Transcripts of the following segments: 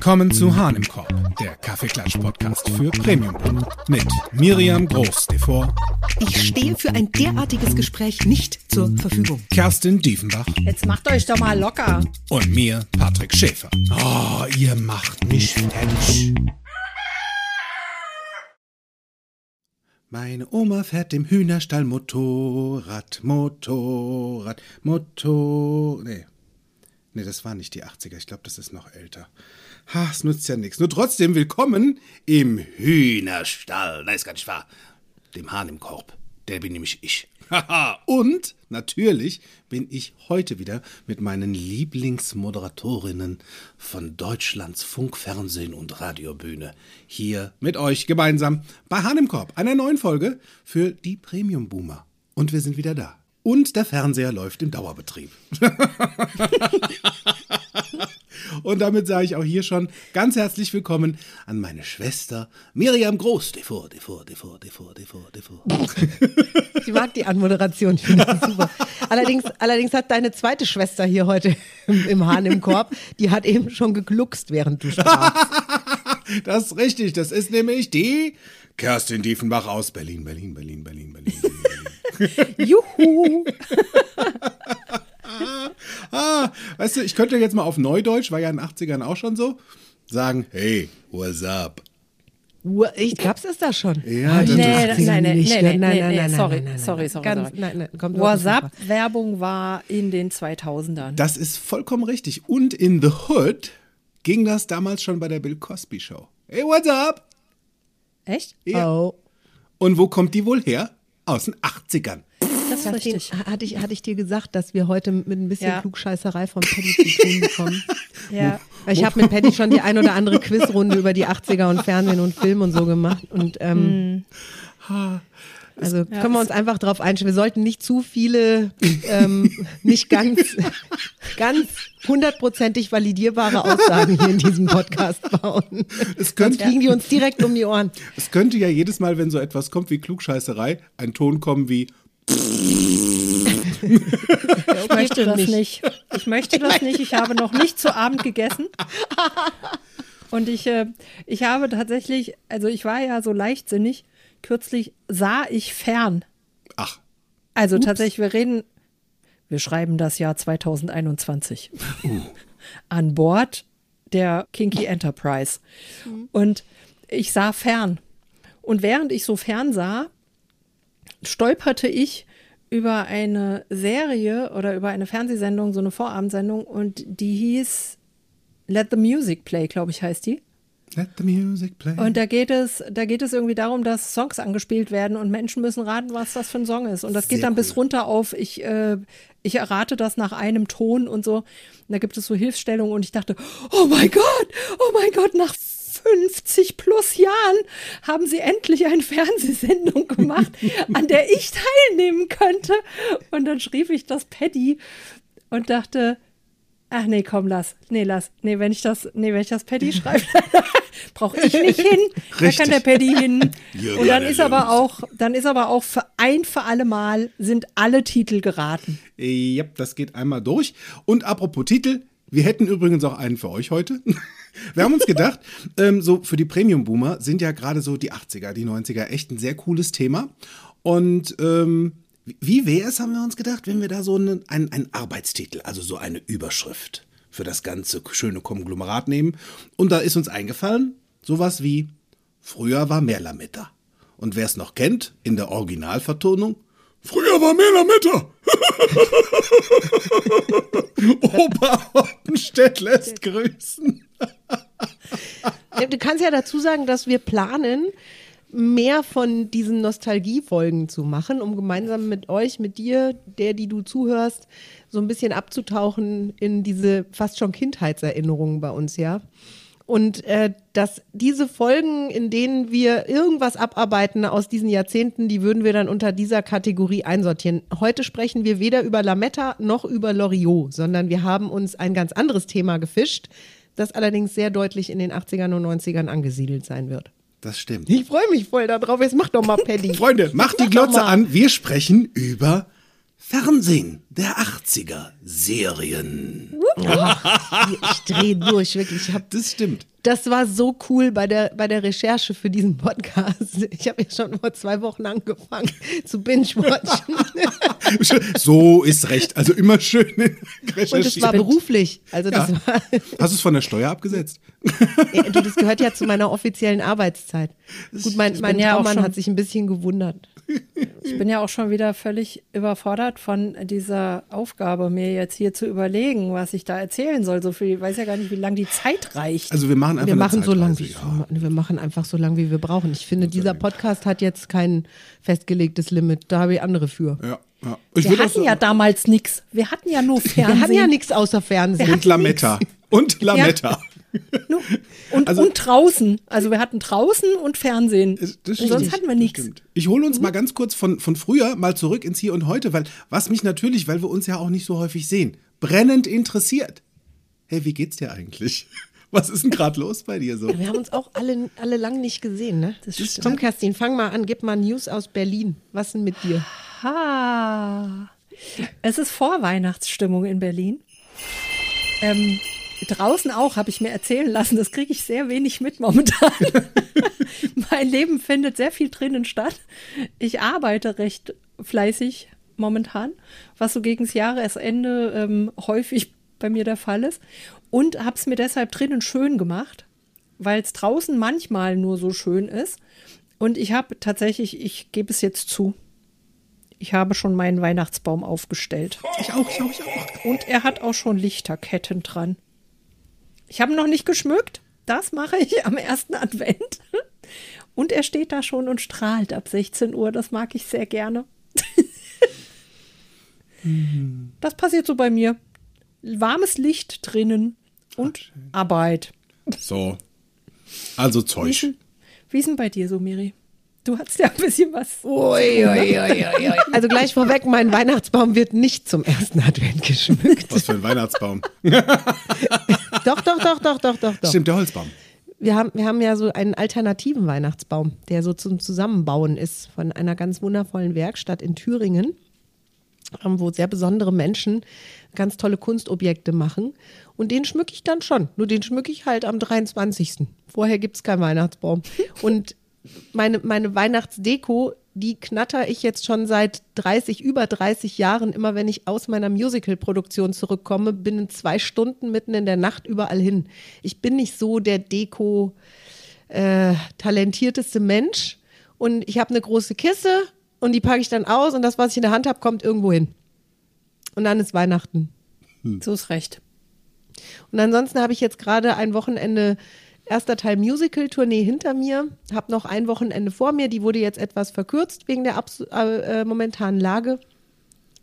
Willkommen zu Hahn im Korb, der Kaffeeklatsch-Podcast für Premium mit Miriam Groß devor. Ich stehe für ein derartiges Gespräch nicht zur Verfügung. Kerstin Diefenbach. Jetzt macht euch doch mal locker. Und mir, Patrick Schäfer. Oh, ihr macht mich fertig. Meine Oma fährt im Hühnerstall Motorrad, Motorrad, Motor... Nee. Nee, das war nicht die 80er. Ich glaube, das ist noch älter. Ha, es nutzt ja nichts. Nur trotzdem willkommen im Hühnerstall. Nein, ist gar nicht wahr. Dem Hahn im Korb. Der bin nämlich ich. Haha. Und natürlich bin ich heute wieder mit meinen Lieblingsmoderatorinnen von Deutschlands Funk, Fernsehen und Radiobühne hier mit euch gemeinsam bei Hahn im Korb, einer neuen Folge für die Premium Boomer. Und wir sind wieder da. Und der Fernseher läuft im Dauerbetrieb. Und damit sage ich auch hier schon ganz herzlich willkommen an meine Schwester Miriam Groß. Devor, devor, devor, devor, devor, devor. Ich mag die Anmoderation, ich finde das super. Allerdings, allerdings hat deine zweite Schwester hier heute im, im Hahn im Korb, die hat eben schon gegluckst, während du sprachst. Das ist richtig, das ist nämlich die Kerstin Diefenbach aus Berlin, Berlin, Berlin, Berlin, Berlin, Berlin. Juhu! ah, weißt du, ich könnte jetzt mal auf Neudeutsch, war ja in den 80ern auch schon so, sagen, hey, what's up? Ur- Echt, gab's das da schon? Ja, das Nee, ist- nee, nee, nee, Nicht. nee, nee, Nein, nee, nein, nee, nein, sorry, nein, nein, sorry, nein. sorry, Ganz, sorry. Nein, nein, kommt vor. WhatsApp-Werbung war in den 2000ern. Das ist vollkommen richtig. Und in The Hood ging das damals schon bei der Bill Cosby Show. Hey, what's up? Echt? Ja. Oh. Und wo kommt die wohl her? Aus den 80ern. Das ist richtig. hatte ich, hatte ich dir gesagt, dass wir heute mit ein bisschen Ja. Klugscheißerei von Paddy zu tun bekommen? Ja. Weil Ich habe mit Paddy schon die ein oder andere Quizrunde über die 80er und Fernsehen und Film und so gemacht. Und ähm, also können wir uns einfach darauf einstellen. Wir sollten nicht zu viele, ähm, nicht ganz, ganz hundertprozentig validierbare Aussagen hier in diesem Podcast bauen. Es Sonst könnte, fliegen die uns direkt um die Ohren. es könnte ja jedes Mal, wenn so etwas kommt wie Klugscheißerei, ein Ton kommen wie Ich möchte das nicht. Ich möchte das nicht. Ich habe noch nicht zu Abend gegessen. Und ich, äh, ich habe tatsächlich, also ich war ja so leichtsinnig, kürzlich sah ich fern. Ach, Also tatsächlich, wir reden, wir schreiben das Jahr 2021. An Bord der Kinky Enterprise. Und ich sah fern. Und während ich so fern sah, stolperte ich über eine Serie oder über eine Fernsehsendung, so eine Vorabendsendung, und die hieß Let the Music Play, glaube ich, heißt die. let the music play. Und da geht es, da geht es irgendwie darum, dass Songs angespielt werden und Menschen müssen raten, was das für ein Song ist. Und das geht Sehr dann cool. bis runter auf, ich, äh, ich errate das nach einem Ton und so. Und da gibt es so Hilfsstellungen und ich dachte, oh mein Gott, oh mein Gott, nach 50 plus Jahren haben sie endlich eine Fernsehsendung gemacht, an der ich teilnehmen könnte. Und dann schrieb ich das Paddy und dachte, ach nee, komm, lass. Nee, lass. Nee, wenn ich das, nee, wenn ich das Paddy schreibe, brauche ich nicht hin. Da Richtig. kann der Paddy hin. Und dann ist aber auch, dann ist aber auch für ein für alle Mal sind alle Titel geraten. Ja, das geht einmal durch. Und apropos Titel, wir hätten übrigens auch einen für euch heute. Wir haben uns gedacht, ähm, so für die Premium-Boomer sind ja gerade so die 80er, die 90er echt ein sehr cooles Thema. Und ähm, wie wäre es, haben wir uns gedacht, wenn wir da so einen, einen, einen Arbeitstitel, also so eine Überschrift für das ganze schöne Konglomerat nehmen. Und da ist uns eingefallen, sowas wie Früher war mehr Lametta. Und wer es noch kennt, in der Originalvertonung, Früher war mehr Lametta. Opa Hoppenstedt lässt grüßen. Du kannst ja dazu sagen, dass wir planen, mehr von diesen Nostalgiefolgen zu machen, um gemeinsam mit euch, mit dir, der, die du zuhörst, so ein bisschen abzutauchen in diese fast schon Kindheitserinnerungen bei uns, ja. Und äh, dass diese Folgen, in denen wir irgendwas abarbeiten aus diesen Jahrzehnten, die würden wir dann unter dieser Kategorie einsortieren. Heute sprechen wir weder über Lametta noch über Loriot, sondern wir haben uns ein ganz anderes Thema gefischt, das allerdings sehr deutlich in den 80ern und 90ern angesiedelt sein wird. Das stimmt. Ich freue mich voll darauf. Jetzt mach doch mal, Paddy. Freunde, macht die Glotze an. Wir sprechen über Fernsehen der 80er Serien. Ich drehe durch, wirklich. Ich hab, Das stimmt. das war so cool bei der, bei der Recherche für diesen Podcast. Ich habe ja schon vor zwei Wochen angefangen zu binge-watchen. So ist recht. Also immer schön Und es war beruflich. Also das Ja. war, Hast du es von der Steuer abgesetzt? Du, das gehört ja zu meiner offiziellen Arbeitszeit. Gut, mein, mein ja Traummann hat sich ein bisschen gewundert. Ich bin ja auch schon wieder völlig überfordert von dieser Aufgabe, mir jetzt hier zu überlegen, was ich da erzählen soll. So viel, ich weiß ja gar nicht, wie lange die Zeit reicht. Also wir machen einfach Wir machen so lang, wie ja. wir machen einfach so lang, wie wir brauchen. Ich finde, dieser Podcast hat jetzt kein festgelegtes Limit. Da habe ich andere für. Ja, ja. Wir hatten ja sagen- damals nichts. Wir hatten ja nur Fernsehen. Wir hatten ja nichts außer Fernsehen. Und Lametta. Und Lametta. Und, Also- und draußen. Also wir hatten draußen und Fernsehen. Das und stimmt. sonst hatten wir Das nichts. Ich hole uns mal ganz kurz von, von früher mal zurück ins Hier und Heute, weil was mich natürlich, weil wir uns ja auch nicht so häufig sehen, brennend interessiert. Hey, wie geht's dir eigentlich? Was ist denn gerade los bei dir so? Wir haben uns auch alle, alle lang nicht gesehen, ne? Das stimmt. Komm, Kerstin, fang mal an, gib mal News aus Berlin. Was denn mit dir? Ha. Es ist Vorweihnachtsstimmung in Berlin. Ähm, draußen auch, habe ich mir erzählen lassen. Das kriege ich sehr wenig mit momentan. mein Leben findet sehr viel drinnen statt. Ich arbeite recht fleißig momentan, was so gegen das Jahresende ähm, häufig bei mir der Fall ist. Und habe es mir deshalb drinnen schön gemacht, weil es draußen manchmal nur so schön ist. Und ich habe tatsächlich, ich gebe es jetzt zu, ich habe schon meinen Weihnachtsbaum aufgestellt. Ich auch, ich auch, ich auch. Und er hat auch schon Lichterketten dran. Ich habe noch nicht geschmückt. Das mache ich am ersten Advent. Und er steht da schon und strahlt ab 16 Uhr. Das mag ich sehr gerne. Das passiert so bei mir. Warmes Licht drinnen und Arbeit. So. Also Wie Zeug. denn, wie ist denn bei dir so, Miri? Du hast ja ein bisschen was. Ui, ui, ui, ui, ui. Also gleich vorweg, mein Weihnachtsbaum wird nicht zum ersten Advent geschmückt. Was für ein Weihnachtsbaum. Doch, doch, doch, doch, doch, doch, doch. Stimmt, der Holzbaum. Wir haben, wir haben ja so einen alternativen Weihnachtsbaum, der so zum Zusammenbauen ist von einer ganz wundervollen Werkstatt in Thüringen, ähm, wo sehr besondere Menschen ganz tolle Kunstobjekte machen. Und den schmücke ich dann schon. Nur den schmücke ich halt am 23. Vorher gibt es keinen Weihnachtsbaum. Und meine, meine Weihnachtsdeko, die knatter ich jetzt schon seit 30, über 30 Jahren, immer wenn ich aus meiner Musical-Produktion zurückkomme, binnen zwei Stunden mitten in der Nacht überall hin. Ich bin nicht so der Deko äh, talentierteste Mensch und ich habe eine große Kiste und die packe ich dann aus und das, was ich in der Hand habe, kommt irgendwo hin. Und dann ist Weihnachten. So ist recht. Und ansonsten habe ich jetzt gerade ein Wochenende, erster Teil Musical-Tournee hinter mir, habe noch ein Wochenende vor mir, die wurde jetzt etwas verkürzt wegen der abs äh, äh, momentanen Lage.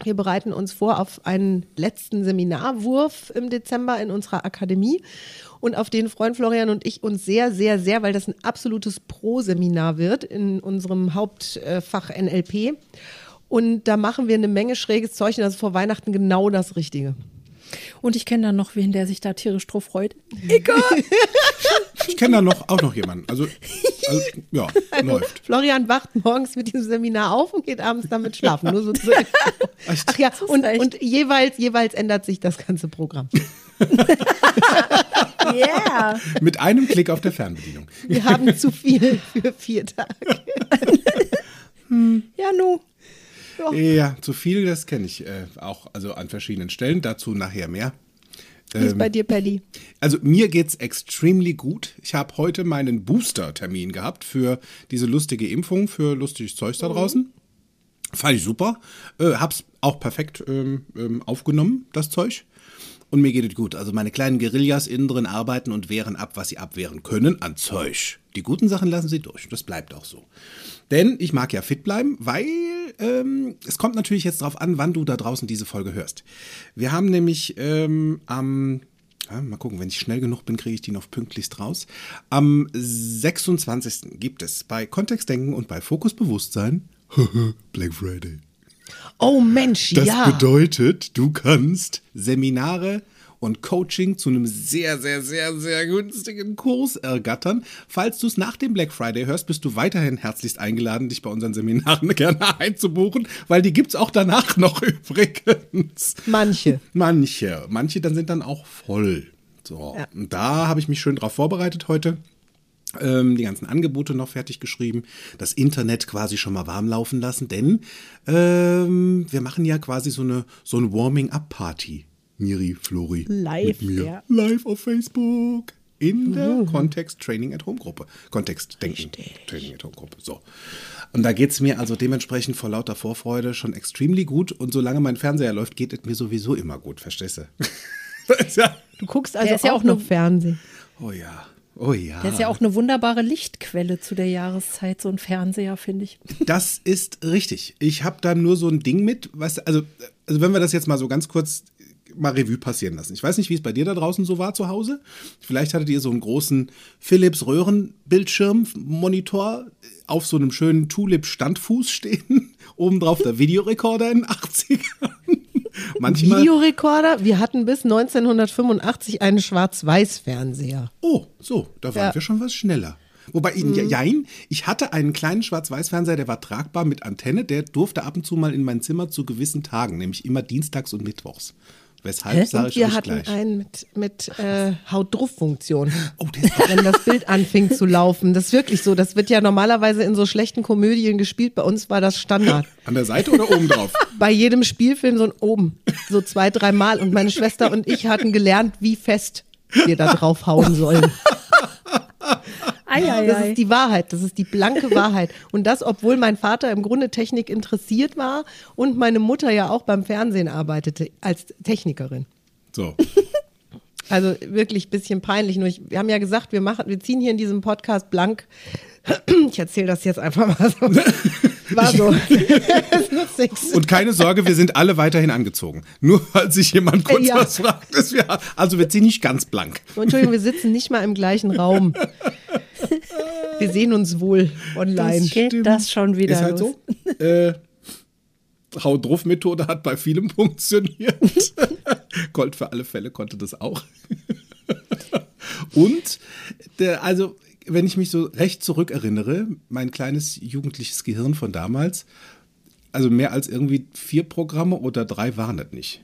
Wir bereiten uns vor auf einen letzten Seminarwurf im Dezember in unserer Akademie. Und auf den freuen Florian und ich uns sehr, sehr, sehr, weil das ein absolutes Pro-Seminar wird in unserem Hauptfach NLP. Und da machen wir eine Menge schräges Zeug und das ist vor Weihnachten genau das Richtige. Und ich kenne dann noch wen, der sich da tierisch drauf freut. Egal. Ich kenne da noch, auch noch jemanden. Also, also ja, läuft. Florian wacht morgens mit diesem Seminar auf und geht abends damit schlafen. Nur so Info. Ach ja, und, und jeweils, jeweils ändert sich das ganze Programm. Yeah. Mit einem Klick auf der Fernbedienung. Wir haben zu viel für vier Tage. Ja, nu. Ja, zu viel, das kenne ich äh, auch, also an verschiedenen Stellen. Dazu nachher mehr. Wie ist bei dir, Paddy? Also mir geht's extremely gut. Ich habe heute meinen Booster-Termin gehabt für diese lustige Impfung, für lustiges Zeugs da draußen. Fand ich super. Äh, hab's auch perfekt ähm, ähm, aufgenommen, das Zeug. Und mir geht es gut. Also meine kleinen Guerillas innen drin arbeiten und wehren ab, was sie abwehren können an Zeug. Die guten Sachen lassen sie durch. Das bleibt auch so. Denn ich mag ja fit bleiben, weil ähm, es kommt natürlich jetzt drauf an, wann du da draußen diese Folge hörst. Wir haben nämlich ähm, am ja, mal gucken, wenn ich schnell genug bin, kriege ich die noch pünktlichst raus. Am 26. gibt es bei Kontextdenken und bei Fokus Bewusstsein Black Friday. Oh Mensch, Das ja. bedeutet, du kannst Seminare und Coaching zu einem sehr, sehr, sehr, sehr günstigen Kurs ergattern. Falls du es nach dem Black Friday hörst, bist du weiterhin herzlichst eingeladen, dich bei unseren Seminaren gerne einzubuchen, weil die gibt es auch danach noch übrigens. Manche. Manche. Manche dann sind dann auch voll. So. Ja. Und da habe ich mich schön drauf vorbereitet heute. Ähm, die ganzen Angebote noch fertig geschrieben, das Internet quasi schon mal warm laufen lassen, denn ähm, wir machen ja quasi so eine, so eine Warming-up-Party. Miri, Flori. Live, mit mir. ja. Live auf Facebook. In der Kontext Training at Home Gruppe. Kontext Denken Training at Home Gruppe. So. Und da geht es mir also dementsprechend vor lauter Vorfreude schon extremely gut. Und solange mein Fernseher läuft, geht es mir sowieso immer gut, verstehst du? Das ja, Du guckst also ist ja auch auch noch Fernsehen. oh ja. Oh ja. Der ist ja auch eine wunderbare Lichtquelle zu der Jahreszeit, so ein Fernseher, finde ich. Das ist richtig. Ich habe da nur so ein Ding mit, du, also, also wenn wir das jetzt mal so ganz kurz mal Revue passieren lassen. Ich weiß nicht, wie es bei dir da draußen so war zu Hause. Vielleicht hattet ihr so einen großen Philips Röhrenbildschirm-Monitor auf so einem schönen Tulip-Standfuß stehen. Obendrauf der Videorekorder in den 80ern. Manchmal. Videorekorder. Wir hatten bis 1985 einen Schwarz-Weiß-Fernseher. Oh, so, da waren Ja. wir schon was schneller. Wobei, mhm. jein, ich hatte einen kleinen Schwarz-Weiß-Fernseher, der war tragbar mit Antenne, der durfte ab und zu mal in mein Zimmer zu gewissen Tagen, nämlich immer dienstags und mittwochs. Weshalb sage ich wir hatten gleich. einen mit, mit äh, Haut-Druff-Funktion. Oh, Wenn das Bild anfing zu laufen. Das ist wirklich so. Das wird ja normalerweise in so schlechten Komödien gespielt. Bei uns war das Standard. an der Seite oder oben drauf? Bei jedem Spielfilm so ein oben. So zwei, dreimal. Und meine Schwester und ich hatten gelernt, wie fest wir da drauf hauen sollen. Das ist die Wahrheit, das ist die blanke Wahrheit. Und das, obwohl mein Vater im Grunde Technik interessiert war und meine Mutter ja auch beim Fernsehen arbeitete als Technikerin. So. Also wirklich ein bisschen peinlich. Nur ich, wir haben ja gesagt, wir machen, wir ziehen hier in diesem Podcast blank. Ich erzähle das jetzt einfach mal so. War so. das. Und keine Sorge, wir sind alle weiterhin angezogen. Nur falls sich jemand kurz Ja. was fragt. Ist wir, also wir ziehen nicht ganz blank. Entschuldigung, wir sitzen nicht mal im gleichen Raum. Wir sehen uns wohl online. Geht das schon wieder Ist halt los? so. Äh, Hau drauf Methode hat bei vielem funktioniert. Gold für alle Fälle konnte das auch. Und der, also, wenn ich mich so recht zurückerinnere, mein kleines jugendliches Gehirn von damals, also mehr als irgendwie vier Programme oder drei waren das nicht.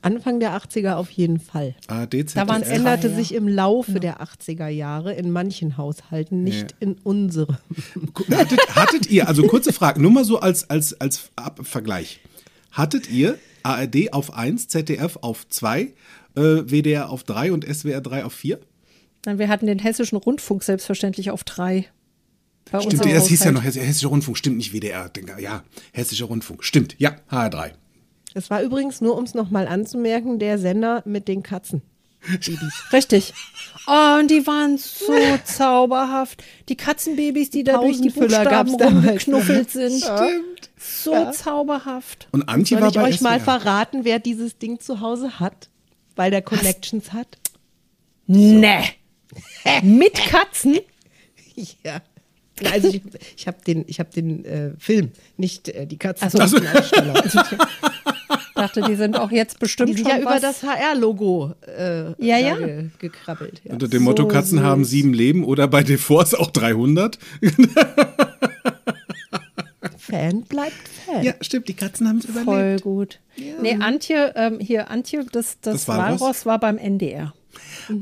Anfang der 80er auf jeden Fall. AD, Da waren, änderte ja. sich im Laufe der 80er Jahre in manchen Haushalten, nicht Ja. in unserem. Hattet, hattet ihr, also kurze Frage, nur mal so als, als, als Vergleich. Hattet ihr ARD auf 1, ZDF auf 2, äh, WDR auf 3 und SWR 3 auf 4? Nein, wir hatten den Hessischen Rundfunk selbstverständlich auf drei. Bei Stimmt, das hieß ja noch Hess- Hessischer Rundfunk, stimmt nicht WDR. Denke, Ja, Hessischer Rundfunk, stimmt, ja, HR3. Es war übrigens, nur um es nochmal anzumerken, der Sender mit den Katzen. Richtig. Oh, und die waren so zauberhaft. Die Katzenbabys, die da durch die Buchstaben damals. rumgeknuffelt sind. Stimmt. So zauberhaft. Und Antje Soll war ich bei euch mal SWR. verraten, wer dieses Ding zu Hause hat? Weil der Connections hat? Nee. Mit Katzen? Ja. Also ich, ich habe den, ich hab den äh, Film, nicht äh, die Katzen. Ach so. Das ist ein Aussteller. dachte, die sind auch jetzt bestimmt Die sind schon ja über das HR-Logo äh, Ja, ja. Ge gekrabbelt. Ja. Unter dem Motto So Katzen süß. haben sieben Leben oder bei DeForce auch 300. Fan bleibt Fan. Ja, stimmt, die Katzen haben es überlebt. Voll gut. Nee, Antje, ähm, hier, Antje, das, das, Das? Walross war beim NDR.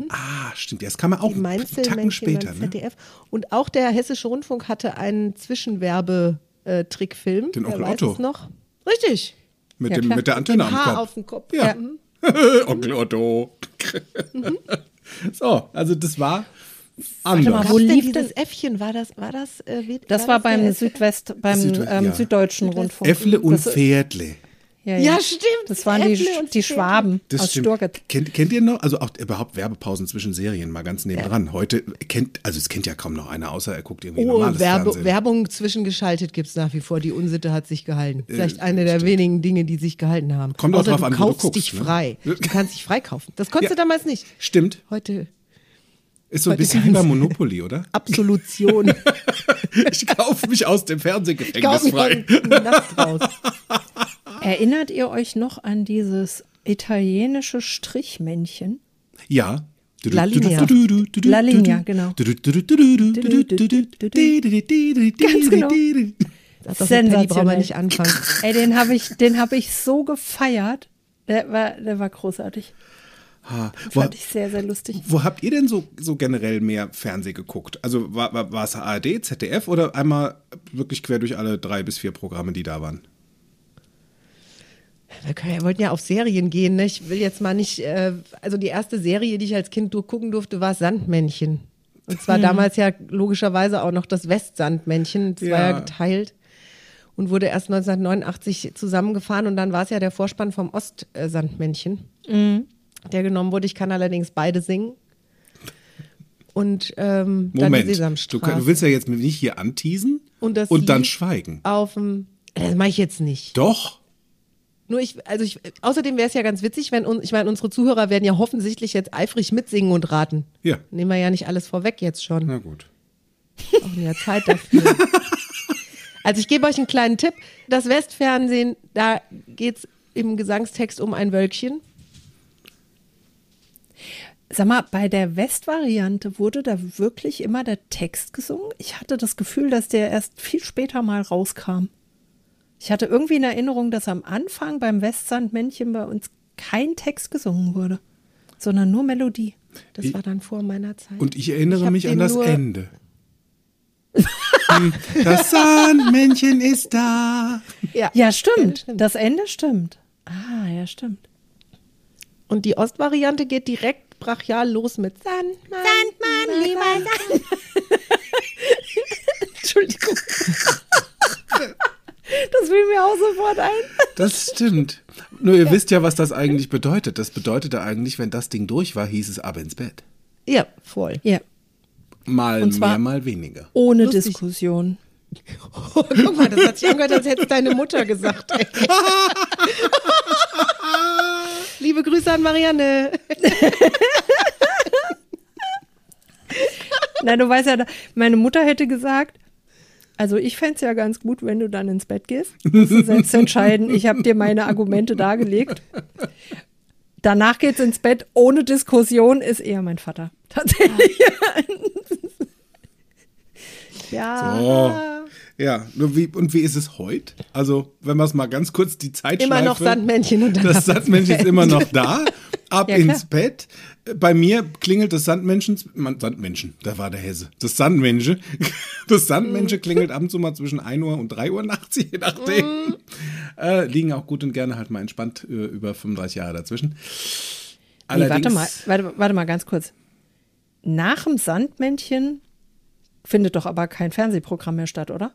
Ah, stimmt, das kann man auch Die einen Tacken später. beim Ne? ZDF. Und auch der Hessische Rundfunk hatte einen Zwischenwerbetrickfilm. Den Onkel weiß Otto. es noch? Richtig. Mit, Ja, dem, klar. mit der Antenne Dem am Haar Kopf. auf dem Kopf. Ja. Mhm. Onkel Otto. so, also das war mal, anders. Gab's Wo denn lief dieses Äffchen? War das, war das, äh, wie- Das war beim der- Südwest, beim Südwe- ähm, ja. Süddeutschen Rundfunk. Äffle und das, Pferdle. Ja, Ja, stimmt. Das waren die, die. Schwaben Das aus stimmt. Sturget. Kennt, kennt ihr noch, also auch überhaupt Werbepausen zwischen Serien, mal ganz nebendran. Heute kennt, also es kennt ja kaum noch einer, außer er guckt irgendwie Oh, normales Werbe, Fernsehen. Werbung zwischengeschaltet gibt es nach wie vor. Die Unsitte hat sich gehalten. Vielleicht eine der wenigen Dinge, die sich gehalten haben. Äh, Kommt auch drauf du an, wo du kaufst guckst, dich ne? frei. Du kannst dich frei kaufen. Das konntest Ja. du damals nicht. Stimmt. Heute Ist so ein Heute bisschen wie bei Monopoly, oder? Absolution. Ich kaufe mich aus dem Fernsehgefängnis Kauf frei. mir einen Knast raus. Erinnert ihr euch noch an dieses italienische Strichmännchen. Ja. La Linea. La Linea, genau. Ganz genau. Paddy brauchen wir Sensationell. nicht anfangen. Ey, den habe ich, den habe ich so gefeiert. Der war, der war großartig. Wo, Fand ich sehr, sehr lustig. wo habt ihr denn so, so generell mehr Fernseh geguckt? Also war, war, war es ARD, ZDF oder einmal wirklich quer durch alle drei bis vier Programme, die da waren? Wir, können, wir wollten ja auf Serien gehen. Ne? Ich will jetzt mal nicht. Äh, also die erste Serie, die ich als Kind durchgucken durfte, war Sandmännchen. Und zwar damals ja logischerweise auch noch das Westsandmännchen. Das war Ja. ja geteilt und wurde erst 1989 zusammengefahren. Und dann war es ja der Vorspann vom Ostsandmännchen, der genommen wurde. Ich kann allerdings beide singen. Und ähm, dann die Moment, du, kann- du willst ja jetzt nicht hier anteasen Und das dann schweigen. auf dem. Das mache ich jetzt nicht. Doch. Nur ich, also ich, außerdem wäre es ja ganz witzig, wenn uns, ich meine, unsere Zuhörer werden ja offensichtlich jetzt eifrig mitsingen und raten. Ja. Nehmen wir ja nicht alles vorweg jetzt schon. Na gut. Auch ja Zeit dafür. also ich gebe euch einen kleinen Tipp. Das Westfernsehen, da geht es im Gesangstext um ein Wölkchen. Sag mal, bei der Westvariante wurde da wirklich immer der Text gesungen? Ich hatte das Gefühl, dass der erst viel später mal rauskam. Ich hatte irgendwie in Erinnerung, dass am Anfang beim Westsandmännchen bei uns kein Text gesungen wurde, sondern nur Melodie. Das war dann vor meiner Zeit. Und ich erinnere Ich mich an das Ende. Das Sandmännchen ist da. ja. Ja, stimmt. das stimmt. Das Ende stimmt. Ah, ja, stimmt. Und die Ostvariante geht direkt brachial los mit Sandmann. Sandmann, lieber Sandmann. Entschuldigung. Das fiel mir auch sofort ein. Das stimmt. Nur ihr wisst ja, was das eigentlich bedeutet. Das bedeutete eigentlich, wenn das Ding durch war, hieß es ab ins Bett. Ja, voll. Ja, Mal Und zwar- mehr, mal weniger. ohne Lustig. Diskussion. Oh, guck mal, das hat sich angehört, als hätte es deine Mutter gesagt. Liebe Grüße an Marianne. Nein, du weißt ja, meine Mutter hätte gesagt, also ich fände es ja ganz gut, wenn du dann ins Bett gehst. Das ist selbst entscheiden. Ich habe dir meine Argumente dargelegt. Danach geht's ins Bett ohne Diskussion, ist eher mein Vater. Tatsächlich. ja. Oh. Ja, wie, und wie ist es heute? Also, wenn wir es mal ganz kurz die Zeit Immer noch Sandmännchen und dann Das Sandmännchen ist immer noch da. Ab Ja, ins Bett. Bei mir klingelt das Sandmännchen, man, Sandmännchen, da war der Hesse. Das Sandmännchen. Das Mhm. Sandmännchen klingelt ab und zu mal zwischen 1 Uhr und 3 Uhr nachts, je nachdem. Mhm. Äh, liegen auch gut und gerne halt mal entspannt äh, über 35 Jahre dazwischen. Nee, warte mal, warte, warte mal ganz kurz. Nach dem Sandmännchen findet doch aber kein Fernsehprogramm mehr statt, oder?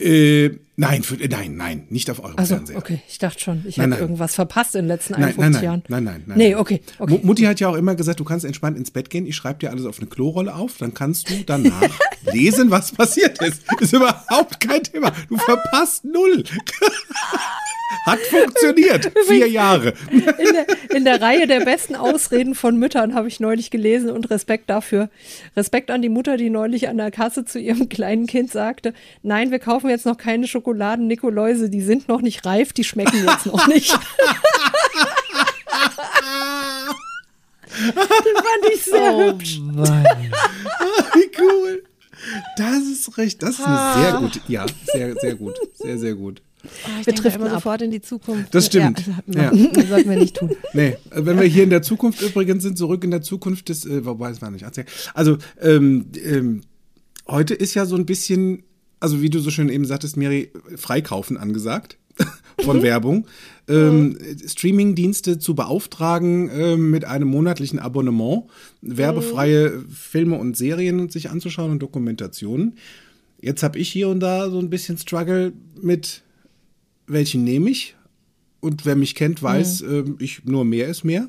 Äh, nein, für, äh, nein, nein, nicht auf eurem Also, Fernseher. okay, ich dachte schon, ich habe irgendwas verpasst in den letzten Nein, 51 nein, nein, Jahren. nein, nein, nein. Nee, okay, okay. Mutti hat ja auch immer gesagt, du kannst entspannt ins Bett gehen. Ich schreibe dir alles auf eine Klorolle auf, dann kannst du danach lesen, was passiert ist. Ist überhaupt kein Thema. Du verpasst null. Hat funktioniert. Vier Jahre. In der, in der Reihe der besten Ausreden von Müttern habe ich neulich gelesen und Respekt dafür. Respekt an die Mutter, die neulich an der Kasse zu ihrem kleinen Kind sagte, nein, wir kaufen jetzt noch keine Schokoladen Nikoläuse, die sind noch nicht reif, die schmecken jetzt noch nicht. Den fand ich sehr hübsch. Wie cool. Das ist recht. Das ist eine sehr gute. Ja, sehr, sehr gut. Sehr, sehr gut. Ich Wir driften immer ab. sofort in die Zukunft. Das stimmt. Ja, Ja. das, das sollten wir nicht tun. Nee, äh, wenn wir hier in der Zukunft übrigens sind, zurück in der Zukunft des, äh, wobei es war nicht erzählt. Also, ähm, ähm, heute ist ja so ein bisschen, also wie du so schön eben sagtest, Mary, Freikaufen angesagt von Werbung. Ähm, Streamingdienste zu beauftragen ähm, mit einem monatlichen Abonnement, werbefreie Filme und Serien sich anzuschauen und Dokumentationen. Jetzt habe ich hier und da so ein bisschen Struggle mit, welchen nehme ich? Und wer mich kennt, weiß, ähm, ich nur mehr ist mehr.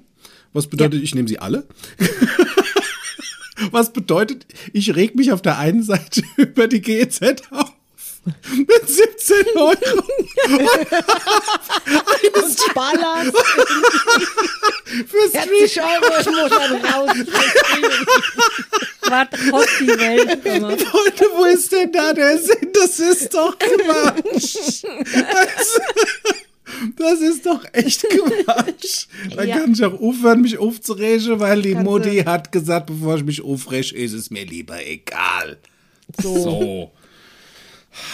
Was bedeutet, ich nehme sie alle. Was bedeutet, ich reg mich auf der einen Seite über die GEZ auf. Mit 17 Euro. Und Sparlas, Für Stream. 40 Euro im Monat raus. Was kostet die Welt? immer? Leute, wo ist denn da der Sinn? Das ist doch Quatsch. Also, Das ist doch echt Quatsch. Da Ja. kann ich auch aufhören, mich aufzuregen, weil die Kannst Mutti du. hat gesagt, bevor ich mich aufrege, ist es mir lieber egal. So.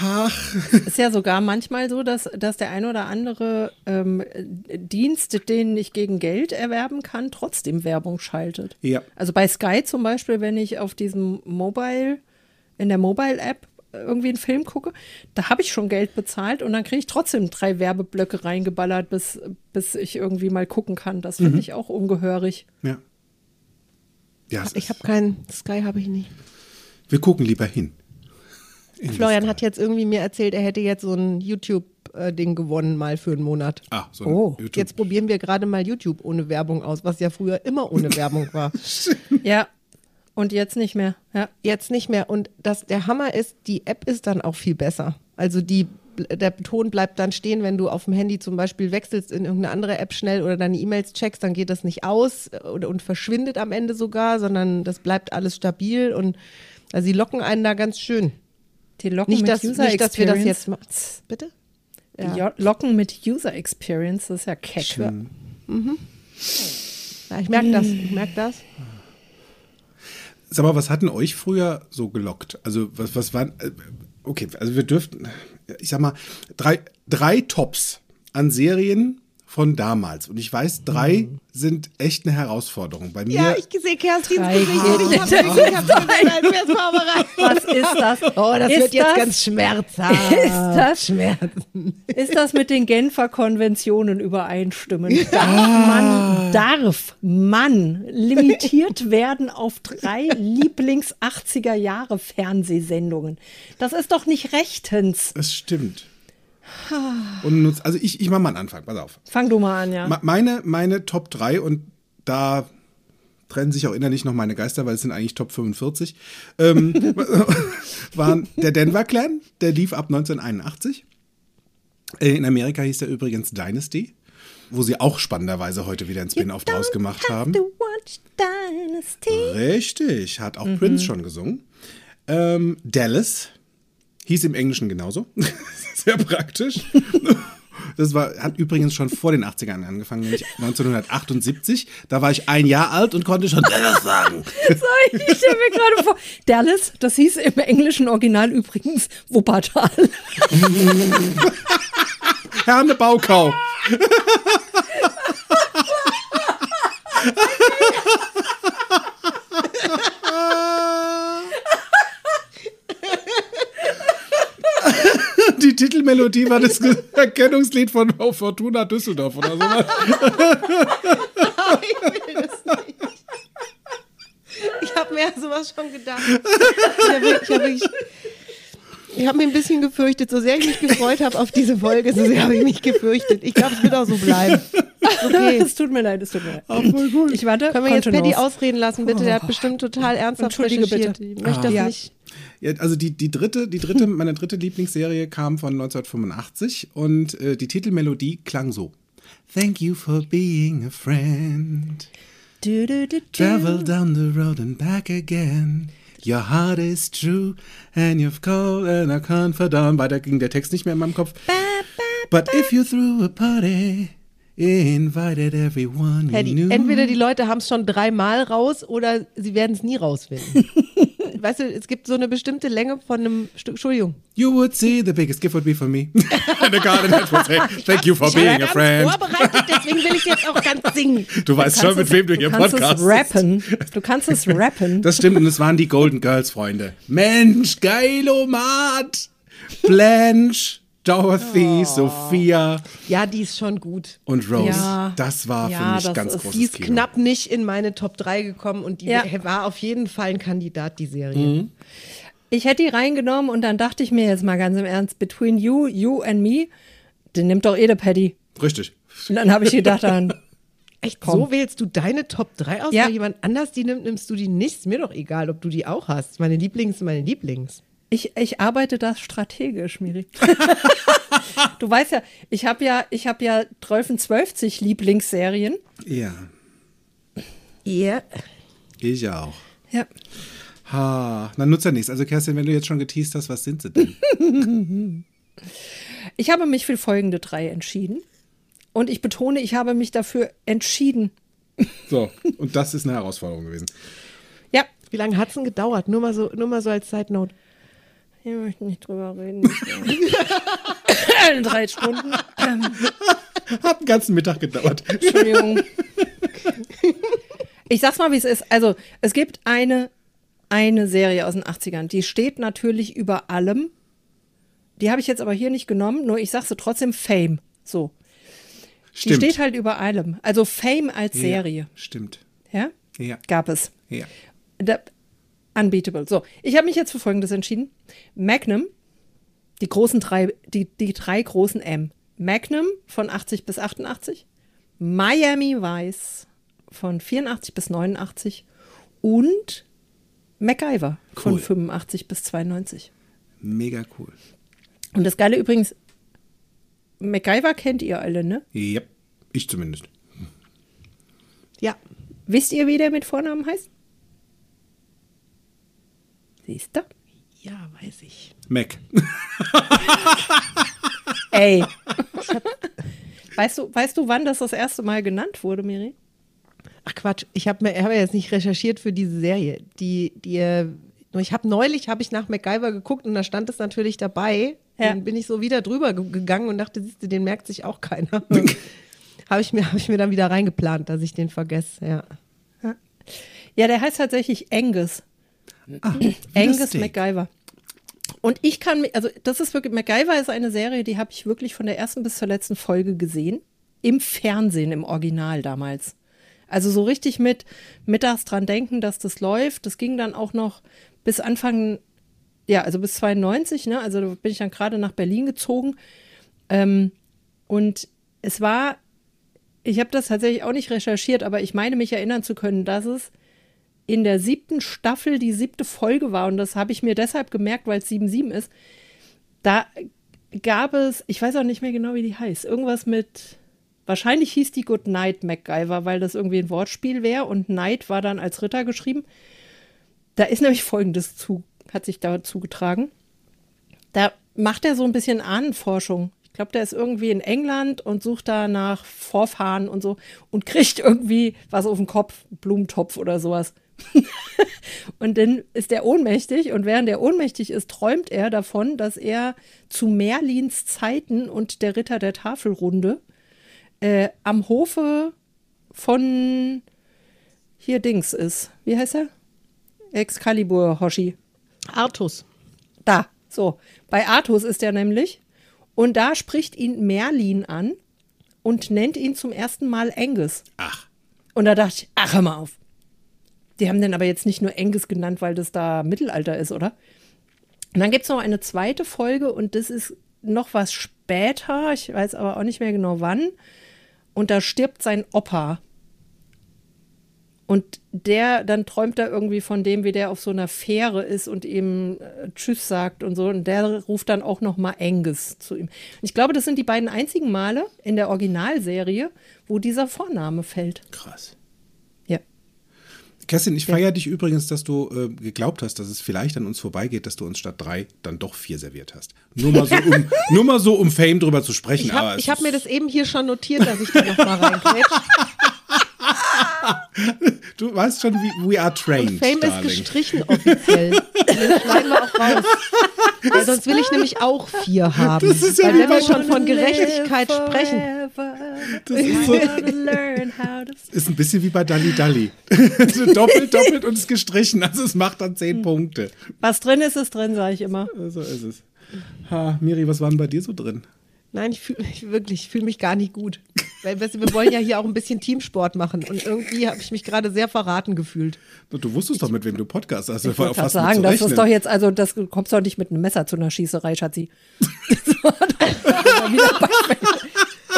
Ach, Ist ja sogar manchmal so, dass, dass der ein oder andere ähm, Dienst, den ich gegen Geld erwerben kann, trotzdem Werbung schaltet. Ja. Also bei Sky zum Beispiel, wenn ich auf diesem Mobile, in der Mobile-App irgendwie einen Film gucke, da habe ich schon Geld bezahlt und dann kriege ich trotzdem drei Werbeblöcke reingeballert, bis, bis ich irgendwie mal gucken kann. Das finde ich auch ungehörig. ja. Ja, Ich habe keinen Sky, habe ich nicht. wir gucken lieber hin. Florian hat jetzt irgendwie mir erzählt, er hätte jetzt so ein YouTube-Ding gewonnen, mal für einen Monat. Ah, so ein Oh, YouTube. Jetzt probieren wir gerade mal YouTube ohne Werbung aus, was ja früher immer ohne Werbung war. Ja. Und jetzt nicht mehr. Ja. Jetzt nicht mehr. Und das, der Hammer ist, die App ist dann auch viel besser. Also die, der Ton bleibt dann stehen, wenn du auf dem Handy zum Beispiel wechselst in irgendeine andere App schnell oder deine E-Mails checkst, dann geht das nicht aus und, und verschwindet am Ende sogar, sondern das bleibt alles stabil und also sie locken einen da ganz schön. Die Locken Nicht, mit dass, User nicht, dass wir das Experience. jetzt machen. Bitte? Die Jo- Locken mit User Experience, das ist ja keck. Ja, ich merke das. Ich merke das. Sag mal, was hatten euch früher so gelockt? Also, was, was waren. äh, Okay, also wir dürften, ich sag mal, drei, drei Tops an Serien von damals. Und ich weiß, drei sind echt eine Herausforderung. Bei mir. Ja, ich sehe Kerstins Gesicht. Ich habe ich hab. Was ist das? Oh, das ist wird jetzt das, ganz schmerzhaft. Ist das- Schmerzen? Ist das mit den Genfer Konventionen übereinstimmen? Darf man, darf man limitiert werden auf drei Lieblings-80er Jahre Fernsehsendungen? Das ist doch nicht rechtens. Es stimmt. Und nutz, also ich, ich mache mal einen Anfang, pass auf. Fang du mal an, ja. Meine, meine Top 3 und da trennen sich auch innerlich noch meine Geister, weil es sind eigentlich Top 45, ähm, waren der Denver Clan, der lief ab 1981. Äh, In Amerika hieß der übrigens Dynasty, wo sie auch spannenderweise heute wieder ein Spin-off draus gemacht haben. To watch Dynasty. Richtig, hat auch Prince schon gesungen. Ähm, Dallas hieß im Englischen genauso. Sehr praktisch. Das war, hat übrigens schon vor den 80ern angefangen, nämlich 1978. Da war ich ein Jahr alt und konnte schon Dallas sagen. So, ich stelle mir gerade vor, Dallas, das hieß im englischen Original übrigens Wuppertal. Herne Baukau. Die Titelmelodie war das Erkennungslied von Fortuna Düsseldorf oder sowas. Ich will das nicht. Ich habe mir sowas schon gedacht. Ich habe wirklich, ich hab wirklich, ich habe mich ein bisschen gefürchtet. So sehr ich mich gefreut habe auf diese Folge, so sehr habe ich mich gefürchtet. Ich glaube, es wird auch so bleiben. Okay. Es tut mir leid, es tut mir leid. voll gut. Ich warte, Können wir jetzt Kontenance. ausreden lassen, bitte? Der hat bestimmt total ernsthaft Entschuldige recherchiert. bitte. Ich möchte das Ja. nicht. Ja, also die, die dritte, die dritte, meine dritte Lieblingsserie kam von 1985 und äh, die Titelmelodie klang so. Thank you for being a friend. Du, du, du, du. Travel down the road and back again. Your heart is true and you've called and I can't verdammt. Weiter ging der Text nicht mehr in meinem Kopf. But if you threw a party, invited everyone Paddy, knew. entweder die Leute haben es schon dreimal raus oder sie werden es nie rausfinden. weißt du, es gibt so eine bestimmte Länge von einem Stück. Entschuldigung. You would see the biggest gift would be for me. and the garden hat would say, thank you for Ich being a friend. vorbereitet, deswegen will ich jetzt auch ganz singen. Du weißt kannst schon, mit es- wem du hier du kannst Podcast es rappen. Du kannst es rappen. Das stimmt, und es waren die Golden Girls, Freunde. Mensch, Geilomat, Blanche, Dorothy, Sophia Ja, die ist schon gut. und Rose. Ja. das war Ja, für mich das ganz ist- großes Die ist Kino. knapp nicht in meine Top 3 gekommen und die Ja. war auf jeden Fall ein Kandidat, die Serie. Mhm. Ich hätte die reingenommen und dann dachte ich mir jetzt mal ganz im Ernst, between you, you and me, den nimmt doch eh der Paddy. Richtig. Und dann habe ich gedacht dann, Echt, Komm. so wählst du deine Top 3 aus, Ja. weil jemand anders die nimmt, nimmst du die nicht? Ist mir doch egal, ob du die auch hast. Meine Lieblings sind meine Lieblings. Ich, ich arbeite das strategisch, Miri. du weißt ja, ich habe ja, ich habe ja 12 12 Lieblingsserien. Ja, Ja. ich auch. Ja. Ha, dann nutzt ja nichts. Also Kerstin, wenn du jetzt schon geteased hast, was sind sie denn? Ich habe mich für folgende drei entschieden. Und ich betone, ich habe mich dafür entschieden. So, und das ist eine Herausforderung gewesen. Ja, Wie lange hat es denn gedauert? Nur mal so, nur mal so als Side Note. Ich möchte nicht drüber reden. Drei Stunden. Hat einen ganzen Mittag gedauert. Entschuldigung. Ich sag's mal, wie es ist. Also, es gibt eine, eine Serie aus den 80ern, die steht natürlich über allem. Die habe ich jetzt aber hier nicht genommen, nur ich sag sie trotzdem Fame. So. Die steht halt über allem. Also Fame als Serie. Ja, stimmt. Ja? Ja. Gab es. Ja. Da, unbeatable. So, ich habe mich jetzt für Folgendes entschieden. Magnum, die großen drei, die, die drei großen M. Magnum von 80 bis 88, Miami Vice von 84 bis 89 und MacGyver von Cool. 85 bis 92. Mega cool. Und das Geile übrigens, MacGyver kennt ihr alle, ne? Ja, ich zumindest. Ja. Wisst ihr, wie der mit Vornamen heißt? Siehst du? Ja, weiß ich. Mac. Ey. weißt, du, weißt du, wann das das erste Mal genannt wurde, Miri? Ach Quatsch, ich habe hab ja jetzt nicht recherchiert für diese Serie. Die, die, äh, ich habe neulich habe ich nach MacGyver geguckt und da stand es natürlich dabei. Ja. Dann bin ich so wieder drüber ge- gegangen und dachte, siehst du, den merkt sich auch keiner. habe ich, mir- hab ich mir dann wieder reingeplant, dass ich den vergesse. Ja. Ja, der heißt tatsächlich Angus. Angus Steak. MacGyver. Und ich kann mich, also das ist wirklich, MacGyver ist eine Serie, die habe ich wirklich von der ersten bis zur letzten Folge gesehen. Im Fernsehen, im Original damals. Also so richtig mit mittags dran denken, dass das läuft. Das ging dann auch noch bis Anfang, ja, also bis 92, ne? Also da bin ich dann gerade nach Berlin gezogen. Ähm, und es war, ich habe das tatsächlich auch nicht recherchiert, aber ich meine mich erinnern zu können, dass es in der siebten Staffel die siebte Folge war. Und das habe ich mir deshalb gemerkt, weil es 7-7 ist. Da gab es, ich weiß auch nicht mehr genau, wie die heißt, irgendwas mit, wahrscheinlich hieß die Good Night MacGyver, weil das irgendwie ein Wortspiel wäre und Night war dann als Ritter geschrieben. Da ist nämlich Folgendes zu, hat sich da zugetragen. Da macht er so ein bisschen Ahnenforschung. Ich glaube, der ist irgendwie in England und sucht da nach Vorfahren und so und kriegt irgendwie was auf den Kopf, Blumentopf oder sowas. und dann ist er ohnmächtig und während er ohnmächtig ist, träumt er davon, dass er zu Merlins Zeiten und der Ritter der Tafelrunde äh, am Hofe von hier Dings ist. Wie heißt er? Excalibur Hoshi. Artus. Da, so. Bei Artus ist er nämlich. Und da spricht ihn Merlin an und nennt ihn zum ersten Mal Angus. Ach. Und da dachte ich, ach, hör mal auf. Die haben den aber jetzt nicht nur Angus genannt, weil das da Mittelalter ist, oder? Und dann gibt es noch eine zweite Folge und das ist noch was später. Ich weiß aber auch nicht mehr genau wann. Und da stirbt sein Opa. Und der, dann träumt er irgendwie von dem, wie der auf so einer Fähre ist und ihm äh, Tschüss sagt und so. Und der ruft dann auch noch mal Angus zu ihm. Und ich glaube, das sind die beiden einzigen Male in der Originalserie, wo dieser Vorname fällt. Krass. Ja. Kerstin, ich feiere dich übrigens, dass du äh, geglaubt hast, dass es vielleicht an uns vorbeigeht, dass du uns statt drei dann doch vier serviert hast. Nur mal so, um, nur mal so, um Fame drüber zu sprechen. Ich habe hab mir das eben hier schon notiert, dass ich da noch mal reinkrätsch. Du weißt schon, wie we are trained, Fame ist darling. gestrichen offiziell. Das schneiden wir auch raus. Weil sonst will ich nämlich auch vier haben. Das ist ja Weil wenn wir schon von Gerechtigkeit sprechen. Das ist, so, ist ein bisschen wie bei Dalli Dalli. Doppelt, doppelt und ist gestrichen. Also es macht dann zehn Punkte. Was drin ist, ist drin, sage ich immer. So ist es. Ha, Miri, was war denn bei dir so drin? Nein, ich fühle mich wirklich, ich fühle mich gar nicht gut. Weil weißt du, wir wollen ja hier auch ein bisschen Teamsport machen. Und irgendwie habe ich mich gerade sehr verraten gefühlt. Du wusstest doch, mit wem du Podcast hast. Ich wollte gerade sagen, das ist doch jetzt, also das du kommst doch nicht mit einem Messer zu einer Schießerei, Schatzi.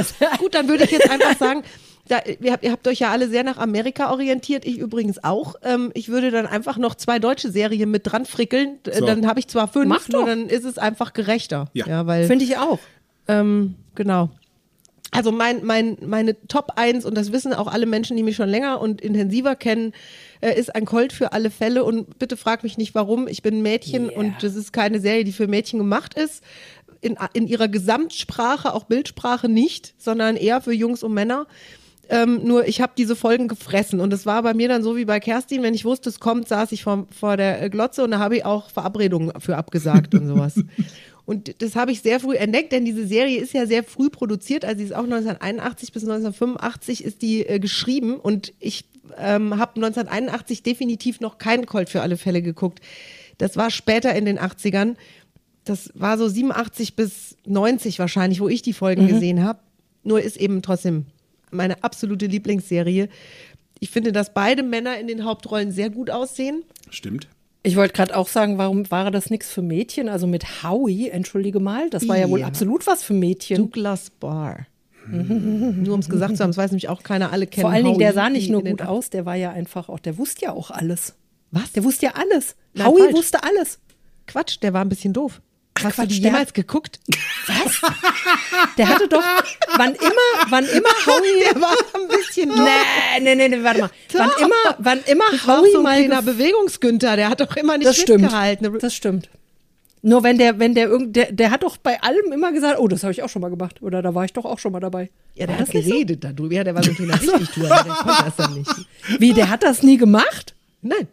Gut, dann würde ich jetzt einfach sagen, da, ihr, habt, ihr habt euch ja alle sehr nach Amerika orientiert, ich übrigens auch. Ähm, ich würde dann einfach noch zwei deutsche Serien mit dran frickeln. So. Dann habe ich zwar fünf, Mach nur doch. dann ist es einfach gerechter. Ja. weil, Finde ich auch. ähm, genau. Also mein, mein, meine Top 1, und das wissen auch alle Menschen, die mich schon länger und intensiver kennen, äh, ist ein Colt für alle Fälle. Und bitte frag mich nicht warum. Ich bin ein Mädchen Yeah. und das ist keine Serie, die für Mädchen gemacht ist. in, in ihrer Gesamtsprache, auch Bildsprache nicht, sondern eher für Jungs und Männer. Ähm, nur ich habe diese Folgen gefressen und es war bei mir dann so wie bei Kerstin, wenn ich wusste, es kommt, saß ich vor, vor der Glotze und da habe ich auch Verabredungen für abgesagt und sowas. Und das habe ich sehr früh entdeckt, denn diese Serie ist ja sehr früh produziert. Also sie ist auch 1981 bis 1985 ist die äh, geschrieben und ich ähm, habe 1981 definitiv noch keinen Colt für alle Fälle geguckt. Das war später in den 80ern. Das war so 87 bis 90 wahrscheinlich, wo ich die Folgen gesehen habe. Nur ist eben trotzdem meine absolute Lieblingsserie. Ich finde, dass beide Männer in den Hauptrollen sehr gut aussehen. Stimmt. Ich wollte gerade auch sagen, warum war das nichts für Mädchen? Also mit Howie, entschuldige mal, das war ja wohl Ja. absolut was für Mädchen. Douglas Barr. Nur um es gesagt zu haben, das weiß nämlich auch keiner, alle kennen Vor allen Dingen, der Howie, sah nicht nur gut aus, der war ja einfach auch, der wusste ja auch alles. Was? Der wusste ja alles. Nein, Howie falsch. wusste alles. Quatsch, der war ein bisschen doof. Hast Quatsch, du die der jemals geguckt? Was? Der hatte doch, wann immer, wann immer Howie. Der war ein bisschen doof. Nee, nee, nee, nee, warte mal. Wann Doch. immer, wann immer Das Howie so mal kleiner gef- Bewegungsgünther, der hat doch immer nicht Das stimmt. mitgehalten. Das stimmt. Nur wenn der, wenn der irgend, der, der hat doch bei allem immer gesagt, oh, das habe ich auch schon mal gemacht. Oder da war ich doch auch schon mal dabei. ja, der War hat nicht so? geredet darüber. Ja, der war so ein kleiner Wichtigtour, aber der konnte das dann nicht. Wie, der hat das nie gemacht? Nein.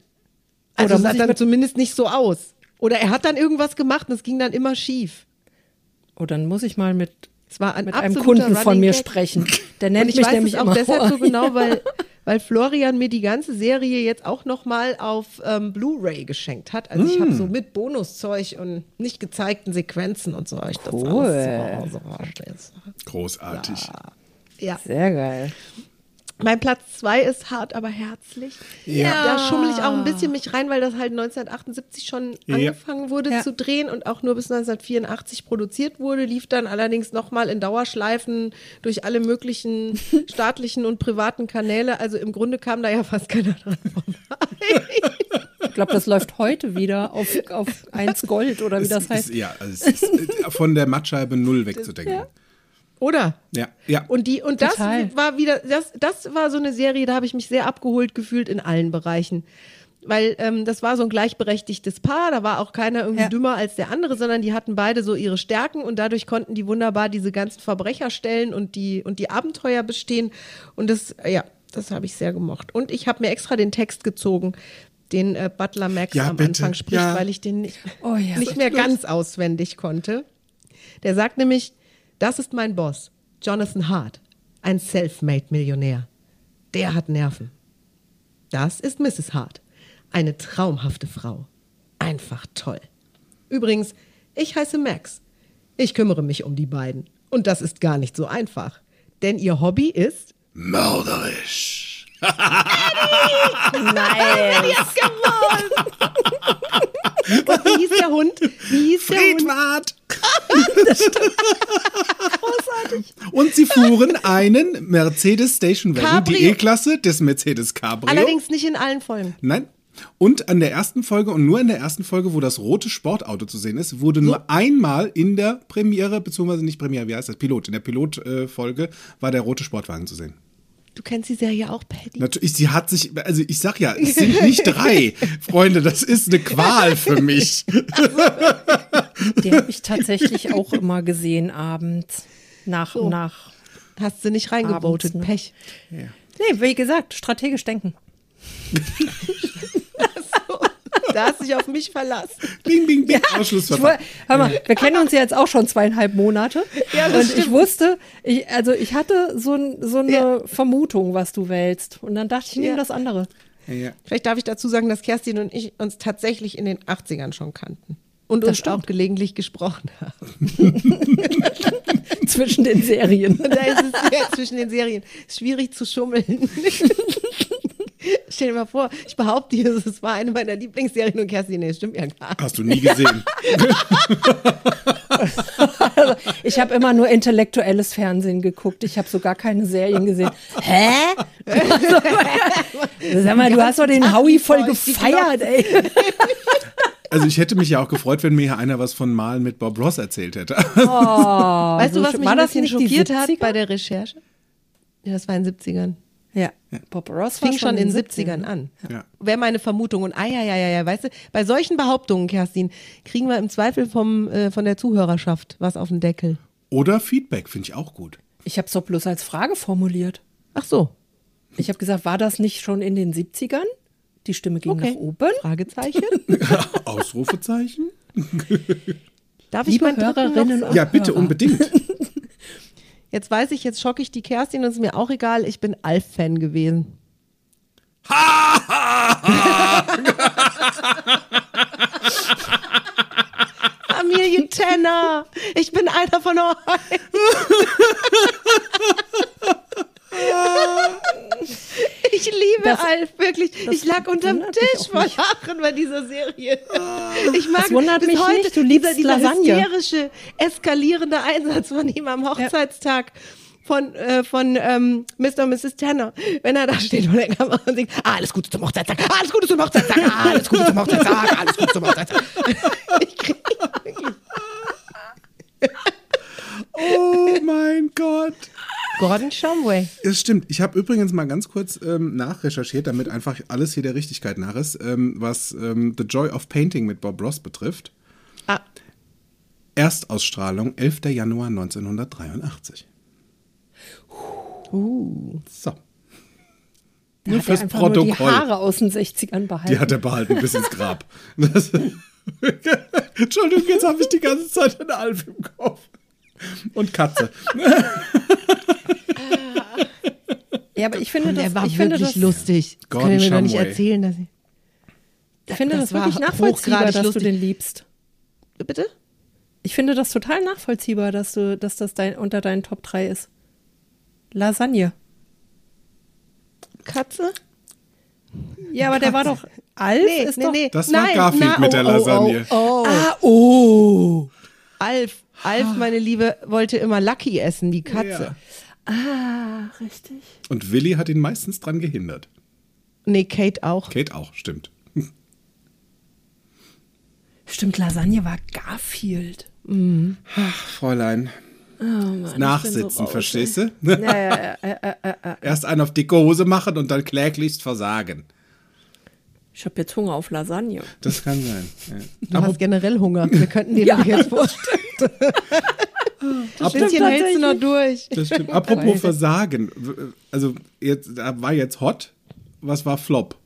Also Oder sah dann zumindest nicht so aus. Oder er hat dann irgendwas gemacht und es ging dann immer schief. Oh, dann muss ich mal mit, ein mit einem Kunden von Running mir Gag. sprechen. Der Und nennt ich mich weiß nämlich es auch immer deshalb so genau, weil, weil Florian mir die ganze Serie jetzt auch nochmal auf ähm, Blu-ray geschenkt hat. Also ich habe so mit Bonuszeug und nicht gezeigten Sequenzen und so. Ich das Cool. alles zu Hause jetzt. Großartig. Ja. Sehr geil. Mein Platz zwei ist hart, aber herzlich. Ja. Da schummel ich auch ein bisschen mich rein, weil das halt 1978 schon Ja. angefangen wurde Ja. zu drehen und auch nur bis 1984 produziert wurde, lief dann allerdings nochmal in Dauerschleifen durch alle möglichen staatlichen und privaten Kanäle. Also im Grunde kam da ja fast keiner dran vorbei. Ich glaube, das läuft heute wieder auf, auf 1 Gold oder wie das es heißt. Ist, ja, es ist äh, von der Mattscheibe null wegzudenken. Oder? Ja, ja. Und die und das Total. war wieder das das war so eine Serie, da habe ich mich sehr abgeholt gefühlt in allen Bereichen. Weil ähm, das war so ein gleichberechtigtes Paar, da war auch keiner irgendwie Ja. dümmer als der andere, sondern die hatten beide so ihre Stärken und dadurch konnten die wunderbar diese ganzen Verbrecherstellen und die und die Abenteuer bestehen und das ja, das habe ich sehr gemocht und ich habe mir extra den Text gezogen, den äh, Butler Max Ja, am bitte. Anfang spricht, Ja. weil ich den nicht, Oh ja. nicht mehr ganz auswendig konnte. Der sagt nämlich, das ist mein Boss, Jonathan Hart, ein Self-Made-Millionär. Der hat Nerven. Das ist Mrs. Hart, eine traumhafte Frau. Einfach toll. Übrigens, ich heiße Max. Ich kümmere mich um die beiden. Und das ist gar nicht so einfach. Denn ihr Hobby ist Mörderisch. Und wie hieß der Hund? Wie hieß der Hund? Großartig. Und sie fuhren einen Mercedes Station Wagon, die. E-Klasse des Mercedes Cabrio. Allerdings nicht in allen Folgen. Nein. Und an der ersten Folge und nur in der ersten Folge, wo das rote Sportauto zu sehen ist, wurde nur einmal in der Premiere, beziehungsweise nicht Premiere, wie heißt das? Pilot. In der Pilotfolge war der rote Sportwagen zu sehen. Du kennst die Serie auch, Paddy? Natürlich, sie hat sich, also ich sag ja, es sind nicht drei. Freunde, das ist eine Qual für mich. Den habe ich tatsächlich auch immer gesehen abends. Nach, nach. Hast du nicht reingevotet, Abends, ne? Pech. Nee, wie gesagt, strategisch denken. Da hast du dich auf mich verlassen. Bing, bing, bing, Ich Ausschlussverfahren. woll- hör mal, wir kennen uns ja jetzt auch schon zweieinhalb Monate. Ja, das und ich wusste, ich, also ich hatte so, ein, so eine Ja. Vermutung, was du wählst. Und dann dachte ich, ich nehme Ja. das andere. Ja, ja. Vielleicht darf ich dazu sagen, dass Kerstin und ich uns tatsächlich in den 80ern schon kannten. Und Das uns stimmt. auch gelegentlich gesprochen haben. Zwischen den Serien. Da ist es ja zwischen den Serien schwierig zu schummeln. Stell dir mal vor, ich behaupte dir, es war eine meiner Lieblingsserien und Kerstin, nee, das stimmt ja gar nicht. Hast du nie gesehen. Ich habe immer nur intellektuelles Fernsehen geguckt. Ich habe so gar keine Serien gesehen. Hä? Sag mal, du hast doch den Howie voll gefeiert, ey. Also ich hätte mich ja auch gefreut, wenn mir hier einer was von Malen mit Bob Ross erzählt hätte. weißt du, was mich war ein das bisschen schockiert hat 70er? bei der Recherche? Ja, das war in den 70ern. Ja. Bob Ross Fing schon in den 70ern. 70ern an. Ja. Wäre meine Vermutung. Und ah, ja, ja, ja, ja, weißt du, bei solchen Behauptungen, Kerstin, kriegen wir im Zweifel vom, äh, von der Zuhörerschaft was auf den Deckel. Oder Feedback, finde ich auch gut. Ich habe es doch bloß als Frage formuliert. Ach so. Ich habe gesagt, war das nicht schon in den 70ern? Die Stimme ging Okay. nach oben. Fragezeichen. Ausrufezeichen? Darf ich Liebe meinen dritten Hörerinnen und Ja, bitte, Hörer. unbedingt. Jetzt weiß ich, jetzt schocke ich die Kerstin und ist mir auch egal. Ich bin Alf-Fan gewesen. Familie Tenner. Ich bin einer von euch. Ich liebe Das- Alf, wirklich. Ich lag unterm Tisch vor. Lachen bei dieser Serie. Ich mag Das wundert bis mich heute nicht, du liebst dieser, dieser Lasagne. hysterische, eskalierende Einsatz von ihm am Hochzeitstag. Von, äh, von ähm, Mr. und Mrs. Tanner, wenn er da steht vor der Kamera und singt, ah, alles Gute zum Hochzeitstag, ah, alles Gute zum Hochzeitstag, ah, alles Gute zum Hochzeitstag, alles Gute zum Hochzeitstag. Ich krieg wirklich Oh mein Gott. Gordon Shumway. Es stimmt. Ich habe übrigens mal ganz kurz ähm, nachrecherchiert, damit einfach alles hier der Richtigkeit nach ist, ähm, was ähm, The Joy of Painting mit Bob Ross betrifft. Ah, Erstausstrahlung 11. Januar 1983. uh. So. Da Nur er fürs einfach nur die Protokoll. Haare aus den 60ern behalten. Die hat er behalten bis ins Grab. Entschuldigung, jetzt habe ich die ganze Zeit eine Alf im Kopf. Und Katze. ja, aber ich finde das, Der war ich finde wirklich das, lustig. Das können wir doch nicht erzählen, dass ich. ich finde das das, wirklich nachvollziehbar, dass lustig. du den liebst. Bitte? Ich finde das total nachvollziehbar, dass du, dass das dein, unter deinen Top 3 ist. Lasagne. Katze? Ja, aber der war doch. Alf Nee, ist nee, doch. nee. Das war Nein, Garfield na, mit oh, der oh, Lasagne. Oh, oh. Ah, oh. Alf, Alf, meine Liebe, wollte immer Lucky essen, die Katze. Ah, richtig. Und Willi hat ihn meistens dran gehindert. Nee, Kate auch. Kate auch, stimmt. Stimmt, Lasagne war Garfield. Ach, Fräulein. Oh Mann, Nachsitzen, so verstehst du? ja, ja, ja. Erst einen auf dicke Hose machen und dann kläglichst versagen. Ich habe jetzt Hunger auf Lasagne. Das kann sein. Du Ja. hast generell Hunger. Wir könnten dir Ja. das jetzt vorstellen. Das hältst du noch durch. Das stimmt. Apropos Versagen. Also, jetzt, da war jetzt Hot. Was war Flop?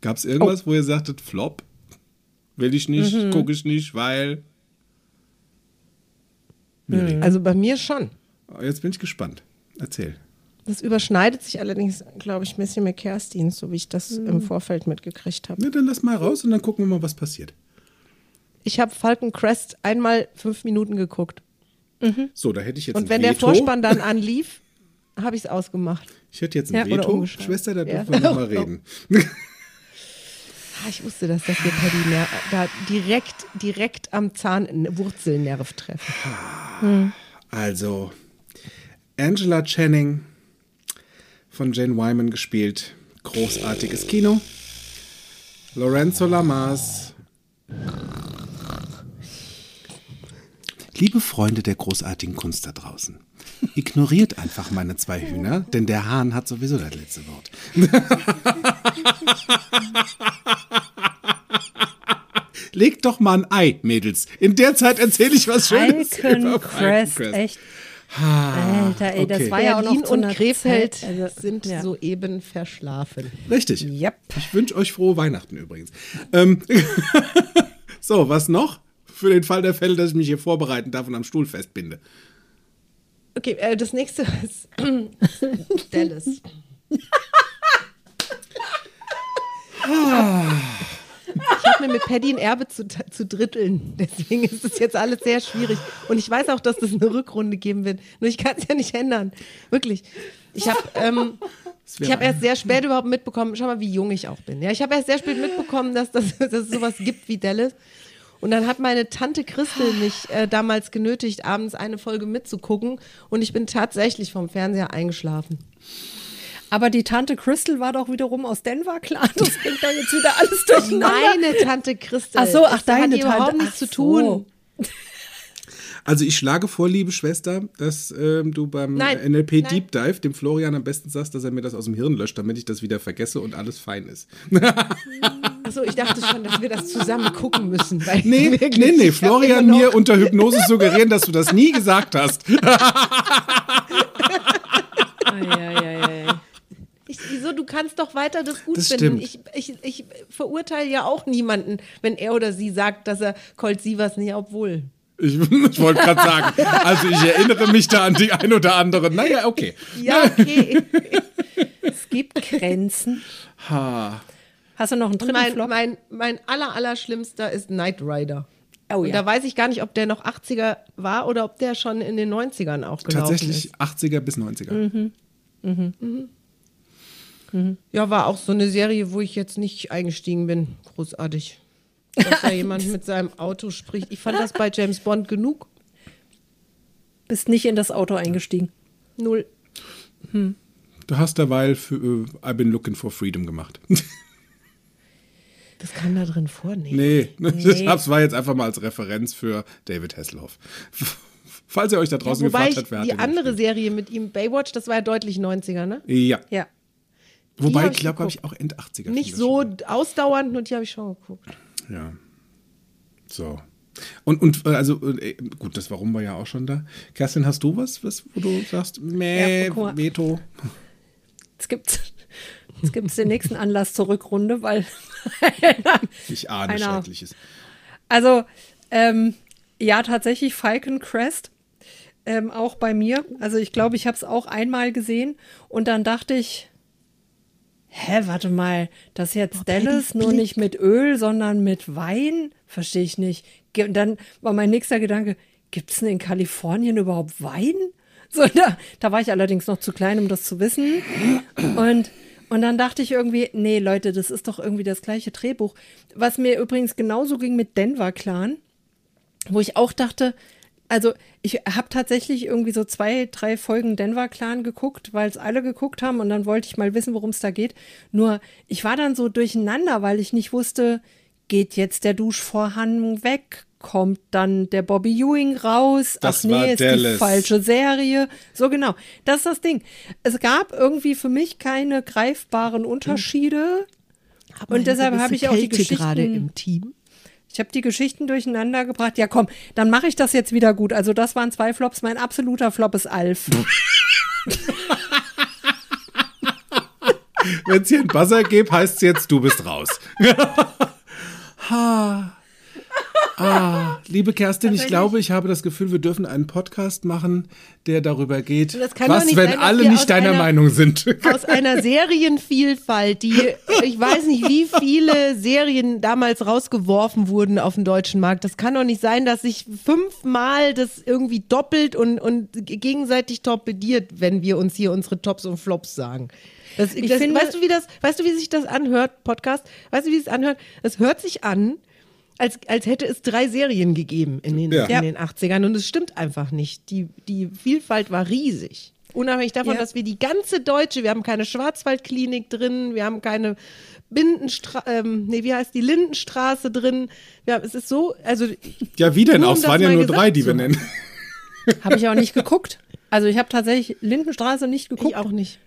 Gab es irgendwas, wo ihr sagtet, Flop? Will ich nicht, Mhm. gucke ich nicht, weil. Also bei mir schon. Jetzt bin ich gespannt. Erzähl. Das überschneidet sich allerdings, glaube ich, ein bisschen mit Kerstins, so wie ich das im Vorfeld mitgekriegt habe. Na, dann lass mal raus und dann gucken wir mal, was passiert. Ich habe Falcon Crest einmal fünf Minuten geguckt. So, da hätte ich jetzt Und ein wenn der Veto. Vorspann dann anlief, habe ich es ausgemacht. Ich hätte jetzt ein Ja, Veto. Schwester, da Ja. dürfen wir noch mal reden. Ah, ich wusste, dass das hier Paddy da direkt, direkt am Zahnwurzelnerv treffen. Also, Angela Channing von Jane Wyman gespielt. Großartiges Kino. Lorenzo Lamas. Liebe Freunde der großartigen Kunst da draußen, ignoriert einfach meine zwei Hühner, denn der Hahn hat sowieso das letzte Wort. Legt doch mal ein Ei, Mädels. In der Zeit erzähle ich was Schönes. Falcon über Crest, Crest. echt. Alter, ey, das okay. war ja auch noch zu und einer Krefeld Zeit, also, sind ja. soeben verschlafen. Richtig. Yep. Ich wünsche euch frohe Weihnachten übrigens. Ähm, so, was noch? Für den Fall der Fälle, dass ich mich hier vorbereiten darf und am Stuhl festbinde. Okay, äh, das nächste ist Dallas. Ich habe mir mit Paddy ein Erbe zu, zu dritteln. Deswegen ist es jetzt alles sehr schwierig. Und ich weiß auch, dass das eine Rückrunde geben wird. Nur ich kann es ja nicht ändern. Wirklich. Ich habe ähm, ich hab erst sehr spät überhaupt mitbekommen, schau mal, wie jung ich auch bin. Ja, ich habe erst sehr spät mitbekommen, dass, das, dass es sowas gibt wie Dallas. Und dann hat meine Tante Christel mich äh, damals genötigt, abends eine Folge mitzugucken. Und ich bin tatsächlich vom Fernseher eingeschlafen. Aber die Tante Crystal war doch wiederum aus Denver, klar. Das bringt doch jetzt wieder alles durcheinander. Meine Tante Christel. Ach so, ach, Das deine hat hier überhaupt Tante. nichts Ach zu so. tun. Also ich schlage vor, liebe Schwester, dass ähm, du beim Nein, NLP nein. Deep Dive dem Florian am besten sagst, dass er mir das aus dem Hirn löscht, damit ich das wieder vergesse und alles fein ist. Achso, ich dachte schon, dass wir das zusammen gucken müssen. Weil Nee, wirklich, nee, nee, Florian mir unter Hypnose suggerieren, dass du das nie gesagt hast. Eieieiei. Ich, wieso, du kannst doch weiter das gut Das finden. Ich, ich, ich verurteile ja auch niemanden, wenn er oder sie sagt, dass er Colt Sievers nicht, obwohl. Ich, ich wollte gerade sagen, also ich erinnere mich da an die ein oder andere. Naja, okay. Ja, okay. Es gibt Grenzen. Ha. Hast du noch einen dritten mein, Flop? mein, mein aller, aller schlimmster ist Knight Rider. Oh Und ja. da weiß ich gar nicht, ob der noch 80er war oder ob der schon in den 90ern auch gelaufen Tatsächlich ist. 80er bis 90er. Ja, war auch so eine Serie, wo ich jetzt nicht eingestiegen bin. Großartig. Dass da jemand mit seinem Auto spricht. Ich fand das bei James Bond genug. Bist nicht in das Auto eingestiegen. Null. Du hast derweil für äh, I've been looking for freedom gemacht. Das kam da drin vor, nee. nee, ich hab's war jetzt einfach mal als Referenz für David Hasselhoff. Falls ihr euch da draußen Wobei gefragt habt, wer hat die andere? Serie mit ihm, Baywatch, das war ja deutlich 90er, ne? Ja. Ja. Wobei, ich glaube, glaube ich, auch End 80er. Nicht so schon. ausdauernd, nur die habe ich schon geguckt. Ja. So. Und, und äh, also, äh, gut, das Warum war ja auch schon da. Kerstin, hast du was, was wo du sagst, meh, Ja. Veto? Jetzt gibt's, jetzt gibt's den nächsten Anlass zur Rückrunde, weil Ich ahne Einer. Schreckliches. Also, ähm, ja, tatsächlich Falcon Crest. Ähm, auch bei mir. Also ich glaube, ich habe es auch einmal gesehen und dann dachte ich, hä, warte mal, das ist jetzt Dallas nur nicht mit Öl, sondern mit Wein? Verstehe ich nicht. Und dann war mein nächster Gedanke, gibt es denn in Kalifornien überhaupt Wein? So, da, da war ich allerdings noch zu klein, um das zu wissen. Und, und dann dachte ich irgendwie, nee, Leute, das ist doch irgendwie das gleiche Drehbuch. Was mir übrigens genauso ging mit Denver Clan, wo ich auch dachte, also ich habe tatsächlich irgendwie so zwei, drei Folgen Denver Clan geguckt, weil es alle geguckt haben und dann wollte ich mal wissen, worum es da geht. Nur ich war dann so durcheinander, weil ich nicht wusste, geht jetzt der Duschvorhang weg? Kommt dann der Bobby Ewing raus? Das Ach nee, war ist die Dallas. falsche Serie. So genau. Das ist das Ding. Es gab irgendwie für mich keine greifbaren Unterschiede. Und deshalb habe ich auch die Kälte gerade im Team. Ich habe die Geschichten durcheinander gebracht. Ja, komm, dann mache ich das jetzt wieder gut. Also, das waren zwei Flops. Mein absoluter Flop ist Alf. Wenn es hier einen Buzzer gibt, heißt es jetzt, du bist raus. ha. Ah, liebe Kerstin, ich glaube, ich habe das Gefühl, wir dürfen einen Podcast machen, der darüber geht, was, wenn sein, alle nicht deiner einer- Meinung sind. Aus einer Serienvielfalt, die, ich weiß nicht, wie viele Serien damals rausgeworfen wurden auf den deutschen Markt. Das kann doch nicht sein, dass sich fünfmal das irgendwie doppelt und, und gegenseitig torpediert, wenn wir uns hier unsere Tops und Flops sagen. Das, Ich das, finde- weißt du, wie das, weißt du, wie sich das anhört, Podcast? Weißt du, wie es anhört? Es hört sich an, als, als hätte es drei Serien gegeben in den, Ja. in den 80ern und es stimmt einfach nicht. Die, die Vielfalt war riesig. Unabhängig davon, Ja. dass wir die ganze deutsche, wir haben keine Schwarzwaldklinik drin, wir haben keine Bindenstraße, ähm, nee, wie heißt die Lindenstraße drin. Wir haben, es ist so, also ja, wie denn auch? Es waren ja nur drei, die wir nennen. habe ich auch nicht geguckt. Also, ich habe tatsächlich Lindenstraße nicht geguckt. ich auch nicht.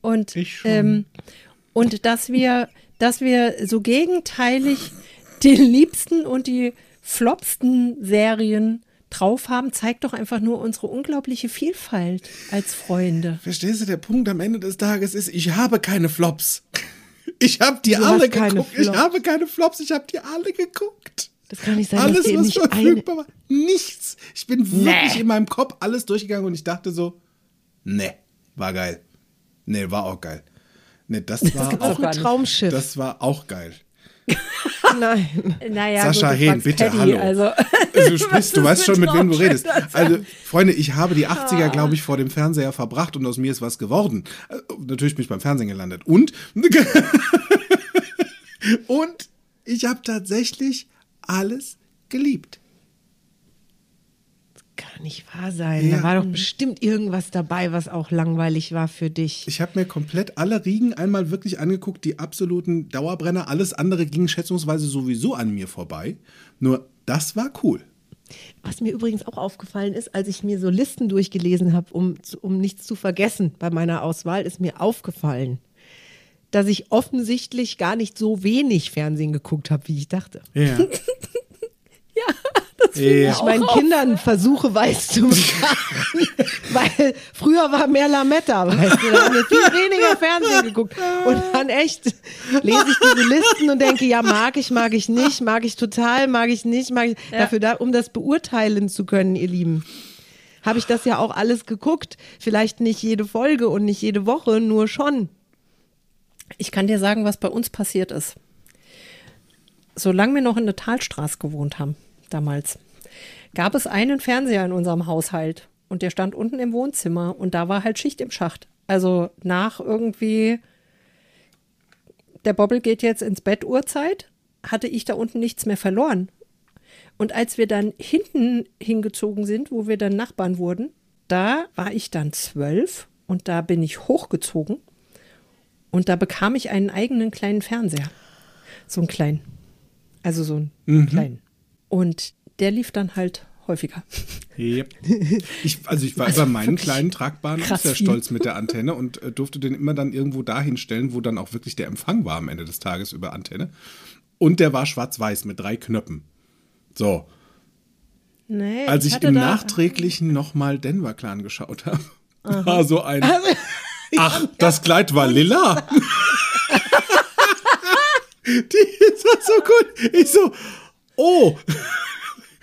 Und, Ich schon. Ähm, und dass wir, dass wir so gegenteilig die liebsten und die flopsten Serien drauf haben, zeigt doch einfach nur unsere unglaubliche Vielfalt als Freunde. Verstehst du, der Punkt am Ende des Tages ist, ich habe keine Flops. Ich habe die Du alle geguckt. Ich habe keine Flops, ich habe die alle geguckt. Das kann nicht sein, Alles, was nicht verfügbar war. Nichts. Ich bin wirklich in meinem Kopf alles durchgegangen und ich dachte so, ne, war geil. Ne, war auch geil. Ne, das war gibt's Auch auch, ein. Traumschiff. das war auch geil. Nein. Naja, Sascha gut, Hehn, bitte, Paddy, hallo. Also, Also du sprichst, du weißt schon, mit wem du redest. Also, Freunde, ich habe die 80er, glaube ich, vor dem Fernseher verbracht und aus mir ist was geworden. Äh, Natürlich bin ich beim Fernsehen gelandet. Und, und ich habe tatsächlich alles geliebt. Nicht wahr sein. Ja. Da war doch bestimmt irgendwas dabei, was auch langweilig war für dich. Ich habe mir komplett alle Riegen einmal wirklich angeguckt, die absoluten Dauerbrenner. Alles andere ging schätzungsweise sowieso an mir vorbei. Nur das war cool. Was mir übrigens auch aufgefallen ist, als ich mir so Listen durchgelesen habe, um, um nichts zu vergessen bei meiner Auswahl, ist mir aufgefallen, dass ich offensichtlich gar nicht so wenig Fernsehen geguckt habe, wie ich dachte. Ja. Das fiel mir Ja. Ich meinen auf. Kindern versuche weiß zu machen, weil früher war mehr Lametta, weißt du, da haben wir viel weniger Fernsehen geguckt und dann echt lese ich diese Listen und denke, ja, mag ich, mag ich nicht, mag ich total, mag ich nicht, mag ich, Ja. dafür da, um das beurteilen zu können, ihr Lieben. Habe ich das ja auch alles geguckt. Vielleicht nicht jede Folge und nicht jede Woche, nur schon. Ich kann dir sagen, was bei uns passiert ist. Solange wir noch in der Talstraße gewohnt haben, damals, gab es einen Fernseher in unserem Haushalt und der stand unten im Wohnzimmer und da war halt Schicht im Schacht. Also nach irgendwie, der Bobbel geht jetzt ins Bett Uhrzeit, hatte ich da unten nichts mehr verloren. Und als wir dann hinten hingezogen sind, wo wir dann Nachbarn wurden, da war ich dann zwölf und da bin ich hochgezogen und da bekam ich einen eigenen kleinen Fernseher. So einen kleinen. Also so einen kleinen. Und der lief dann halt häufiger. Yep. Ich, also ich war über meinen kleinen tragbaren auch sehr viel. stolz mit der Antenne und äh, durfte den immer dann irgendwo dahin stellen, wo dann auch wirklich der Empfang war am Ende des Tages über Antenne. Und der war schwarz-weiß mit drei Knöpfen. So, Nee, als ich, hatte im da- Nachträglichen nochmal Denver Clan geschaut habe, war so ein. Ach, das Kleid war lila. Die ist so gut. Ich so, oh.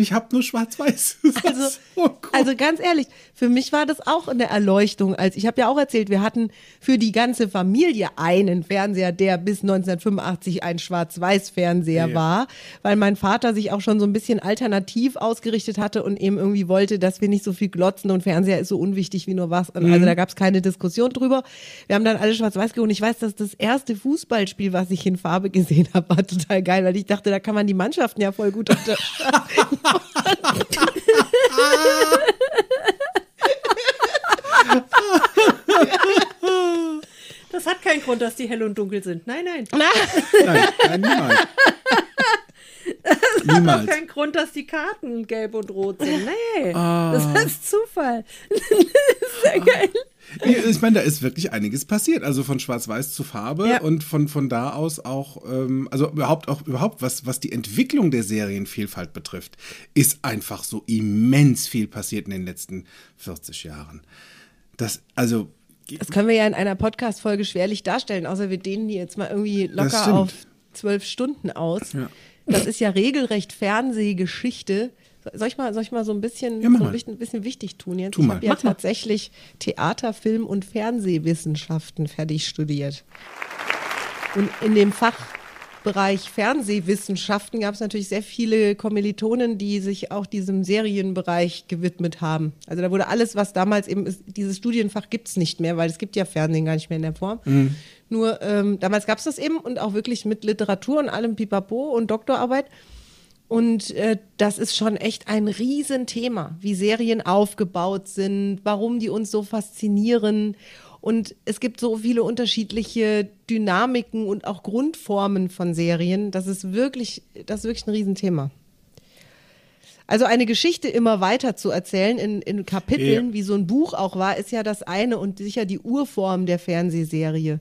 Ich habe nur schwarz-weiß. Also, so also ganz ehrlich, für mich war das auch eine Erleuchtung. Als ich habe ja auch erzählt, wir hatten für die ganze Familie einen Fernseher, der bis 1985 ein Schwarz-Weiß-Fernseher Ja. war, weil mein Vater sich auch schon so ein bisschen alternativ ausgerichtet hatte und eben irgendwie wollte, dass wir nicht so viel glotzen und Fernseher ist so unwichtig wie nur was. Und Mhm. Also da gab es keine Diskussion drüber. Wir haben dann alle Schwarz-Weiß und ich weiß, dass das erste Fußballspiel, was ich in Farbe gesehen habe, war total geil, weil ich dachte, da kann man die Mannschaften ja voll gut unterscheiden. Das hat keinen Grund, dass die hell und dunkel sind. Nein, nein. Nein, nein, niemals. Das hat Niemals. keinen Grund, dass die Karten gelb und rot sind. Nee, Ah. das ist Zufall. das ist sehr geil. Nee, Ich meine, da ist wirklich einiges passiert. Also von Schwarz-Weiß zu Farbe Ja. und von, von da aus auch, ähm, also überhaupt auch überhaupt, was, was die Entwicklung der Serienvielfalt betrifft, ist einfach so immens viel passiert in den letzten 40 Jahren. Das, also, Das können wir ja in einer Podcast-Folge schwerlich darstellen, außer wir dehnen die jetzt mal irgendwie locker auf zwölf Stunden aus. Ja. Das ist ja regelrecht Fernsehgeschichte. Soll ich mal, soll ich mal so ein bisschen, Ja, so ein bisschen, bisschen wichtig tun jetzt? Tu ich habe ja Mach mal. tatsächlich Theater, Film und Fernsehwissenschaften fertig studiert. Und in dem Fachbereich Fernsehwissenschaften gab es natürlich sehr viele Kommilitonen, die sich auch diesem Serienbereich gewidmet haben. Also da wurde alles, was damals eben ist, dieses Studienfach gibt es nicht mehr, weil es gibt ja Fernsehen gar nicht mehr in der Form. Nur ähm, damals gab es das eben und auch wirklich mit Literatur und allem Pipapo und Doktorarbeit. Und äh, das ist schon echt ein Riesenthema, wie Serien aufgebaut sind, warum die uns so faszinieren. Und es gibt so viele unterschiedliche Dynamiken und auch Grundformen von Serien. Das ist wirklich, das ist wirklich ein Riesenthema. Also eine Geschichte immer weiter zu erzählen in, in Kapiteln, Ja. wie so ein Buch auch war, ist ja das eine und sicher die Urform der Fernsehserie.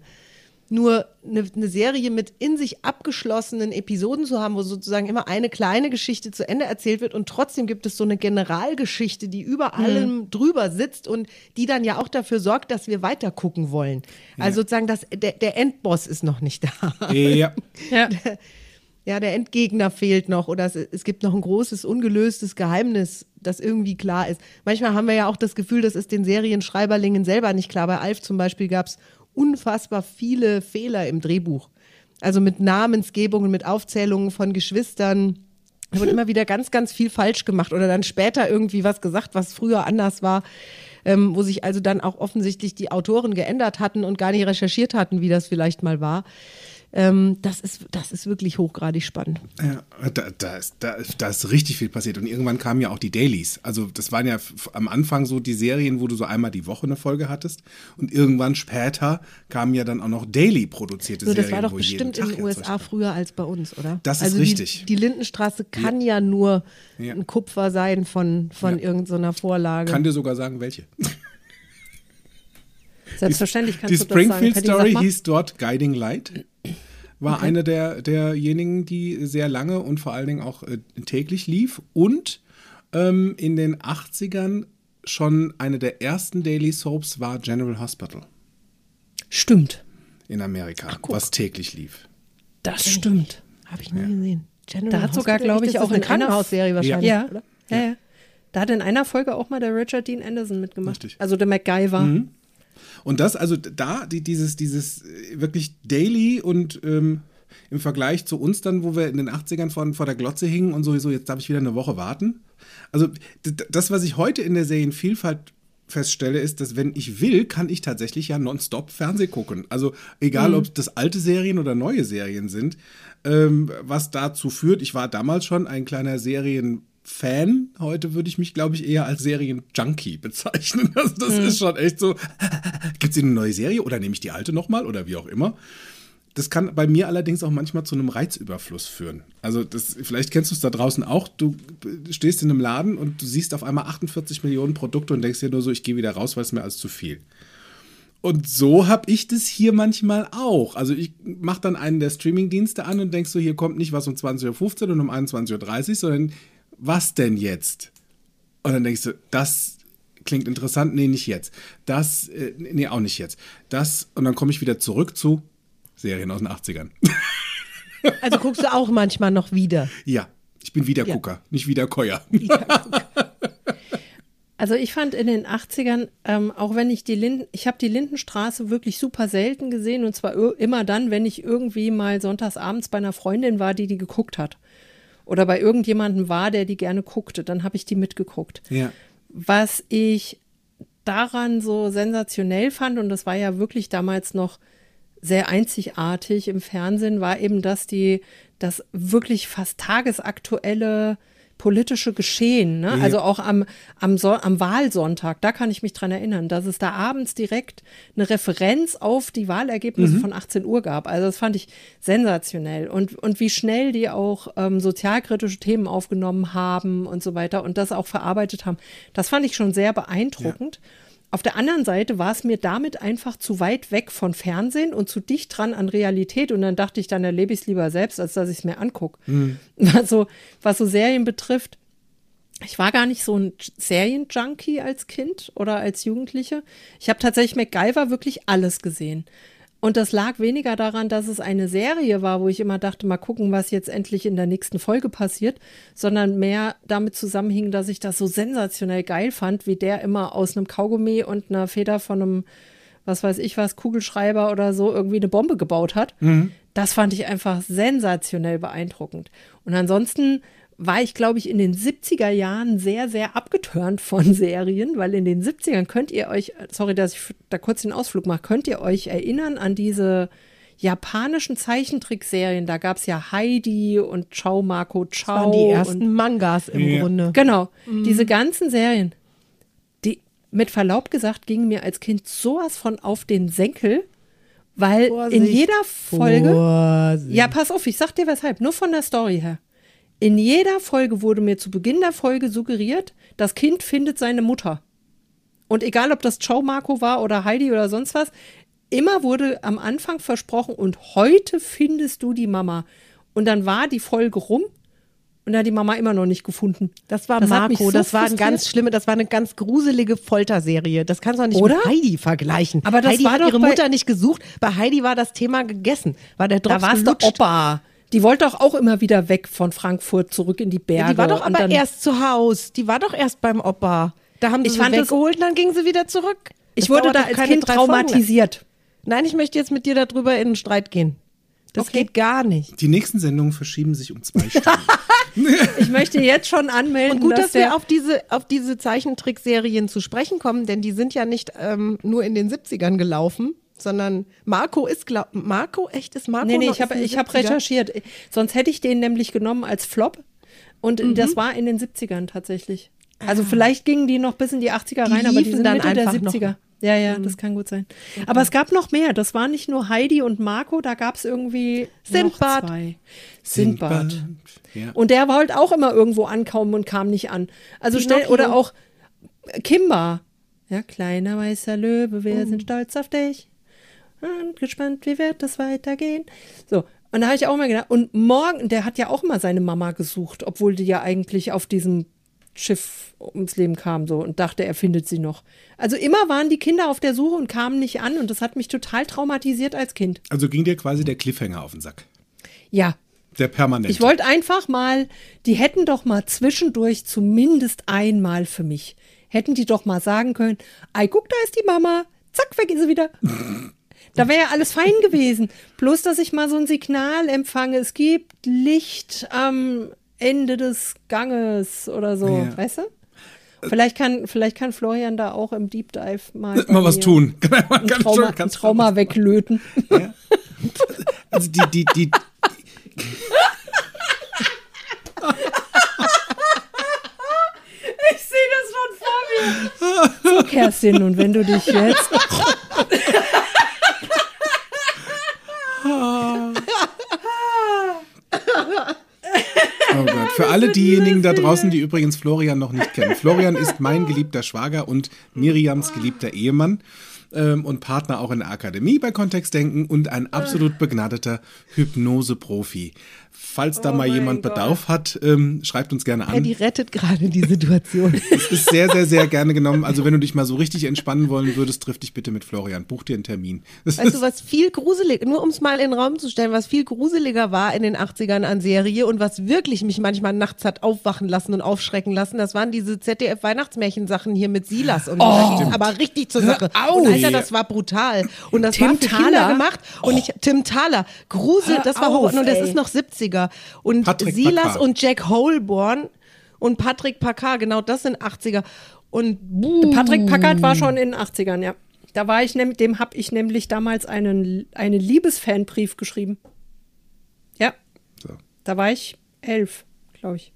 Nur eine, eine Serie mit in sich abgeschlossenen Episoden zu haben, wo sozusagen immer eine kleine Geschichte zu Ende erzählt wird und trotzdem gibt es so eine Generalgeschichte, die über allem drüber sitzt und die dann ja auch dafür sorgt, dass wir weiter gucken wollen. Also sozusagen das, der, der Endboss ist noch nicht da. ja. Ja. Ja, der Endgegner fehlt noch oder es, es gibt noch ein großes, ungelöstes Geheimnis, das irgendwie klar ist. Manchmal haben wir ja auch das Gefühl, das ist den Serienschreiberlingen selber nicht klar. Bei Alf zum Beispiel gab es unfassbar viele Fehler im Drehbuch. Also mit Namensgebungen, mit Aufzählungen von Geschwistern. Da wurde immer wieder ganz, ganz viel falsch gemacht oder dann später irgendwie was gesagt, was früher anders war, ähm, wo sich also dann auch offensichtlich die Autoren geändert hatten und gar nicht recherchiert hatten, wie das vielleicht mal war. Ähm, das, ist, das ist wirklich hochgradig spannend. Ja, da, da, ist, da, da ist richtig viel passiert. Und irgendwann kamen ja auch die Dailies. Also das waren ja am Anfang so die Serien, wo du so einmal die Woche eine Folge hattest. Und irgendwann später kamen ja dann auch noch daily produzierte So, das Serien. war doch bestimmt in den ja USA früher als bei uns, oder? Das ist also richtig. Die, die Lindenstraße kann ja, nur Ja. ein Kupfer sein von, von Ja. irgendeiner Vorlage. Kann dir sogar sagen, welche. Selbstverständlich kannst Die du das sagen. Springfield Patty, sag Story hieß dort Guiding Light. War eine der, derjenigen, die sehr lange und vor allen Dingen auch äh, täglich lief. Und ähm, in den 80ern schon eine der ersten Daily Soaps war General Hospital Stimmt. in Amerika, was täglich lief. Das stimmt. Habe ich nie gesehen. General Da hat sogar, Hospital, glaube echt? ich, Das auch eine Krankenhausserie wahrscheinlich, Ja, oder? ja, ja. Da hat in einer Folge auch mal der Richard Dean Anderson mitgemacht. Richtig. Also der MacGyver. Und das, also da, die, dieses, dieses äh, wirklich Daily und ähm, im Vergleich zu uns dann, wo wir in den 80ern vor, vor der Glotze hingen und sowieso, jetzt darf ich wieder eine Woche warten. Also das, was ich heute in der Serienvielfalt feststelle, ist, dass wenn ich will, kann ich tatsächlich ja nonstop Fernseh gucken. Also egal, ob das alte Serien oder neue Serien sind, ähm, was dazu führt, ich war damals schon ein kleiner Serienfan. Heute würde ich mich, glaube ich, eher als Serienjunkie bezeichnen. Also das ist schon echt so, Gibt es eine neue Serie oder nehme ich die alte nochmal oder wie auch immer? Das kann bei mir allerdings auch manchmal zu einem Reizüberfluss führen. Also das, vielleicht kennst du es da draußen auch. Du stehst in einem Laden und du siehst auf einmal 48 Millionen Produkte und denkst dir nur so, ich gehe wieder raus, weil es mir alles zu viel. Und so habe ich das hier manchmal auch. Also ich mache dann einen der Streamingdienste an und denkst so, hier kommt nicht was um 20.15 Uhr und um 21.30 Uhr, sondern was denn jetzt? Und dann denkst du, das klingt interessant, nee, nicht jetzt. Das, äh, nee, auch nicht jetzt. Das, und dann komme ich wieder zurück zu Serien aus den 80ern. Also guckst du auch manchmal noch wieder. ja, ich bin Wiedergucker, nicht Wiederkäuer. Also ich fand in den 80ern, ähm, auch wenn ich die Linden, ich habe die Lindenstraße wirklich super selten gesehen und zwar immer dann, wenn ich irgendwie mal sonntagsabends bei einer Freundin war, die die geguckt hat. Oder bei irgendjemandem war, der die gerne guckte, dann habe ich die mitgeguckt. Ja. Was ich daran so sensationell fand, und das war ja wirklich damals noch sehr einzigartig im Fernsehen, war eben, dass die das wirklich fast tagesaktuelle politische Geschehen, ne? also auch am, am, so am Wahlsonntag, da kann ich mich dran erinnern, dass es da abends direkt eine Referenz auf die Wahlergebnisse von 18 Uhr gab. Also das fand ich sensationell. Und, und wie schnell die auch ähm, sozialkritische Themen aufgenommen haben und so weiter und das auch verarbeitet haben, das fand ich schon sehr beeindruckend. Auf der anderen Seite war es mir damit einfach zu weit weg von Fernsehen und zu dicht dran an Realität. Und dann dachte ich, dann erlebe ich es lieber selbst, als dass ich es mir angucke. Was, so, was so Serien betrifft, ich war gar nicht so ein Serienjunkie als Kind oder als Jugendliche. Ich habe tatsächlich MacGyver wirklich alles gesehen. Und das lag weniger daran, dass es eine Serie war, wo ich immer dachte, mal gucken, was jetzt endlich in der nächsten Folge passiert, sondern mehr damit zusammenhing, dass ich das so sensationell geil fand, wie der immer aus einem Kaugummi und einer Feder von einem, was weiß ich was, Kugelschreiber oder so irgendwie eine Bombe gebaut hat. Das fand ich einfach sensationell beeindruckend. Und ansonsten war ich, glaube ich, in den 70er Jahren sehr, sehr abgeturnt von Serien, weil in den 70ern könnt ihr euch, sorry, dass ich da kurz den Ausflug mache, könnt ihr euch erinnern an diese japanischen Zeichentrickserien? Da gab es ja Heidi und Ciao Marco Das Ciao. waren die und ersten Mangas im Ja. Grunde. Genau, diese ganzen Serien, die mit Verlaub gesagt gingen mir als Kind sowas von auf den Senkel, weil in Vorsicht. jeder Folge, Vorsicht. ja, pass auf, ich sag dir weshalb, nur von der Story her. In jeder Folge wurde mir zu Beginn der Folge suggeriert, das Kind findet seine Mutter. Und egal, ob das Ciao Marco war oder Heidi oder sonst was, immer wurde am Anfang versprochen, und heute findest du die Mama. Und dann war die Folge rum und da hat die Mama immer noch nicht gefunden. Das war Das Marco, so das war ein frustriert. ganz schlimme, das war eine ganz gruselige Folterserie. Das kannst du auch nicht Oder? mit Heidi vergleichen. Aber das Heidi war hat doch ihre Mutter nicht gesucht. Bei Heidi war das Thema gegessen. War der Da Drops war es der gelutscht. Opa. Die wollte doch auch immer wieder weg von Frankfurt zurück in die Berge. Ja, die war doch und aber dann, erst zu Haus. Die war doch erst beim Opa. Da haben sie Ich sie weggeholt und dann ging sie wieder zurück. Ich Das wurde dauert da als Kind traumatisiert. Nein, ich möchte jetzt mit dir darüber in den Streit gehen. Das Okay. geht gar nicht. Die nächsten Sendungen verschieben sich um zwei Stunden. Ich möchte jetzt schon anmelden, Und gut, dass, der, wir auf diese, auf diese Zeichentrickserien zu sprechen kommen, denn die sind ja nicht ähm, nur in den 70ern gelaufen, sondern Marco ist, glaub, Marco, echt ist Marco Nee, nee, noch- ich habe hab 70er? recherchiert. Sonst hätte ich den nämlich genommen als Flop. Und Mhm. das war in den 70ern tatsächlich. Also vielleicht gingen die noch bis in die 80er Die rein, aber die sind dann Mitte der einfach noch. Mhm. 70er. Ja, ja, das kann gut sein. Aber es gab noch mehr. Das war nicht nur Heidi und Marco, da gab es irgendwie Sindbad. noch zwei. Sindbad. Ja. Und der wollte auch immer irgendwo ankommen und kam nicht an. Also schnell, oder auch Kimba. Ja, kleiner weißer Löwe, wir Oh. sind stolz auf dich. Und gespannt, wie wird das weitergehen. So, und da habe ich auch mal gedacht, und morgen, der hat ja auch mal seine Mama gesucht, obwohl die ja eigentlich auf diesem Schiff ums Leben kam so und dachte, er findet sie noch. Also immer waren die Kinder auf der Suche und kamen nicht an und das hat mich total traumatisiert als Kind. Also ging dir quasi der Cliffhanger auf den Sack. Ja, Der permanent. ich wollte einfach mal, die hätten doch mal zwischendurch zumindest einmal für mich, hätten die doch mal sagen können, ei, guck, da ist die Mama, zack, weg ist sie wieder. Da wäre ja alles fein gewesen. Bloß, dass ich mal so ein Signal empfange, es gibt Licht am Ende des Ganges oder so, Ja. weißt du? Vielleicht kann, vielleicht kann Florian da auch im Deep Dive mal, bei mal was tun. Ein Ganz Trauma, schon, ein Trauma weglöten. Also die, die, die, Ich sehe das schon vor mir. So, Kerstin, und wenn du dich jetzt. Oh Gott. Für alle diejenigen da draußen, die übrigens Florian noch nicht kennen. Florian ist mein geliebter Schwager und Miriams geliebter Ehemann ähm, und Partner auch in der Akademie bei Kontextdenken und ein absolut begnadeter Hypnose-Profi. Falls da mal jemand Bedarf hat, ähm, schreibt uns gerne an. Die rettet gerade die Situation. Es ist sehr, sehr, sehr gerne genommen. Also wenn du dich mal so richtig entspannen wollen würdest, triff dich bitte mit Florian. Buch dir einen Termin. Das Weißt du, was viel gruselig, nur um es mal in den Raum zu stellen, was viel gruseliger war in den 80ern an Serie und was wirklich mich manchmal nachts hat aufwachen lassen und aufschrecken lassen, das waren diese ZDF-Weihnachtsmärchensachen hier mit Silas und so. Da ging's aber richtig zur Sache. auf! Und Alter, das war brutal. Und das Tim war für Kinder Thaler? gemacht. Und ich, Tim Thaler, Grusel, Hör das war auf. Und das ey. ist noch 70er. Und Patrick Silas Packard. und Jack Holborn und Patrick Packard, genau das sind 80er. Und buh, Patrick Packard war schon in den 80ern, ja. Da war ich nämlich, dem habe ich nämlich damals einen, einen Liebesfanbrief geschrieben. Ja, so. da war ich elf, glaube ich.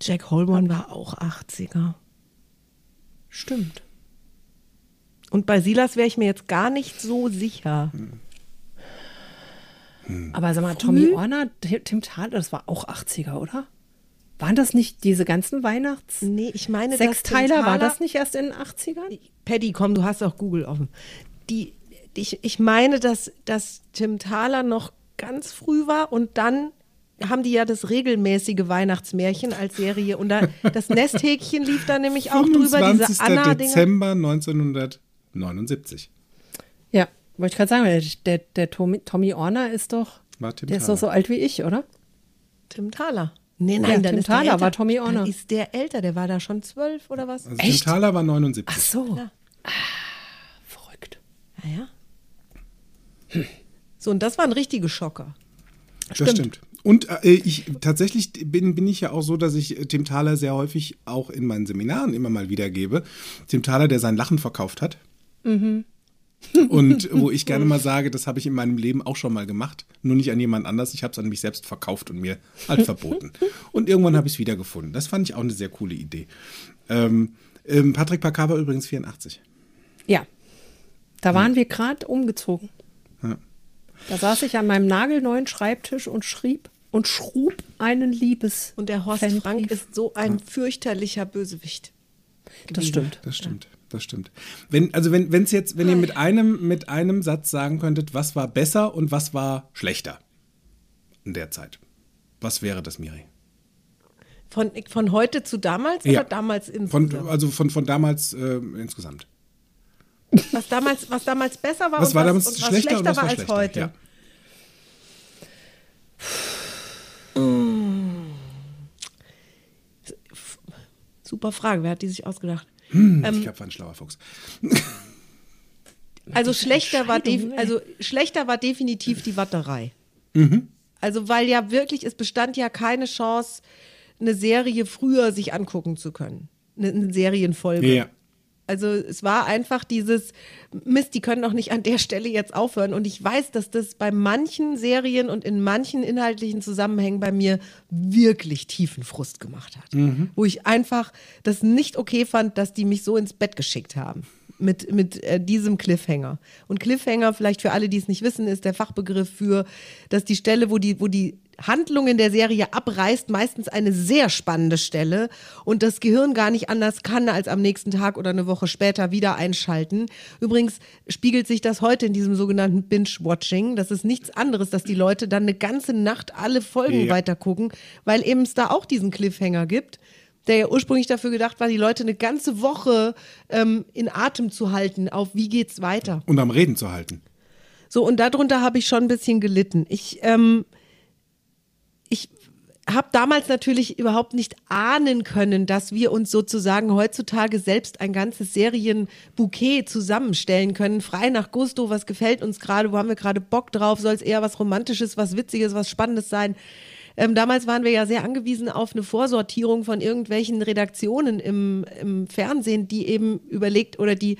Jack Holborn war auch 80er. Stimmt. Und bei Silas wäre ich mir jetzt gar nicht so sicher. Aber sag mal, Tommy Orner, Tim Thaler, das war auch 80er, oder? Waren das nicht diese ganzen Weihnachts... Nee, ich meine, Sechsteiler, dass war das nicht erst in den 80ern? Paddy, komm, du hast auch Google offen. Die, ich, ich meine, dass, dass Tim Thaler noch ganz früh war und dann haben die ja das regelmäßige Weihnachtsmärchen als Serie und da, das Nesthäkchen lief da nämlich auch drüber, 25. diese Anna-Dinger. Dezember 1979. Ja, wollte ich gerade sagen, der, der, der Tommy, Tommy Orner ist doch, War Tim der ist Thaler. doch so alt wie ich, oder? Tim Thaler. Nee, nein, Ja, dann Tim ist der Thaler älter. war Tommy Orner. Dann ist der älter, der war da schon zwölf oder was? Also Tim Thaler war 79. so. Ja. Verrückt. Ja, ja. So, und das waren richtige Schocker. Das stimmt. Und äh, ich tatsächlich bin, bin ich ja auch so, dass ich äh, Tim Thaler sehr häufig auch in meinen Seminaren immer mal wiedergebe. Tim Thaler, der sein Lachen verkauft hat. Mhm. Und wo ich gerne mal sage, das habe ich in meinem Leben auch schon mal gemacht, nur nicht an jemand anders. Ich habe es an mich selbst verkauft und mir halt verboten. Und irgendwann habe ich es wiedergefunden. Das fand ich auch eine sehr coole Idee. Ähm, ähm, Patrick Packard war übrigens 84. Ja. Da waren wir gerade umgezogen. Ja. Da saß ich an meinem nagelneuen Schreibtisch und schrieb und schrub einen Liebes. Und der Horst Fanbrief. Frank ist so ein fürchterlicher Bösewicht. Das stimmt. Das stimmt, das stimmt. Wenn, also wenn es jetzt, wenn ihr mit einem, mit einem Satz sagen könntet, was war besser und was war schlechter in der Zeit, was wäre das, Miri? Von, von heute zu damals Ja. oder damals Von, insgesamt? also von, von damals äh, insgesamt. was, damals, was damals besser war Was und war was, damals und was schlechter, und was war war als schlechter? heute. Ja. Super Frage, wer hat die sich ausgedacht? Hm, ich glaube, war ein schlauer Fuchs. Also schlechter war, also schlechter war definitiv die Watterei. Mhm. Also weil ja wirklich, es bestand ja keine Chance, eine Serie früher sich angucken zu können. Eine, eine Serienfolge. Ja. Also es war einfach dieses Mist, die können doch nicht an der Stelle jetzt aufhören. Und ich weiß, dass das bei manchen Serien und in manchen inhaltlichen Zusammenhängen bei mir wirklich tiefen Frust gemacht hat. Wo ich einfach das nicht okay fand, dass die mich so ins Bett geschickt haben. Mit, mit äh, diesem Cliffhanger. Und Cliffhanger, vielleicht für alle, die es nicht wissen, ist der Fachbegriff für, dass die Stelle, wo die, wo die Handlung in der Serie abreißt, meistens eine sehr spannende Stelle und das Gehirn gar nicht anders kann, als am nächsten Tag oder eine Woche später wieder einschalten. Übrigens spiegelt sich das heute in diesem sogenannten Binge-Watching. Das ist nichts anderes, dass die Leute dann eine ganze Nacht alle Folgen Ja. weitergucken, weil eben es da auch diesen Cliffhanger gibt der ja ursprünglich dafür gedacht war, die Leute eine ganze Woche ähm, in Atem zu halten, auf wie geht's weiter. Und am Reden zu halten. So, und darunter habe ich schon ein bisschen gelitten. Ich, ähm, ich habe damals natürlich überhaupt nicht ahnen können, dass wir uns sozusagen heutzutage selbst ein ganzes Serienbouquet zusammenstellen können, frei nach Gusto, was gefällt uns gerade, wo haben wir gerade Bock drauf, soll es eher was Romantisches, was Witziges, was Spannendes sein. Ähm, damals waren wir ja sehr angewiesen auf eine Vorsortierung von irgendwelchen Redaktionen im, im Fernsehen, die eben überlegt oder die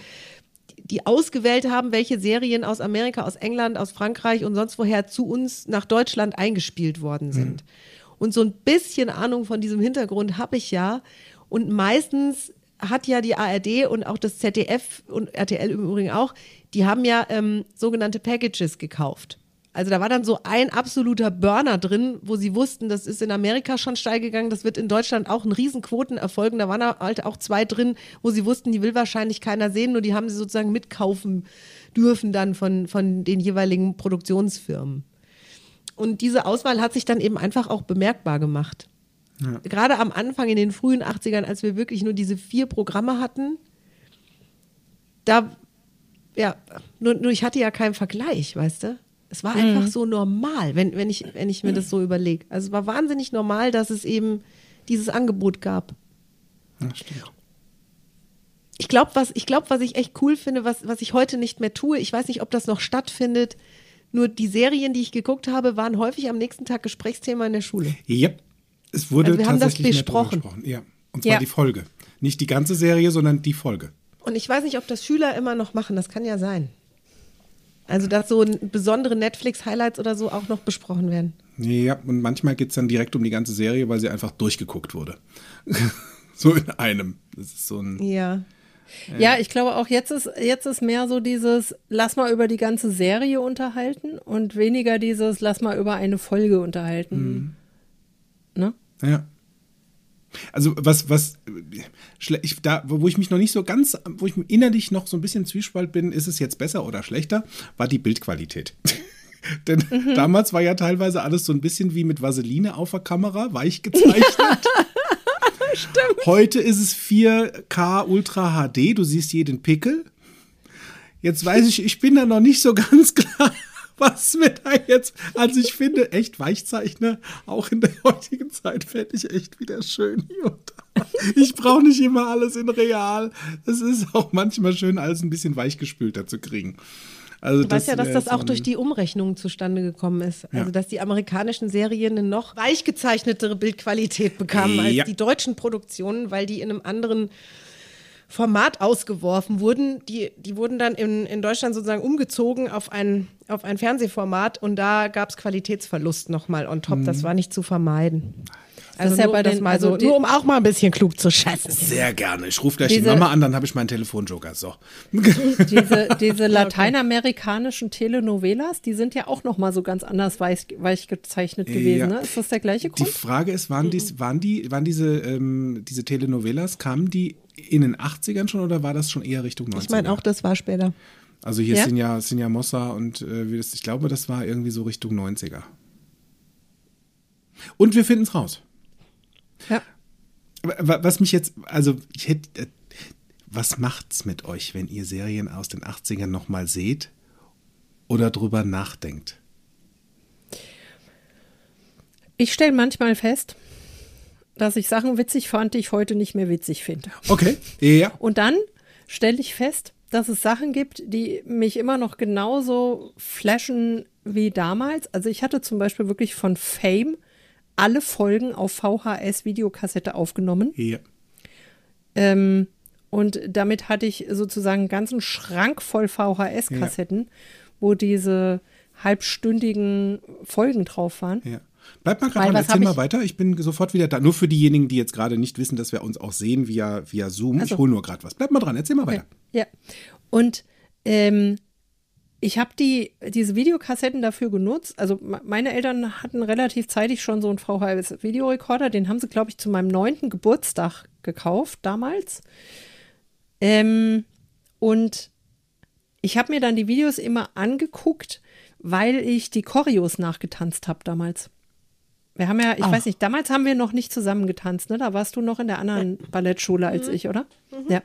die ausgewählt haben, welche Serien aus Amerika, aus England, aus Frankreich und sonst woher zu uns nach Deutschland eingespielt worden sind. Und so ein bisschen Ahnung von diesem Hintergrund habe ich ja. Und meistens hat ja die ARD und auch das ZDF und RTL im Übrigen auch, die haben ja ähm, sogenannte Packages gekauft. Also da war dann so ein absoluter Burner drin, wo sie wussten, das ist in Amerika schon steil gegangen, das wird in Deutschland auch ein Riesenquoten erfolgen. Da waren halt auch zwei drin, wo sie wussten, die will wahrscheinlich keiner sehen, nur die haben sie sozusagen mitkaufen dürfen dann von, von den jeweiligen Produktionsfirmen. Und diese Auswahl hat sich dann eben einfach auch bemerkbar gemacht. Gerade am Anfang in den frühen 80ern, als wir wirklich nur diese vier Programme hatten, da, ja, nur, nur ich hatte ja keinen Vergleich, weißt du? Es war einfach so normal, wenn, wenn, ich, wenn ich mir das so überlege. Also es war wahnsinnig normal, dass es eben dieses Angebot gab. Ja. Ich glaube, was, ich glaub, was ich echt cool finde, was, was ich heute nicht mehr tue, ich weiß nicht, ob das noch stattfindet, nur die Serien, die ich geguckt habe, waren häufig am nächsten Tag Gesprächsthema in der Schule. Ja, es wurde Also wir haben das tatsächlich mehr drüber besprochen. gesprochen. Ja, und zwar Ja. die Folge. Nicht die ganze Serie, sondern die Folge. Und ich weiß nicht, ob das Schüler immer noch machen, das kann ja sein. Also, dass so besondere Netflix-Highlights oder so auch noch besprochen werden. Ja, und manchmal geht es dann direkt um die ganze Serie, weil sie einfach durchgeguckt wurde. so in einem. Das ist so ein. Ja. Ja, ich glaube auch jetzt ist, jetzt ist mehr so dieses, lass mal über die ganze Serie unterhalten und weniger dieses, lass mal über eine Folge unterhalten. Ne? Ja. Also was, was, ich, da, wo ich mich noch nicht so ganz, wo ich innerlich noch so ein bisschen Zwiespalt bin, ist es jetzt besser oder schlechter, war die Bildqualität. Denn damals war ja teilweise alles so ein bisschen wie mit Vaseline auf der Kamera, weich gezeichnet. Stimmt. Heute ist es 4K Ultra HD, du siehst jeden Pickel. Jetzt weiß ich, ich bin da noch nicht so ganz klar, was mir da jetzt. Also ich finde echt Weichzeichner auch in der heutigen Zeit fände ich echt wieder schön hier und da. Ich brauche nicht immer alles in real. Es ist auch manchmal schön, alles ein bisschen weichgespülter zu kriegen. Also Du weißt ja, dass das auch durch die Umrechnung zustande gekommen ist. Also, Ja. dass die amerikanischen Serien eine noch weich gezeichnetere Bildqualität bekamen als Ja. die deutschen Produktionen, weil die in einem anderen Format ausgeworfen wurden. Die, die wurden dann in, in Deutschland sozusagen umgezogen auf ein, auf ein Fernsehformat und da gab es Qualitätsverlust nochmal on top. Das war nicht zu vermeiden. Also ist ja nur, bei um das den- mal also so, die- nur um auch mal ein bisschen klug zu schätzen. Sehr gerne. Ich rufe gleich die Diese- Mama an, dann habe ich meinen Telefonjoker. So. Diese, diese lateinamerikanischen Telenovelas, die sind ja auch noch mal so ganz anders weich, weich gezeichnet gewesen. Ja. Ne? Ist das der gleiche Die Grund? Frage ist, waren, dies, waren, die, waren diese, ähm, diese Telenovelas, kamen die in den 80ern schon oder war das schon eher Richtung 90er? Ich meine, auch das war später. Also hier Ja? sind ja, sind ja Mossa und äh, ich glaube, das war irgendwie so Richtung 90er. Und wir finden es raus. Ja. Was mich jetzt, also ich hätte, äh, was macht's mit euch, wenn ihr Serien aus den 80ern nochmal seht oder drüber nachdenkt? Ich stelle manchmal fest, dass ich Sachen witzig fand, die ich heute nicht mehr witzig finde. Okay, ja. Und dann stelle ich fest, dass es Sachen gibt, die mich immer noch genauso flashen wie damals. Also ich hatte zum Beispiel wirklich von Fame alle Folgen auf VHS-Videokassette aufgenommen. Ja. Ähm, Und damit hatte ich sozusagen einen ganzen Schrank voll VHS-Kassetten, wo diese halbstündigen Folgen drauf waren. Ja. Bleib mal gerade dran, erzähl mal weiter. Ich bin sofort wieder da. Nur für diejenigen, die jetzt gerade nicht wissen, dass wir uns auch sehen via, via Zoom. Ach so. Ich hole nur gerade was. Bleib mal dran, erzähl mal weiter. Ja. Und ähm, ich habe die, diese Videokassetten dafür genutzt. Also me- meine Eltern hatten relativ zeitig schon so einen VHS-Videorekorder. Den haben sie, glaube ich, zu meinem neunten Geburtstag gekauft damals. Ähm, und ich habe mir dann die Videos immer angeguckt, weil ich die Choreos nachgetanzt habe damals. Wir haben ja, ich weiß nicht, damals haben wir noch nicht zusammen getanzt, ne? Da warst du noch in der anderen Ballettschule als ich, oder? Ja.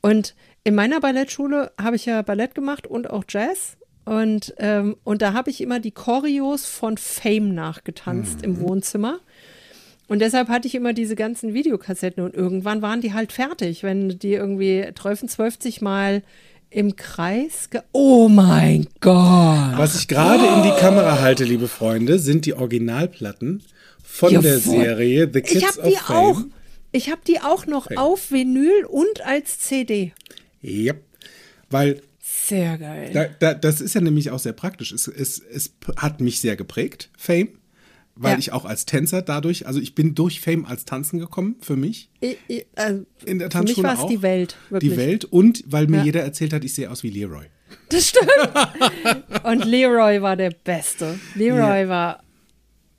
Und in meiner Ballettschule habe ich ja Ballett gemacht und auch Jazz. Und, ähm, und da habe ich immer die Choreos von Fame nachgetanzt im Wohnzimmer. Und deshalb hatte ich immer diese ganzen Videokassetten und irgendwann waren die halt fertig, wenn die irgendwie 12, 12 Mal im Kreis. Ge oh mein Gott! Was ich gerade in die Kamera halte, liebe Freunde, sind die Originalplatten von der Jawohl. Serie The Kids Ich habe die of Fame. auch. Ich habe die auch noch Fame. auf Vinyl und als CD. Yep. Weil Sehr geil. da, da, das ist ja nämlich auch sehr praktisch. Es, es, es hat mich sehr geprägt, Fame. Weil Ja. ich auch als Tänzer dadurch, also ich bin durch Fame als Tanzen gekommen, für mich. Ich, ich, also, In der für mich Tanzschule war es die Welt. Wirklich. Die Welt und weil mir Ja. jeder erzählt hat, ich sehe aus wie Leroy. Das stimmt. Und Leroy war der Beste. Leroy war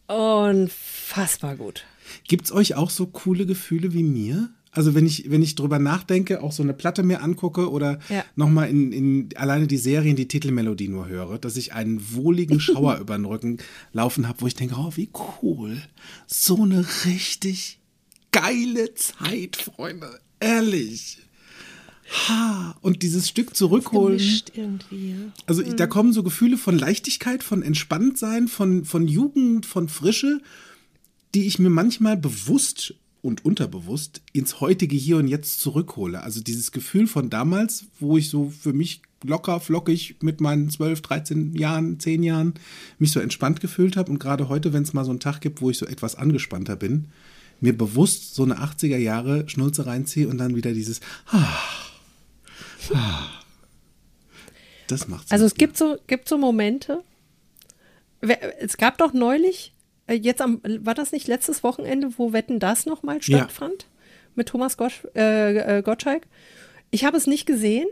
unfassbar gut. Gibt's euch auch so coole Gefühle wie mir? Also wenn ich, wenn ich drüber nachdenke, auch so eine Platte mir angucke oder Ja. nochmal in, in alleine die Serien, die Titelmelodie nur höre, dass ich einen wohligen Schauer über den Rücken laufen habe, wo ich denke, oh, wie cool. So eine richtig geile Zeit, Freunde. Ehrlich. Ha, und dieses Stück zurückholen. Gemischt irgendwie. ja. Also ich, da kommen so Gefühle von Leichtigkeit, von Entspanntsein, von, von Jugend, von Frische, die ich mir manchmal bewusst und unterbewusst ins heutige Hier und Jetzt zurückhole. Also dieses Gefühl von damals, wo ich so für mich locker, flockig mit meinen 12, 13 Jahren, 10 Jahren mich so entspannt gefühlt habe. Und gerade heute, wenn es mal so einen Tag gibt, wo ich so etwas angespannter bin, mir bewusst so eine 80er Jahre Schnulze reinziehe und dann wieder dieses ah, ah. Das macht's. Also es gibt so, gibt so Momente. Es gab doch neulich, jetzt am, war das nicht letztes Wochenende, wo Wetten das nochmal Ja. stattfand? Mit Thomas Gosch, äh, äh, Gottschalk. Ich habe es nicht gesehen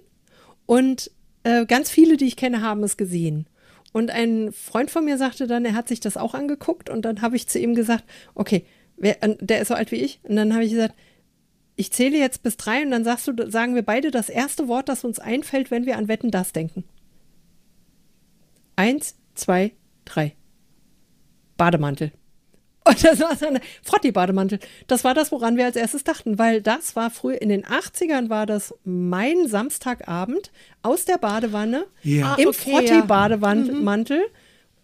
und äh, ganz viele, die ich kenne, haben es gesehen. Und ein Freund von mir sagte dann, er hat sich das auch angeguckt und dann habe ich zu ihm gesagt, okay, wer, äh, der ist so alt wie ich. Und dann habe ich gesagt, ich zähle jetzt bis drei und dann sagst du, sagen wir beide das erste Wort, das uns einfällt, wenn wir an Wetten das denken. Eins, zwei, drei. Bademantel. Und das war so eine Frotti-Bademantel. Das war das, woran wir als erstes dachten, weil das war früher, in den 80ern war das mein Samstagabend aus der Badewanne, Ja. im Ah, okay, Frotti-Bademantel,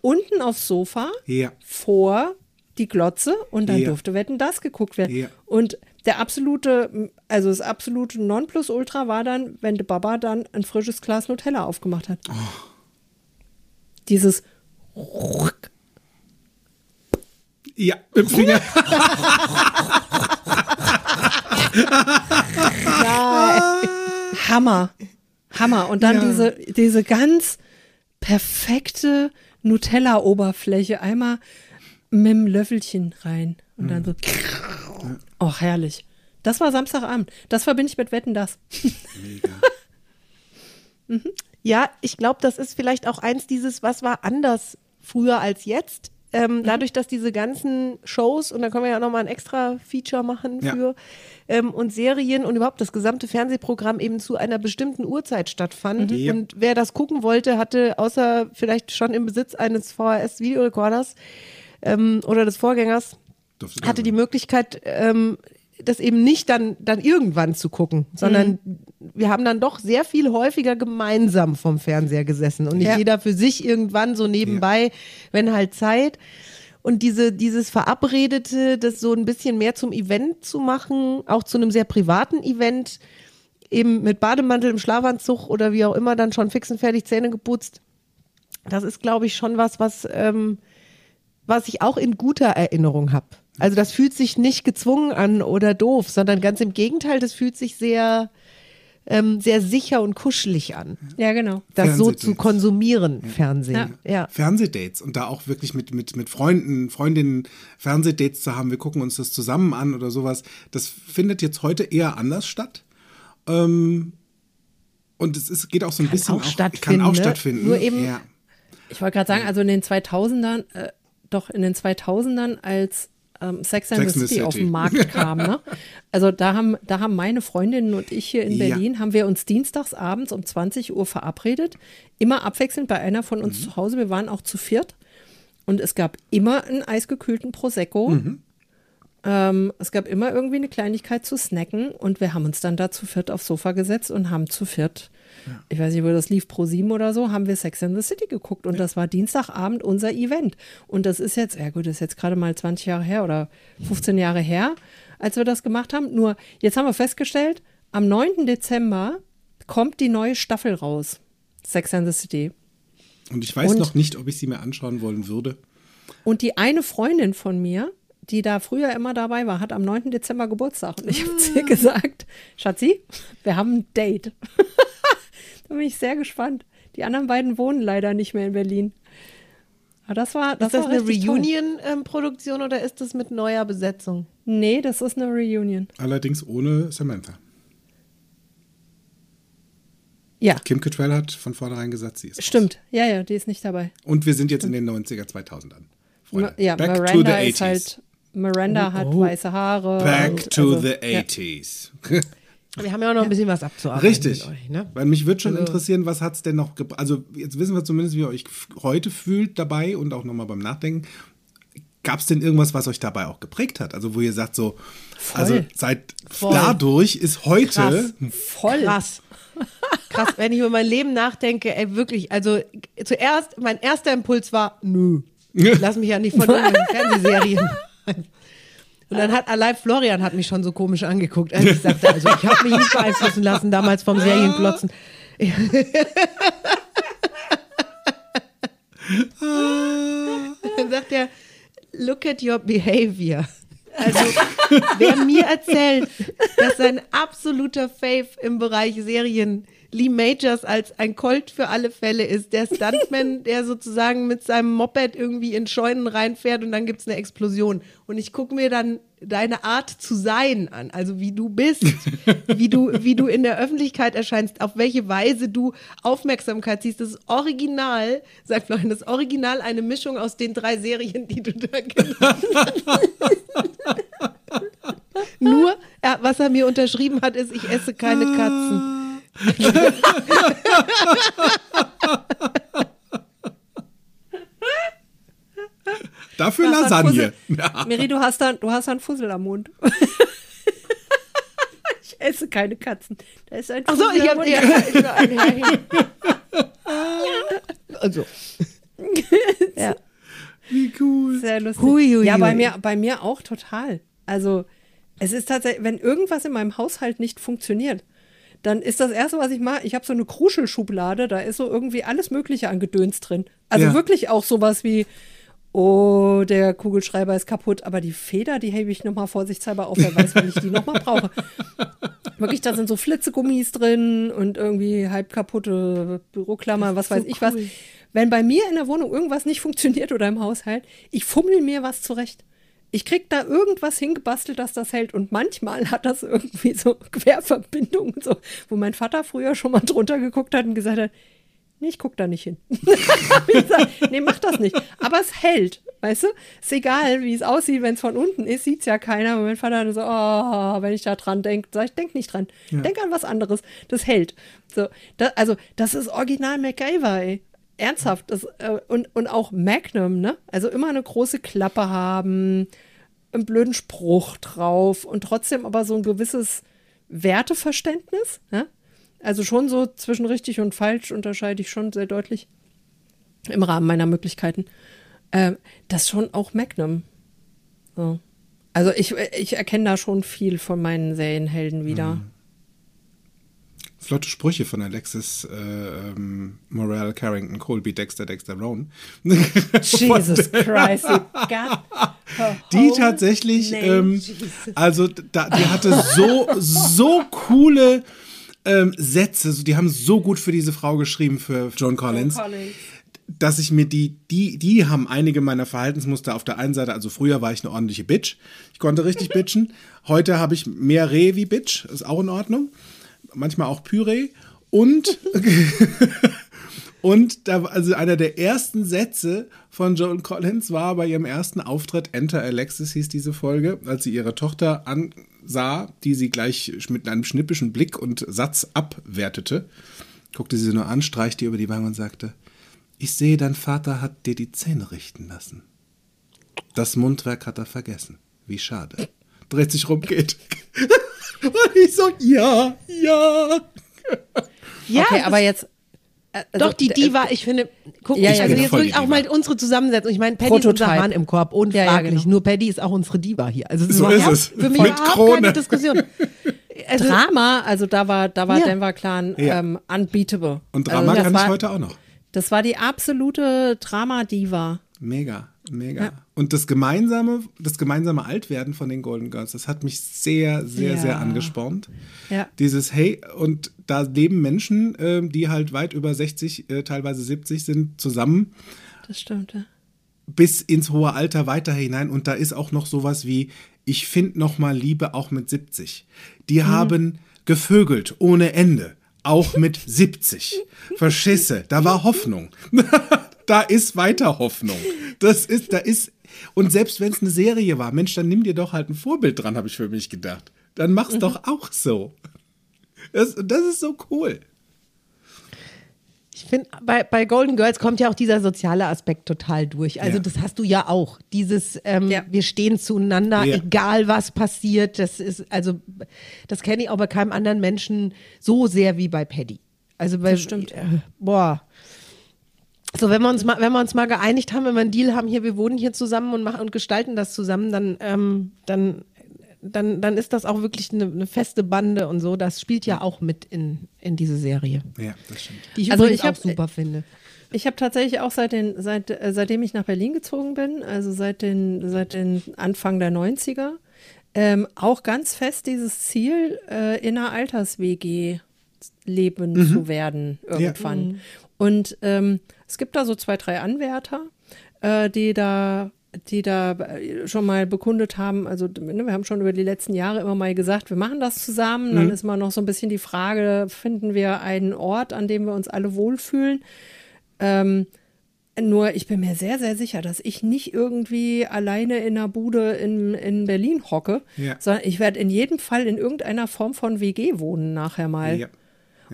unten aufs Sofa, Ja. vor die Glotze und dann Ja. durfte Wetten das geguckt werden. Ja. Und der absolute, also das absolute Nonplusultra war dann, wenn der Baba dann ein frisches Glas Nutella aufgemacht hat. Oh. Dieses Ja, mit dem Finger. Hammer. Hammer. Und dann Ja. diese, diese ganz perfekte Nutella-Oberfläche einmal mit dem Löffelchen rein. Und dann so. Oh, herrlich. Das war Samstagabend. Das verbinde ich mit Wetten das. Ja, ich glaube, das ist vielleicht auch eins dieses, was war anders früher als jetzt. Ähm, dadurch, dass diese ganzen Shows, und da können wir ja nochmal ein extra Feature machen Ja. für, ähm, und Serien und überhaupt das gesamte Fernsehprogramm eben zu einer bestimmten Uhrzeit stattfand. Mhm. Und wer das gucken wollte, hatte außer vielleicht schon im Besitz eines VHS-Videorekorders ähm, oder des Vorgängers, hatte die. Möglichkeit, ähm, das eben nicht dann, dann irgendwann zu gucken, sondern wir haben dann doch sehr viel häufiger gemeinsam vom Fernseher gesessen und nicht Ja. jeder für sich irgendwann so nebenbei, wenn halt Zeit. Und diese, dieses Verabredete, das so ein bisschen mehr zum Event zu machen, auch zu einem sehr privaten Event, eben mit Bademantel im Schlafanzug oder wie auch immer dann schon fix und fertig Zähne geputzt. Das ist, glaube ich, schon was, was, ähm, was ich auch in guter Erinnerung habe. Also das fühlt sich nicht gezwungen an oder doof, sondern ganz im Gegenteil, das fühlt sich sehr, ähm, sehr sicher und kuschelig an. Ja, genau. Das so zu konsumieren, Fernsehen. Ja. Fernsehdates und da auch wirklich mit, mit, mit Freunden, Freundinnen Fernsehdates zu haben, wir gucken uns das zusammen an oder sowas, das findet jetzt heute eher anders statt. Ähm, und es ist, geht auch so ein bisschen auch stattfinden, kann auch ne? stattfinden. Nur eben- ja. Ich wollte gerade sagen, also in den 2000ern, äh, doch in den 2000ern, als ähm, Sex and Sex the the City auf City. den Markt kam, ne? Also da haben, da haben meine Freundinnen und ich hier in Ja. Berlin, haben wir uns dienstags abends um 20 Uhr verabredet, immer abwechselnd bei einer von Mhm. uns zu Hause. Wir waren auch zu viert und es gab immer einen eisgekühlten Prosecco. Mhm. Ähm, es gab immer irgendwie eine Kleinigkeit zu snacken und wir haben uns dann da zu viert aufs Sofa gesetzt und haben zu viert, ich weiß nicht, wo das lief, pro sieben oder so, haben wir Sex and the City geguckt und das war Dienstagabend unser Event. Und das ist jetzt, ja gut, das ist jetzt gerade mal 20 Jahre her oder 15 Jahre her, als wir das gemacht haben. Nur jetzt haben wir festgestellt, am 9. Dezember kommt die neue Staffel raus. Sex and the City. Und ich weiß Und- noch nicht, ob ich sie mir anschauen wollen würde. Und die eine Freundin von mir, die da früher immer dabei war, hat am 9. Dezember Geburtstag. Und ich habe zu ihr gesagt, Schatzi, wir haben ein Date. Bin ich sehr gespannt. Die anderen beiden wohnen leider nicht mehr in Berlin. Aber das war, das Ist das war eine. Reunion-Produktion oder ist das mit neuer Besetzung? Nee, das ist eine Reunion. Allerdings ohne Samantha. Ja, Kim Cattrall hat von vornherein gesagt, sie ist raus. stimmt. Ja, ja, die ist nicht dabei. Und wir sind jetzt in den 90er, 2000ern. Freunde. ja, Back to Miranda the ist 80s. halt, Miranda hat weiße Haare. Back und to also, the ja. 80s. Wir haben ja auch noch ein bisschen was abzuarbeiten Richtig. euch, ne? Weil mich würde schon interessieren, was hat es denn noch gebracht? Also, jetzt wissen wir zumindest, wie ihr euch heute fühlt dabei und auch nochmal beim Nachdenken. Gab es denn irgendwas, was euch dabei auch geprägt hat? Also, wo ihr sagt, so, also seit dadurch ist heute. Krass. Voll. Krass. Krass, wenn ich über mein Leben nachdenke, ey, wirklich, also zuerst, mein erster Impuls war, nö, lass mich ja nicht von irgendwelchen Fernsehserien. Und dann hat allein Florian hat mich schon so komisch angeguckt, als ich sagte, also ich habe mich nicht beeinflussen lassen damals vom Serienklotzen. Dann sagt er, look at your behavior. Also, wer mir erzählt, dass sein absoluter Fave im Bereich Serien Lee Majors als ein Colt für alle Fälle ist, der Stuntman, der sozusagen mit seinem Moped irgendwie in Scheunen reinfährt und dann gibt es eine Explosion. Und ich gucke mir dann deine Art zu sein an, also wie du bist, wie du, wie du in der Öffentlichkeit erscheinst, auf welche Weise du Aufmerksamkeit ziehst. Das ist original, sagt Florian, das ist original eine Mischung aus den drei Serien, die du da genannt Nur, er, was er mir unterschrieben hat, ist, ich esse keine Katzen. Dafür Lasagne. Fussel- Miri, du hast da, du hast da einen Fussel am Mund. ich esse keine Katzen. Da ist ein Achso, Fussel ich am habe Mund. ja, ja, Also. Ja. Wie cool. Sehr lustig. Hui, hui, ja, bei mir, bei mir auch total. Also, es ist tatsächlich, wenn irgendwas in meinem Haushalt nicht funktioniert, dann ist das Erste, was ich mache, ich habe so eine Kruschelschublade, da ist so irgendwie alles Mögliche an Gedöns drin. Also Ja. wirklich auch sowas wie, oh, der Kugelschreiber ist kaputt, aber die Feder, die hebe ich nochmal vorsichtshalber auf, wer weiß, wann ich die nochmal brauche. Wirklich, da sind so Flitzegummis drin und irgendwie halb kaputte Büroklammer, was weiß ich was. Wenn bei mir in der Wohnung irgendwas nicht funktioniert oder im Haushalt, ich fummel mir was zurecht. Ich krieg da irgendwas hingebastelt, dass das hält. Und manchmal hat das irgendwie so Querverbindungen, so, wo mein Vater früher schon mal drunter geguckt hat und gesagt hat, nee, ich guck da nicht hin. Gesagt, nee, mach das nicht. Aber es hält, weißt du? Ist egal, wie es aussieht, wenn es von unten ist, sieht's ja keiner. Aber mein Vater hat so, oh, wenn ich da dran denke, sag ich, denk nicht dran. Denk an was anderes. Das hält. So, da, also, das ist original MacGyver, ey. Ernsthaft. Das, äh, und, und auch Magnum, ne? Also immer eine große Klappe haben, einen blöden Spruch drauf und trotzdem aber so ein gewisses Werteverständnis. Ne? Also schon so zwischen richtig und falsch unterscheide ich schon sehr deutlich im Rahmen meiner Möglichkeiten. Ähm, das schon auch Magnum. So. Also ich, ich erkenne da schon viel von meinen Serienhelden wieder. Flotte Sprüche von Alexis äh, ähm, Morale, Carrington, Colby, Dexter, Dexter, Roan. Jesus Christ, die tatsächlich, ähm, also da, die hatte so, so coole ähm, Sätze, die haben so gut für diese Frau geschrieben, für Joan Collins, dass ich mir die, die, die haben einige meiner Verhaltensmuster auf der einen Seite, also früher war ich eine ordentliche Bitch, ich konnte richtig bitchen, heute habe ich mehr Reh wie Bitch, ist auch in Ordnung, manchmal auch Püree und Und da, also einer der ersten Sätze von Joan Collins war bei ihrem ersten Auftritt, Enter Alexis hieß diese Folge, als sie ihre Tochter ansah, die sie gleich mit einem schnippischen Blick und Satz abwertete, guckte sie nur an, streichte über die Wange und sagte, ich sehe, dein Vater hat dir die Zähne richten lassen. Das Mundwerk hat er vergessen. Wie schade. Dreht sich rum, geht. und ich so, ja, ja. Ja, okay, aber jetzt. äh, also, Doch, die äh, Diva, ich finde, guck, Ja, ich, ja, also genau. jetzt wirklich auch mal unsere Zusammensetzung. Ich meine, Paddy ist unser Prototype. Hahn im Korb, unfraglich. Ja, ja, genau. Nur Paddy ist auch unsere Diva hier. Also So ist es. Für mich Mit Krone. keine Diskussion. Also, Drama, also da war, da war Ja. Denver Clan Ja. ähm, unbeatable. Und Drama also, kann war, ich heute auch noch. Das war die absolute Drama-Diva. Mega, mega. Und das gemeinsame, das gemeinsame Altwerden von den Golden Girls, das hat mich sehr, sehr, Ja. sehr angespornt. Ja. Dieses, hey, und da leben Menschen, ähm, die halt weit über 60, äh, teilweise 70 sind, zusammen Das stimmt, ja. bis ins hohe Alter weiter hinein. Und da ist auch noch sowas wie, ich finde noch mal Liebe auch mit 70. Die haben gevögelt ohne Ende. Auch mit 70. Verschisse, da war Hoffnung. da ist weiter Hoffnung. Das ist, da ist, und selbst wenn es eine Serie war, Mensch, dann nimm dir doch halt ein Vorbild dran, habe ich für mich gedacht. Dann mach's doch auch so. Das, das ist so cool. ich finde, bei, bei Golden Girls kommt ja auch dieser soziale Aspekt total durch. Also, Ja. das hast du ja auch. Dieses, ähm, Ja. wir stehen zueinander, Ja. egal was passiert. Das ist, also, das kenne ich auch bei keinem anderen Menschen so sehr wie bei Paddy. Also, bei, Das stimmt. Äh, boah. So, wenn wir uns mal, wenn wir uns mal geeinigt haben, wenn wir einen Deal haben, hier, wir wohnen hier zusammen und machen und gestalten das zusammen, dann, ähm, dann, dann, dann ist das auch wirklich eine, eine feste Bande und so. Das spielt ja auch mit in, in diese Serie, Ja, das stimmt. die ich Also übrigens ich hab- auch super finde. Ich habe tatsächlich auch seit den, seit, äh, seitdem ich nach Berlin gezogen bin, also seit den, seit den Anfang der 90er, ähm, auch ganz fest dieses Ziel, äh, in einer Alters-WG leben zu werden irgendwann. Und ähm, es gibt da so zwei, drei Anwärter, äh, die da die da äh, schon mal bekundet haben, also ne, wir haben schon über die letzten Jahre immer mal gesagt, wir machen das zusammen. Dann ist mal noch so ein bisschen die Frage, finden wir einen Ort, an dem wir uns alle wohlfühlen? Ähm, nur ich bin mir sehr, sehr sicher, dass ich nicht irgendwie alleine in einer Bude in, in Berlin hocke, Ja. sondern ich werde in jedem Fall in irgendeiner Form von WG wohnen nachher mal. Ja.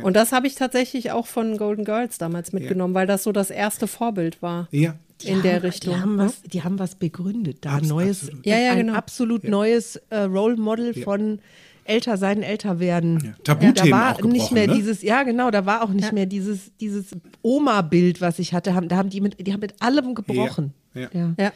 Und das habe ich tatsächlich auch von Golden Girls damals mitgenommen, weil das so das erste Vorbild war Ja. in der Richtung. Die haben was, die haben was begründet. Da Abs- neues, absolut. Ja, ja, ein genau. absolut neues äh, Role Model von älter sein, älter werden. Ja. Tabuthemen da war auch gebrochen, nicht mehr ne? dieses, ja genau, da war auch nicht mehr dieses, dieses Oma-Bild, was ich hatte. Haben, da haben die mit, die haben mit allem gebrochen. Ja. Ja. Ja.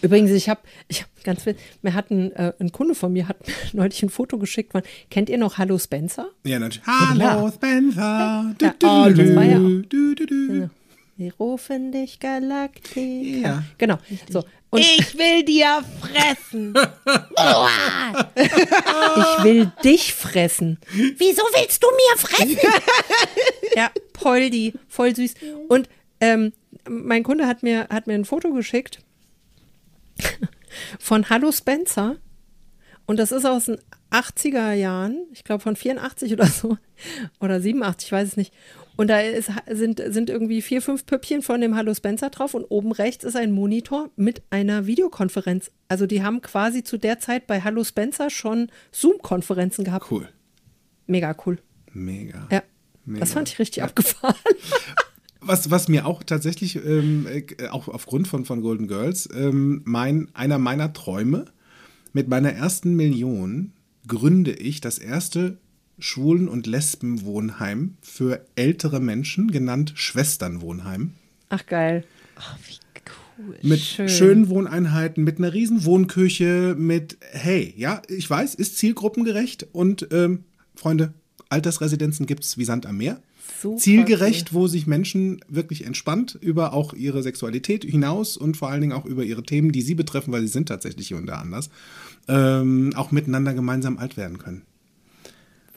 Übrigens, ich habe, ich hab ganz viel, mir hat ein, äh, ein Kunde von mir hat mir neulich ein Foto geschickt. Von, kennt ihr noch Hallo Spencer? Ja, natürlich. Hallo, Spencer. Du, Ja, du, oh, du, das war ja auch- du, du, du. Wir rufen dich Galaktika. Ja. Genau. So. Und Ich will dir fressen. ich will dich fressen. Wieso willst du mir fressen? Ja, Poldi, voll süß. Und ähm, mein Kunde hat mir, hat mir ein Foto geschickt von Hallo Spencer. Und das ist aus den 80er Jahren, ich glaube von 84 oder so, oder 87, ich weiß es nicht. Und da ist, sind, sind irgendwie vier, fünf Püppchen von dem Hallo Spencer drauf und oben rechts ist ein Monitor mit einer Videokonferenz. Also die haben quasi zu der Zeit bei Hallo Spencer schon Zoom-Konferenzen gehabt. Cool. Mega cool. Mega. Ja, Mega. das fand ich richtig abgefahren. Was, was mir auch tatsächlich, ähm, äh, auch aufgrund von, von Golden Girls, ähm, mein, einer meiner Träume, mit meiner ersten Million gründe ich das erste Schwulen- und Lesbenwohnheim für ältere Menschen, genannt Schwesternwohnheim. Ach geil. Ach, wie cool. Mit Schön. schönen Wohneinheiten, mit einer riesen Wohnküche, mit, hey, ja, ich weiß, ist zielgruppengerecht und ähm, Freunde, Altersresidenzen gibt es wie Sand am Meer. Super Zielgerecht, wo sich Menschen wirklich entspannt über auch ihre Sexualität hinaus und vor allen Dingen auch über ihre Themen, die sie betreffen, weil sie sind tatsächlich hier und da anders, ähm, auch miteinander gemeinsam alt werden können.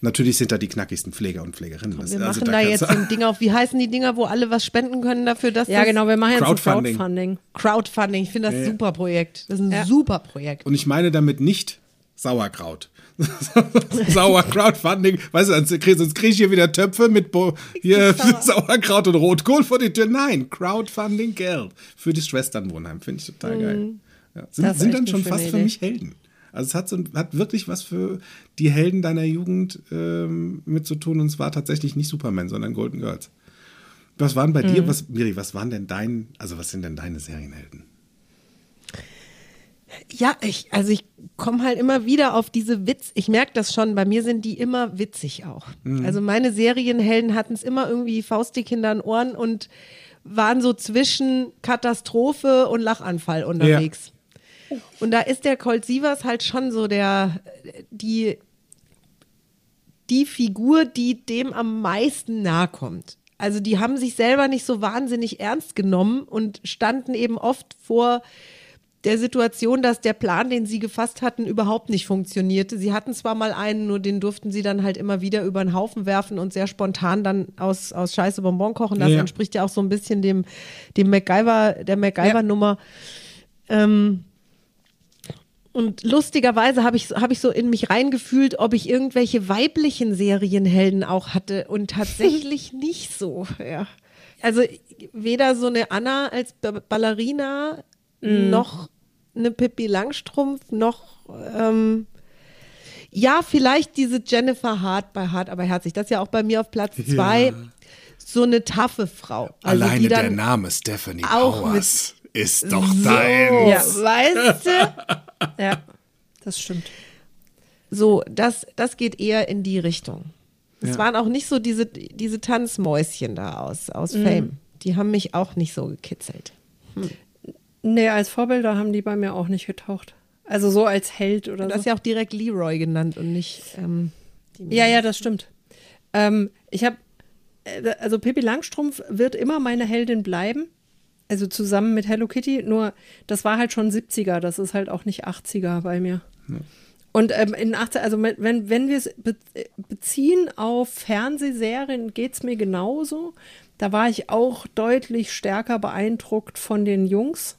Natürlich sind da die knackigsten Pfleger und Pflegerinnen. Das- Wir also machen da kannst jetzt ein Ding auf. Wie heißen die Dinger, wo alle was spenden können dafür, dass Ja, das genau, wir machen jetzt Crowdfunding. Crowdfunding. Crowdfunding. Ich finde das ein ja. super Projekt. Das ist ein Ja. super Projekt. Und ich meine damit nicht Sauerkraut. Sauerkrautfunding. Weißt du, sonst krieg, sonst krieg ich hier wieder Töpfe mit Bo hier Sauerkraut und Rotkohl vor die Tür. Nein, Crowdfunding Geld für das Schwesternwohnheim. Finde ich total geil. Ja. Sind, Mhm. Sind dann schon fast für Idee. mich Helden. Also es hat, so, hat wirklich was für die Helden deiner Jugend ähm, mit zu tun. Und es war tatsächlich nicht Superman, sondern Golden Girls. Was waren bei Mhm. dir, was, Miri, was waren denn dein, also was sind denn deine Serienhelden? Ja, ich, also ich komme halt immer wieder auf diese Witz. Ich merke das schon, bei mir sind die immer witzig auch. Also meine Serienhelden hatten es immer irgendwie faustdick hinter den Ohren und waren so zwischen Katastrophe und Lachanfall unterwegs. Und da ist der Colt Sievers halt schon so der, die, die Figur, die dem am meisten nahe kommt. Also die haben sich selber nicht so wahnsinnig ernst genommen und standen eben oft vor der Situation, dass der Plan, den sie gefasst hatten, überhaupt nicht funktionierte. Sie hatten zwar mal einen, nur den durften sie dann halt immer wieder über den Haufen werfen und sehr spontan dann aus, aus Scheiße Bonbon kochen. Das Ja. entspricht ja auch so ein bisschen dem, dem MacGyver, der MacGyver-Nummer. Ähm, und lustigerweise habe ich, hab ich so in mich reingefühlt, ob ich irgendwelche weiblichen Serienhelden auch hatte und tatsächlich nicht so. Ja. Also weder so eine Anna als Ba- Ballerina noch eine Pippi Langstrumpf noch ähm, ja vielleicht diese Jennifer Hart bei Hart aber herzig. Das ist ja auch bei mir auf Platz zwei. So eine taffe Frau. Also Alleine die dann der Name Stephanie auch Powers ist doch so, dein. Ja. weißt du? Ja, das stimmt. So, das, das geht eher in die Richtung. Es Ja. waren auch nicht so diese, diese Tanzmäuschen da aus, aus Fame. Die haben mich auch nicht so gekitzelt. Nee, als Vorbilder haben die bei mir auch nicht getaucht. Also so als Held oder Du so. hast ja auch direkt Leroy genannt und nicht ähm, die Ja, ja, das stimmt. Ähm, ich habe, also Pippi Langstrumpf wird immer meine Heldin bleiben. Also zusammen mit Hello Kitty. Nur das war halt schon 70er. Das ist halt auch nicht 80er bei mir. Und ähm, in 80, also wenn, wenn wir es be beziehen auf Fernsehserien, geht es mir genauso. Da war ich auch deutlich stärker beeindruckt von den Jungs.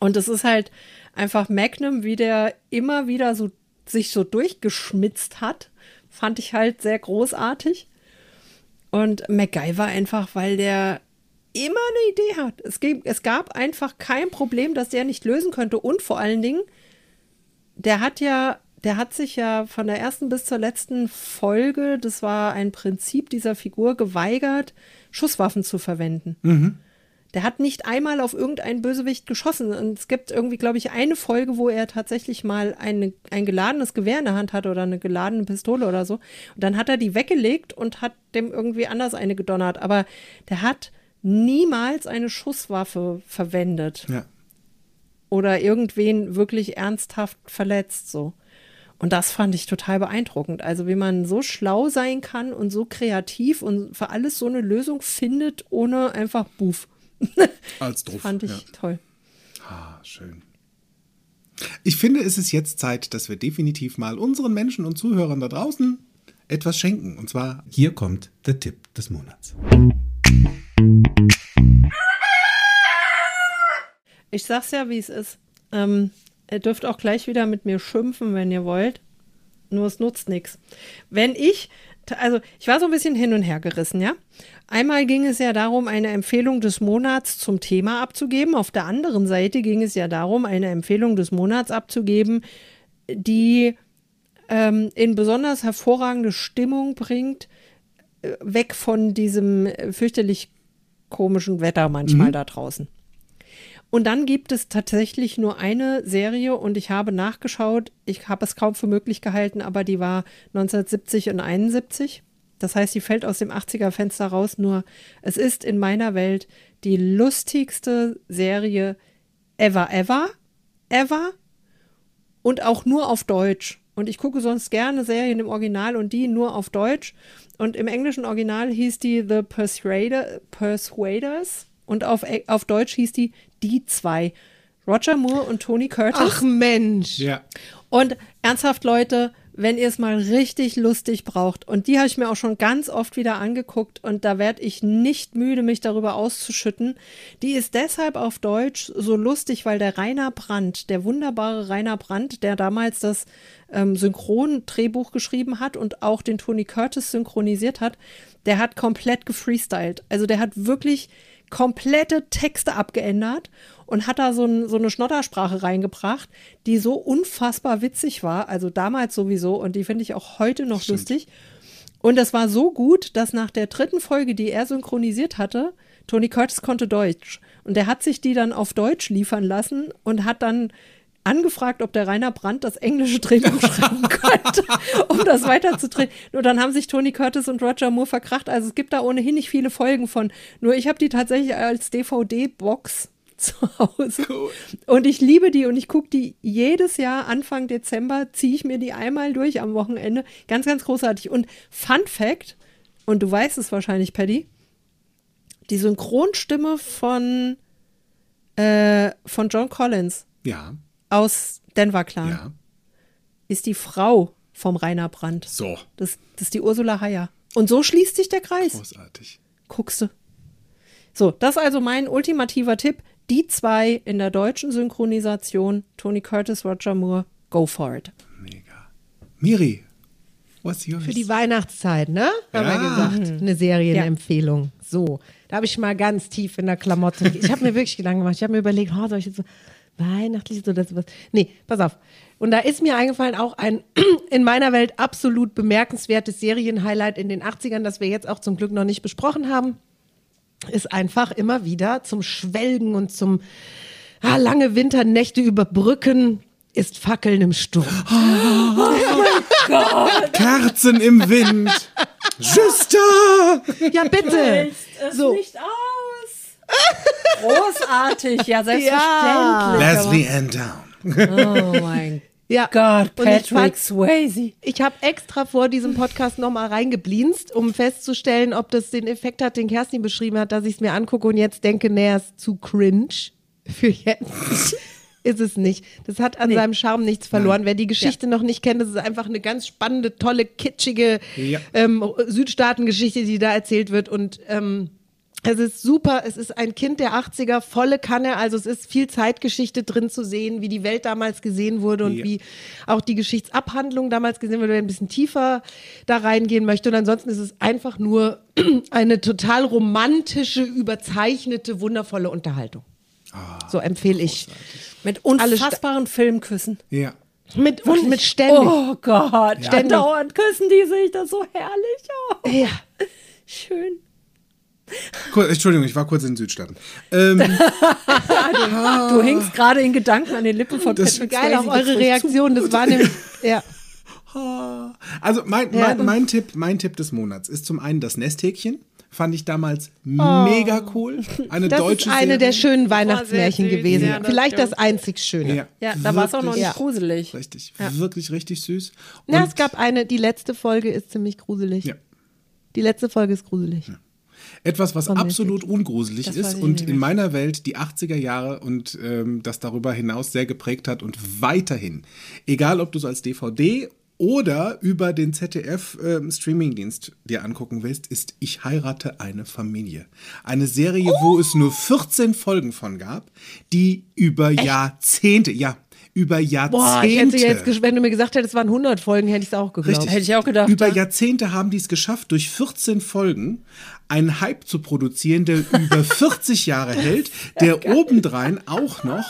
Und es ist halt einfach Magnum, wie der immer wieder so sich so durchgeschmitzt hat, fand ich halt sehr großartig. Und MacGyver einfach, weil der immer eine Idee hat. Es, es gab einfach kein Problem, das der nicht lösen könnte. Und vor allen Dingen, der hat ja, der hat sich ja von der ersten bis zur letzten Folge, das war ein Prinzip dieser Figur, geweigert, Schusswaffen zu verwenden. Der hat nicht einmal auf irgendeinen Bösewicht geschossen. Und es gibt irgendwie, glaube ich, eine Folge, wo er tatsächlich mal eine, ein geladenes Gewehr in der Hand hatte oder eine geladene Pistole oder so. Und dann hat er die weggelegt und hat dem irgendwie anders eine gedonnert. Aber der hat niemals eine Schusswaffe verwendet Ja. oder irgendwen wirklich ernsthaft verletzt so. Und das fand ich total beeindruckend. Also wie man so schlau sein kann und so kreativ und für alles so eine Lösung findet, ohne einfach Buff. Als Druff. Fand ich Ja. toll. Ah, schön. Ich finde, es ist jetzt Zeit, dass wir definitiv mal unseren Menschen und Zuhörern da draußen etwas schenken. Und zwar Hier kommt der Tipp des Monats. Ich sag's ja, wie es ist. Ähm, ihr dürft auch gleich wieder mit mir schimpfen, wenn ihr wollt. Nur es nutzt nichts. Wenn ich, also ich war so ein bisschen hin und her gerissen, ja. Einmal ging es ja darum, eine Empfehlung des Monats zum Thema abzugeben. Auf der anderen Seite ging es ja darum, eine Empfehlung des Monats abzugeben, die ähm, in besonders hervorragende Stimmung bringt, äh, weg von diesem äh, fürchterlich komischen Wetter manchmal da draußen. Und dann gibt es tatsächlich nur eine Serie und ich habe nachgeschaut, ich habe es kaum für möglich gehalten, aber die war 1970 und 71. Das heißt, die fällt aus dem 80er Fenster raus, nur es ist in meiner Welt die lustigste Serie ever, ever, ever und auch nur auf Deutsch. Und ich gucke sonst gerne Serien im Original und die nur auf Deutsch. Und im englischen Original hieß die The Persuader, Persuaders und auf, auf Deutsch hieß die Die zwei. Roger Moore und Tony Curtis. Ach Mensch. Ja. Und ernsthaft, Leute, wenn ihr es mal richtig lustig braucht, und die habe ich mir auch schon ganz oft wieder angeguckt, und da werde ich nicht müde, mich darüber auszuschütten. Die ist deshalb auf Deutsch so lustig, weil der Rainer Brandt, der wunderbare Rainer Brandt, der damals das ähm, Synchron-Drehbuch geschrieben hat und auch den Tony Curtis synchronisiert hat, der hat komplett gefreestylt. Also der hat wirklich komplette Texte abgeändert und hat da so, ein, so, eine Schnoddersprache reingebracht, die so unfassbar witzig war, also damals sowieso und die finde ich auch heute noch Stimmt. lustig. Und das war so gut, dass nach der dritten Folge, die er synchronisiert hatte, Tony Curtis konnte Deutsch. Und er hat sich die dann auf Deutsch liefern lassen und hat dann angefragt, ob der Rainer Brandt das englische Drehbuch schreiben könnte, um das weiterzudrehen. Nur dann haben sich Tony Curtis und Roger Moore verkracht. Also es gibt da ohnehin nicht viele Folgen von. Nur ich habe die tatsächlich als DVD-Box zu Hause. Cool. Und ich liebe die und ich gucke die jedes Jahr Anfang Dezember, ziehe ich mir die einmal durch am Wochenende. Ganz, ganz großartig. Und Fun Fact, und du weißt es wahrscheinlich, Paddy, die Synchronstimme von, äh, von John Collins. Ja aus Denver Clan ja. ist die Frau vom Rainer Brandt. So. Das, das ist die Ursula Heyer. Und so schließt sich der Kreis. Großartig. Guckst du. So, das ist also mein ultimativer Tipp. Die zwei in der deutschen Synchronisation, Tony Curtis, Roger Moore, go for it. Mega. Miri, what's yours? Für die Weihnachtszeit, ne? Haben ja. wir gesagt. Eine Serienempfehlung. Ja. So, da habe ich mal ganz tief in der Klamotte. Ich habe mir wirklich Gedanken gemacht. Ich habe mir überlegt, oh, soll ich jetzt so weihnachtliches oder sowas. Nee, pass auf. Und da ist mir eingefallen auch ein in meiner Welt absolut bemerkenswertes Serienhighlight in den 80ern, das wir jetzt auch zum Glück noch nicht besprochen haben, ist einfach immer wieder zum Schwelgen und zum ah, lange Winternächte überbrücken ist Fackeln im Sturm. Oh, mein Gott. Kerzen im Wind. Justa! Ja, bitte. Es so. nicht aus. Großartig, ja, selbstverständlich. Ja. Leslie Ann Down. Oh mein ja. Gott, Patrick fand, Swayze. Ich habe extra vor diesem Podcast nochmal reingeblinzt, um festzustellen, ob das den Effekt hat, den Kerstin beschrieben hat, dass ich es mir angucke und jetzt denke, nee, er ist zu cringe für jetzt. ist es nicht. Das hat an nee. seinem Charme nichts verloren. Nein. Wer die Geschichte ja. noch nicht kennt, das ist einfach eine ganz spannende, tolle, kitschige ja. ähm, Südstaatengeschichte, die da erzählt wird und ähm, es ist super, es ist ein Kind der 80er, volle Kanne, also es ist viel Zeitgeschichte drin zu sehen, wie die Welt damals gesehen wurde und ja. wie auch die Geschichtsabhandlung damals gesehen wurde, wer ein bisschen tiefer da reingehen möchte. Und ansonsten ist es einfach nur eine total romantische, überzeichnete, wundervolle Unterhaltung. Ah, so empfehle ich. Mit unfassbaren Filmküssen. Ja. Mit, und mit ständig. Oh Gott, ja. ständig. dauernd küssen die sich, das so herrlich. Oh. Ja. Schön. Entschuldigung, ich war kurz in den Südstaaten. Ähm, du, du hängst gerade in Gedanken an den Lippen von das Patrick Geil, auch eure Reaktion, das war nämlich, ja. Also mein, mein, mein, Tipp, mein Tipp des Monats ist zum einen das Nesthäkchen. Fand ich damals oh. mega cool. Eine das deutsche ist eine Serie. der schönen Weihnachtsmärchen gewesen. Ja, Vielleicht das einzig Schöne. Ja, ja da war es auch noch nicht gruselig. Richtig, ja. wirklich richtig süß. Und ja, es gab eine, die letzte Folge ist ziemlich gruselig. Ja. Die letzte Folge ist gruselig. Ja. Etwas, was absolut ungruselig das ist und in meiner Welt die 80er Jahre und ähm, das darüber hinaus sehr geprägt hat und weiterhin. Egal, ob du es als DVD oder über den ZDF-Streamingdienst ähm, dir angucken willst, ist Ich heirate eine Familie. Eine Serie, oh. wo es nur 14 Folgen von gab, die über Echt? Jahrzehnte, ja, über Jahrzehnte. Boah, ich hätte jetzt, wenn du mir gesagt hättest, es waren 100 Folgen, hätte ich es auch geglaubt. Richtig. Hätte ich auch gedacht. Über Jahrzehnte haben die es geschafft, durch 14 Folgen einen Hype zu produzieren, der über 40 Jahre hält, der ja, obendrein auch noch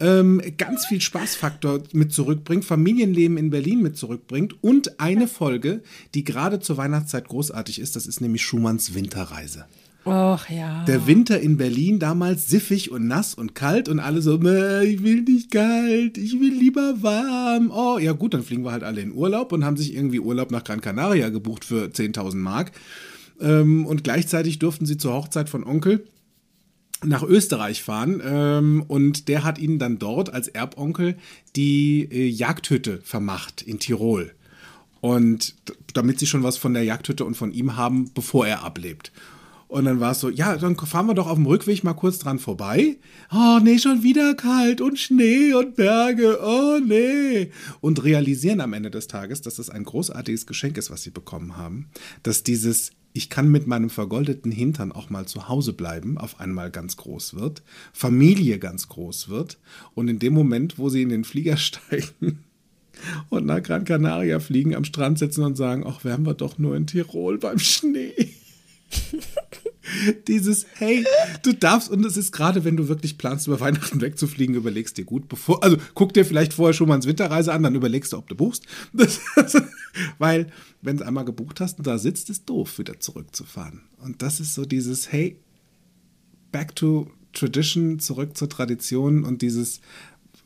ähm, ganz viel Spaßfaktor mit zurückbringt, Familienleben in Berlin mit zurückbringt und eine Folge, die gerade zur Weihnachtszeit großartig ist, das ist nämlich Schumanns Winterreise. Och ja. Der Winter in Berlin damals siffig und nass und kalt und alle so, ich will nicht kalt, ich will lieber warm. Oh, ja gut, dann fliegen wir halt alle in Urlaub und haben sich irgendwie Urlaub nach Gran Canaria gebucht für 10.000 Mark. Ähm, und gleichzeitig durften sie zur Hochzeit von Onkel nach Österreich fahren ähm, und der hat ihnen dann dort als Erbonkel die äh, Jagdhütte vermacht in Tirol. Und damit sie schon was von der Jagdhütte und von ihm haben, bevor er ablebt. Und dann war es so, ja, dann fahren wir doch auf dem Rückweg mal kurz dran vorbei. Oh, nee, schon wieder kalt und Schnee und Berge, oh nee. Und realisieren am Ende des Tages, dass es ein großartiges Geschenk ist, was sie bekommen haben. Dass dieses, ich kann mit meinem vergoldeten Hintern auch mal zu Hause bleiben, auf einmal ganz groß wird. Familie ganz groß wird. Und in dem Moment, wo sie in den Flieger steigen, und nach Gran Canaria fliegen, am Strand sitzen und sagen, ach, wären wir doch nur in Tirol beim Schnee. Dieses, hey, du darfst, und es ist gerade, wenn du wirklich planst, über Weihnachten wegzufliegen, überlegst dir gut, bevor, also guck dir vielleicht vorher schon mal ins Winterreise an, dann überlegst du, ob du buchst. Weil, wenn du einmal gebucht hast und da sitzt, ist doof, wieder zurückzufahren. Und das ist so dieses, hey, back to tradition, zurück zur Tradition und dieses,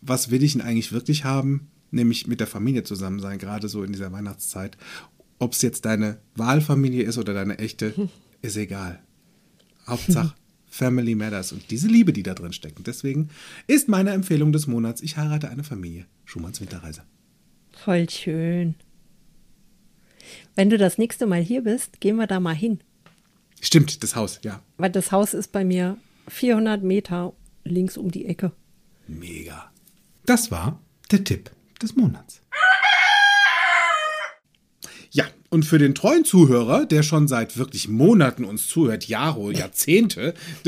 was will ich denn eigentlich wirklich haben? Nämlich mit der Familie zusammen sein, gerade so in dieser Weihnachtszeit. Ob es jetzt deine Wahlfamilie ist oder deine echte, ist egal. Hauptsache Family Matters und diese Liebe, die da drin steckt. Und deswegen ist meine Empfehlung des Monats, ich heirate eine Familie. Schumanns Winterreise. Voll schön. Wenn du das nächste Mal hier bist, gehen wir da mal hin. Stimmt, das Haus, ja. Weil das Haus ist bei mir 400 Meter links um die Ecke. Mega. Das war der Tipp des Monats. Und für den treuen Zuhörer, der schon seit wirklich Monaten uns zuhört, Jahre, Jahrzehnte,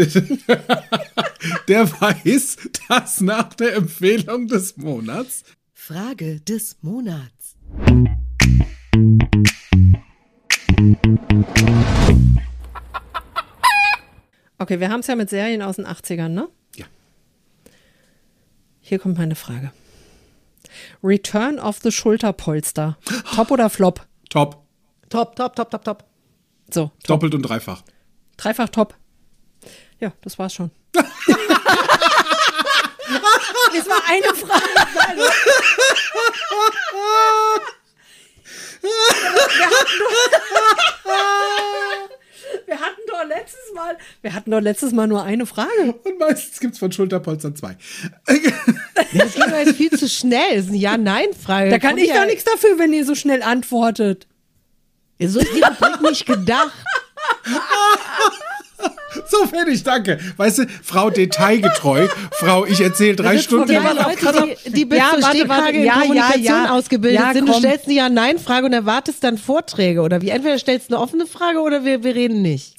der weiß, dass nach der Empfehlung des Monats Frage des Monats. Okay, wir haben es ja mit Serien aus den 80ern, ne? Ja. Hier kommt meine Frage. Return of the Schulterpolster. Top oder Flop? top, Top, top, top, top, top. So, doppelt und dreifach. dreifach top. Ja, das war's schon. Das war eine Frage. Wir hatten doch, wir hatten doch letztes Mal, wir hatten doch letztes Mal nur eine Frage. Und meistens gibt es von Schulterpolstern zwei. Das ging mir jetzt viel zu schnell. Das ist eine Ja-Nein-Frage. Da kann Kommt ich ja, doch nichts dafür, wenn ihr so schnell antwortet. So ist die Rubrik nicht gedacht. So fertig, danke. Weißt du, Frau detailgetreu, Frau, ich erzähle drei Stunden Ja, lang. Leute, die, die bis Ja, zur warte, warte. in Ja, ja, Kommunikation ja. ausgebildet Ja, sind. Du stellst eine Ja-Nein-Frage und erwartest dann Vorträge oder wie? Entweder stellst du eine offene Frage oder wir, wir reden nicht.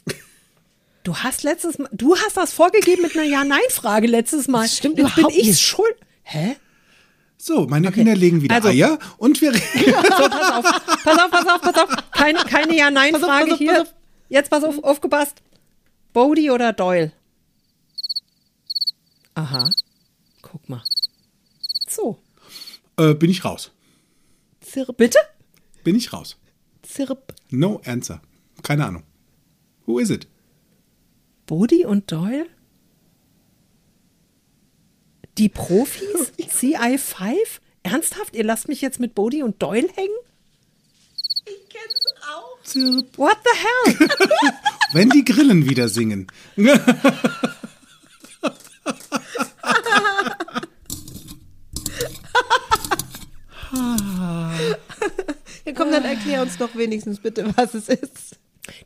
Du hast letztes Mal, du hast das vorgegeben mit einer Ja-Nein-Frage letztes Mal. Das stimmt Jetzt bin überhaupt ich nicht. schuld. Hä? So, meine Hühner legen wieder Also- Eier und wir reden. So, pass auf, pass auf, pass auf, pass auf. Keine, keine Pass auf, Ja-Nein-Frage hier. pass auf. Jetzt pass auf, aufgepasst. Bodie oder Doyle? Aha. Guck mal. So. Äh, bin ich raus. Zirp, Bitte? Bin ich raus. zirp. No answer. Keine Ahnung. Who is it? Bodie und Doyle? Die Profis? CI5? Ernsthaft? Ihr lasst mich jetzt mit Bodie und Doyle hängen? Ich kenn's auch. Zirp. What the hell? Wenn die Grillen wieder singen. Ja, komm, dann erklär uns doch wenigstens bitte, was es ist.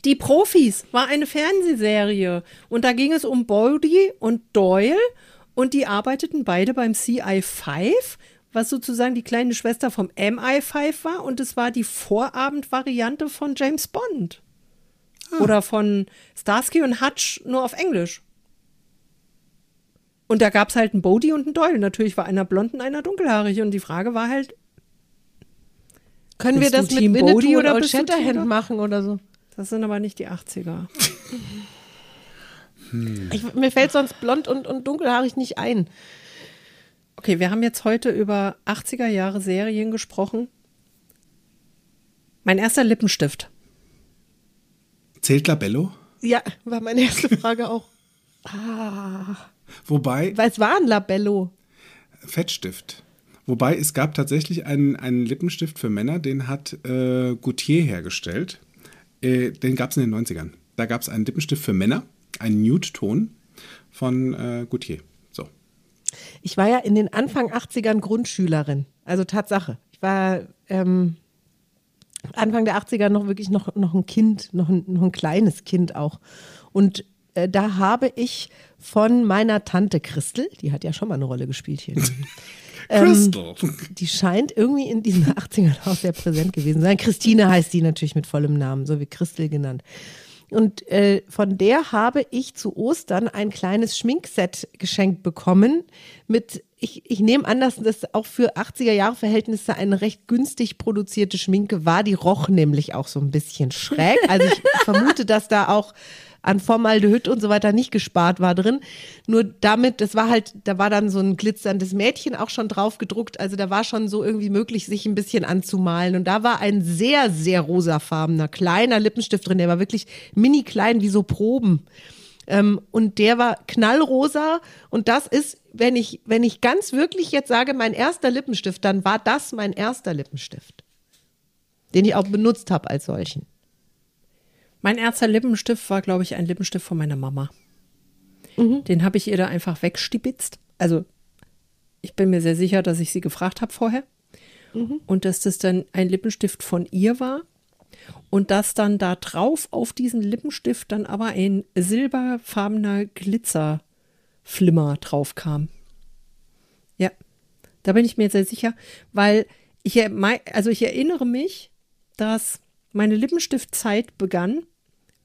Die Profis war eine Fernsehserie und da ging es um Bodie und Doyle und die arbeiteten beide beim CI5, was sozusagen die kleine Schwester vom MI5 war und es war die Vorabendvariante von James Bond. Oder von Starsky und Hutch nur auf Englisch. Und da gab es halt einen Bodie und einen Doyle. Natürlich war einer blond und einer dunkelhaarig. Und die Frage war halt, Können wir das Team mit Winnetou Bodhi oder oder Team Shatterhand machen oder so? das sind aber nicht die 80er. Ich, mir fällt sonst blond und, und dunkelhaarig nicht ein. Okay, wir haben jetzt heute über 80er Jahre Serien gesprochen. Mein erster Lippenstift. Zählt Labello? Ja, war meine erste Frage auch. Wobei, Weil es war ein Labello. Fettstift. Wobei es gab tatsächlich einen, einen Lippenstift für Männer, den hat äh, Gautier hergestellt. Äh, den gab es in den 90ern. Da gab es einen Lippenstift für Männer, einen Nude-Ton. von äh, Gautier. So. Ich war ja in den Anfang 80ern Grundschülerin. Also Tatsache. Ich war ähm, Anfang der 80er noch wirklich noch, noch ein Kind, noch ein, noch ein kleines Kind auch. Und äh, da habe ich von meiner Tante Christel, die hat ja schon mal eine Rolle gespielt hier. Crystal. Ähm, die scheint irgendwie in diesen 80ern auch sehr präsent gewesen sein. Christine heißt die natürlich mit vollem Namen, so wie Christel genannt. Und äh, von der habe ich zu Ostern ein kleines Schminkset geschenkt bekommen mit, ich, ich nehme an, dass das auch für 80er Jahre Verhältnisse eine recht günstig produzierte Schminke war. Die roch nämlich auch so ein bisschen schräg. Also ich vermute, dass da auch an Formaldehyd und so weiter nicht gespart war drin. Nur damit, das war halt, da war dann so ein glitzerndes Mädchen auch schon drauf gedruckt. Also da war schon so irgendwie möglich, sich ein bisschen anzumalen. Und da war ein sehr, sehr rosafarbener, kleiner Lippenstift drin. Der war wirklich mini klein, wie so Proben. Ähm, und der war knallrosa. Und das ist, wenn ich, wenn ich ganz wirklich jetzt sage, mein erster Lippenstift, dann war das mein erster Lippenstift. Den ich auch benutzt habe als solchen. Mein erster Lippenstift war, glaube ich, ein Lippenstift von meiner Mama. Den habe ich ihr da einfach wegstibitzt. Also, ich bin mir sehr sicher, dass ich sie gefragt habe vorher. Und dass das dann ein Lippenstift von ihr war. Und dass dann da drauf auf diesen Lippenstift dann aber ein silberfarbener Glitzerflimmer drauf kam. Ja, da bin ich mir sehr sicher, weil ich, also ich erinnere mich, dass meine Lippenstiftzeit begann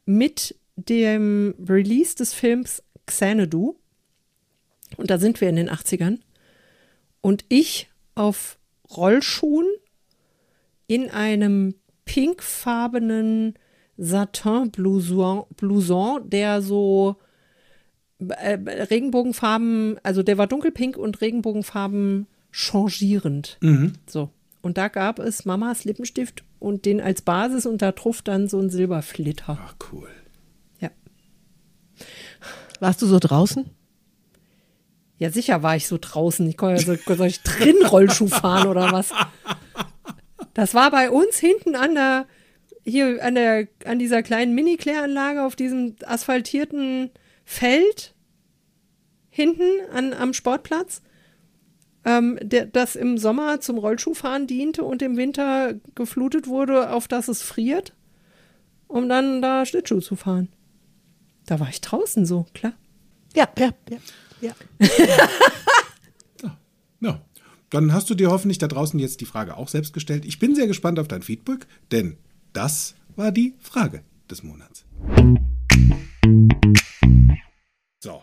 mit dem Release des Films Xanadu. Und da sind wir in den 80ern. Und ich auf Rollschuhen in einem pinkfarbenen Satin-Blouson, Blouson, der so äh, Regenbogenfarben, also der war dunkelpink und Regenbogenfarben changierend. So. Und da gab es Mamas Lippenstift und den als Basis und da drauf dann so ein Silberflitter. Ach, cool. Ja. Warst du so draußen? Ja, sicher war ich so draußen. Ich konnte so, soll ich drin Rollschuh fahren oder was? Das war bei uns hinten an der, hier an der, an dieser kleinen Mini-Kläranlage auf diesem asphaltierten Feld hinten an, am Sportplatz, ähm, der, das im Sommer zum Rollschuhfahren diente und im Winter geflutet wurde, auf dass es friert, um dann da Schlittschuh zu fahren. Da war ich draußen so, klar. Ja, ja, ja. ja. Ja. Dann hast du dir hoffentlich da draußen jetzt die Frage auch selbst gestellt. Ich bin sehr gespannt auf dein Feedback, denn das war die Frage des Monats. So.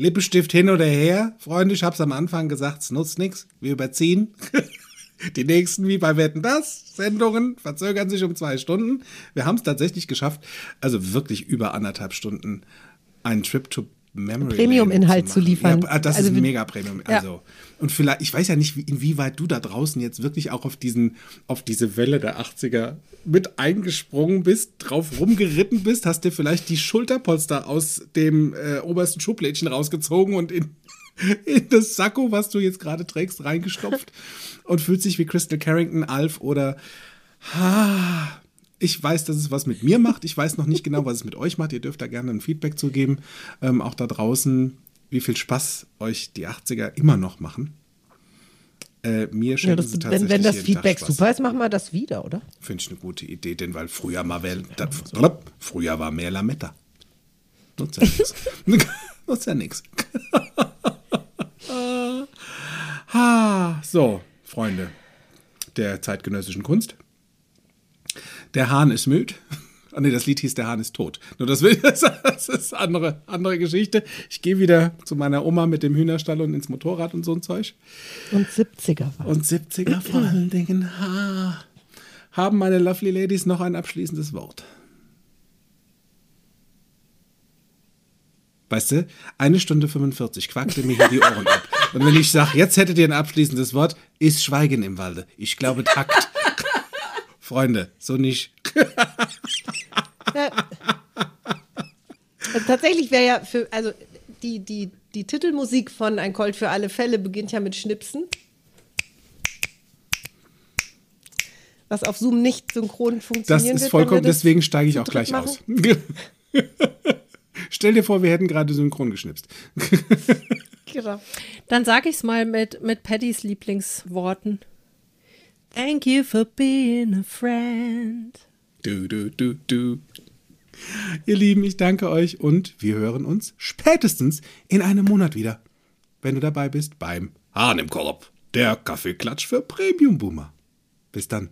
Lippenstift hin oder her. Freunde, ich hab's am Anfang gesagt, es nutzt nichts. Wir überziehen. Die nächsten, wie bei Wetten das, Sendungen verzögern sich um zwei Stunden. Wir haben es tatsächlich geschafft, also wirklich über anderthalb Stunden einen Trip to Memory Premium-Inhalt zu liefern. Ja, das Also ist mega Premium. Also und vielleicht, ich weiß ja nicht, wie, inwieweit du da draußen jetzt wirklich auch auf diesen, auf diese Welle der 80er mit eingesprungen bist, drauf rumgeritten bist, hast dir vielleicht die Schulterpolster aus dem äh, obersten Schublädchen rausgezogen und in, in das Sakko, was du jetzt gerade trägst, reingestopft und fühlt sich wie Crystal Carrington, Alf oder Ah, ich weiß, dass es was mit mir macht. Ich weiß noch nicht genau, was es mit euch macht. Ihr dürft da gerne ein Feedback zu geben. Ähm, auch da draußen, wie viel Spaß euch die 80er immer noch machen. Äh, mir Ja, schenken das, sie wenn, tatsächlich wenn das jeden Feedback super ist, machen wir das wieder, oder? Finde ich eine gute Idee, denn weil früher mal wer, da, früher war mehr Lametta. Nutzt ja nichts. Nutzt ja nichts. Ha, so, Freunde der zeitgenössischen Kunst. Der Hahn ist müd. Ah nee, das Lied hieß Der Hahn ist tot. Nur das, will, das ist eine andere, andere Geschichte. Ich gehe wieder zu meiner Oma mit dem Hühnerstall und ins Motorrad und so ein Zeug. Und 70er war. Und 70er vor allen Dingen. Ha. Haben meine Lovely Ladies noch ein abschließendes Wort? Weißt du, eine Stunde 45 quackte mir hier die Ohren ab. Und wenn ich sage, jetzt hättet ihr ein abschließendes Wort, ist Schweigen im Walde. Ich glaube, Takt. Freunde, so nicht. Also tatsächlich wäre ja für, also die, die, die Titelmusik von Ein Colt für alle Fälle beginnt ja mit Schnipsen. Was auf Zoom nicht synchron Das funktionieren ist wird. vollkommen, das deswegen steige ich auch gleich machen. aus. Stell dir vor, wir hätten gerade synchron geschnipst. Genau. Dann sag ich's mal mit, mit Paddys Lieblingsworten. Thank you for being a friend. Du, du, du, du. Ihr Lieben, ich danke euch und wir hören uns spätestens in einem Monat wieder, wenn du dabei bist beim Hahn im Korb, der Kaffeeklatsch für Premium Boomer. Bis dann.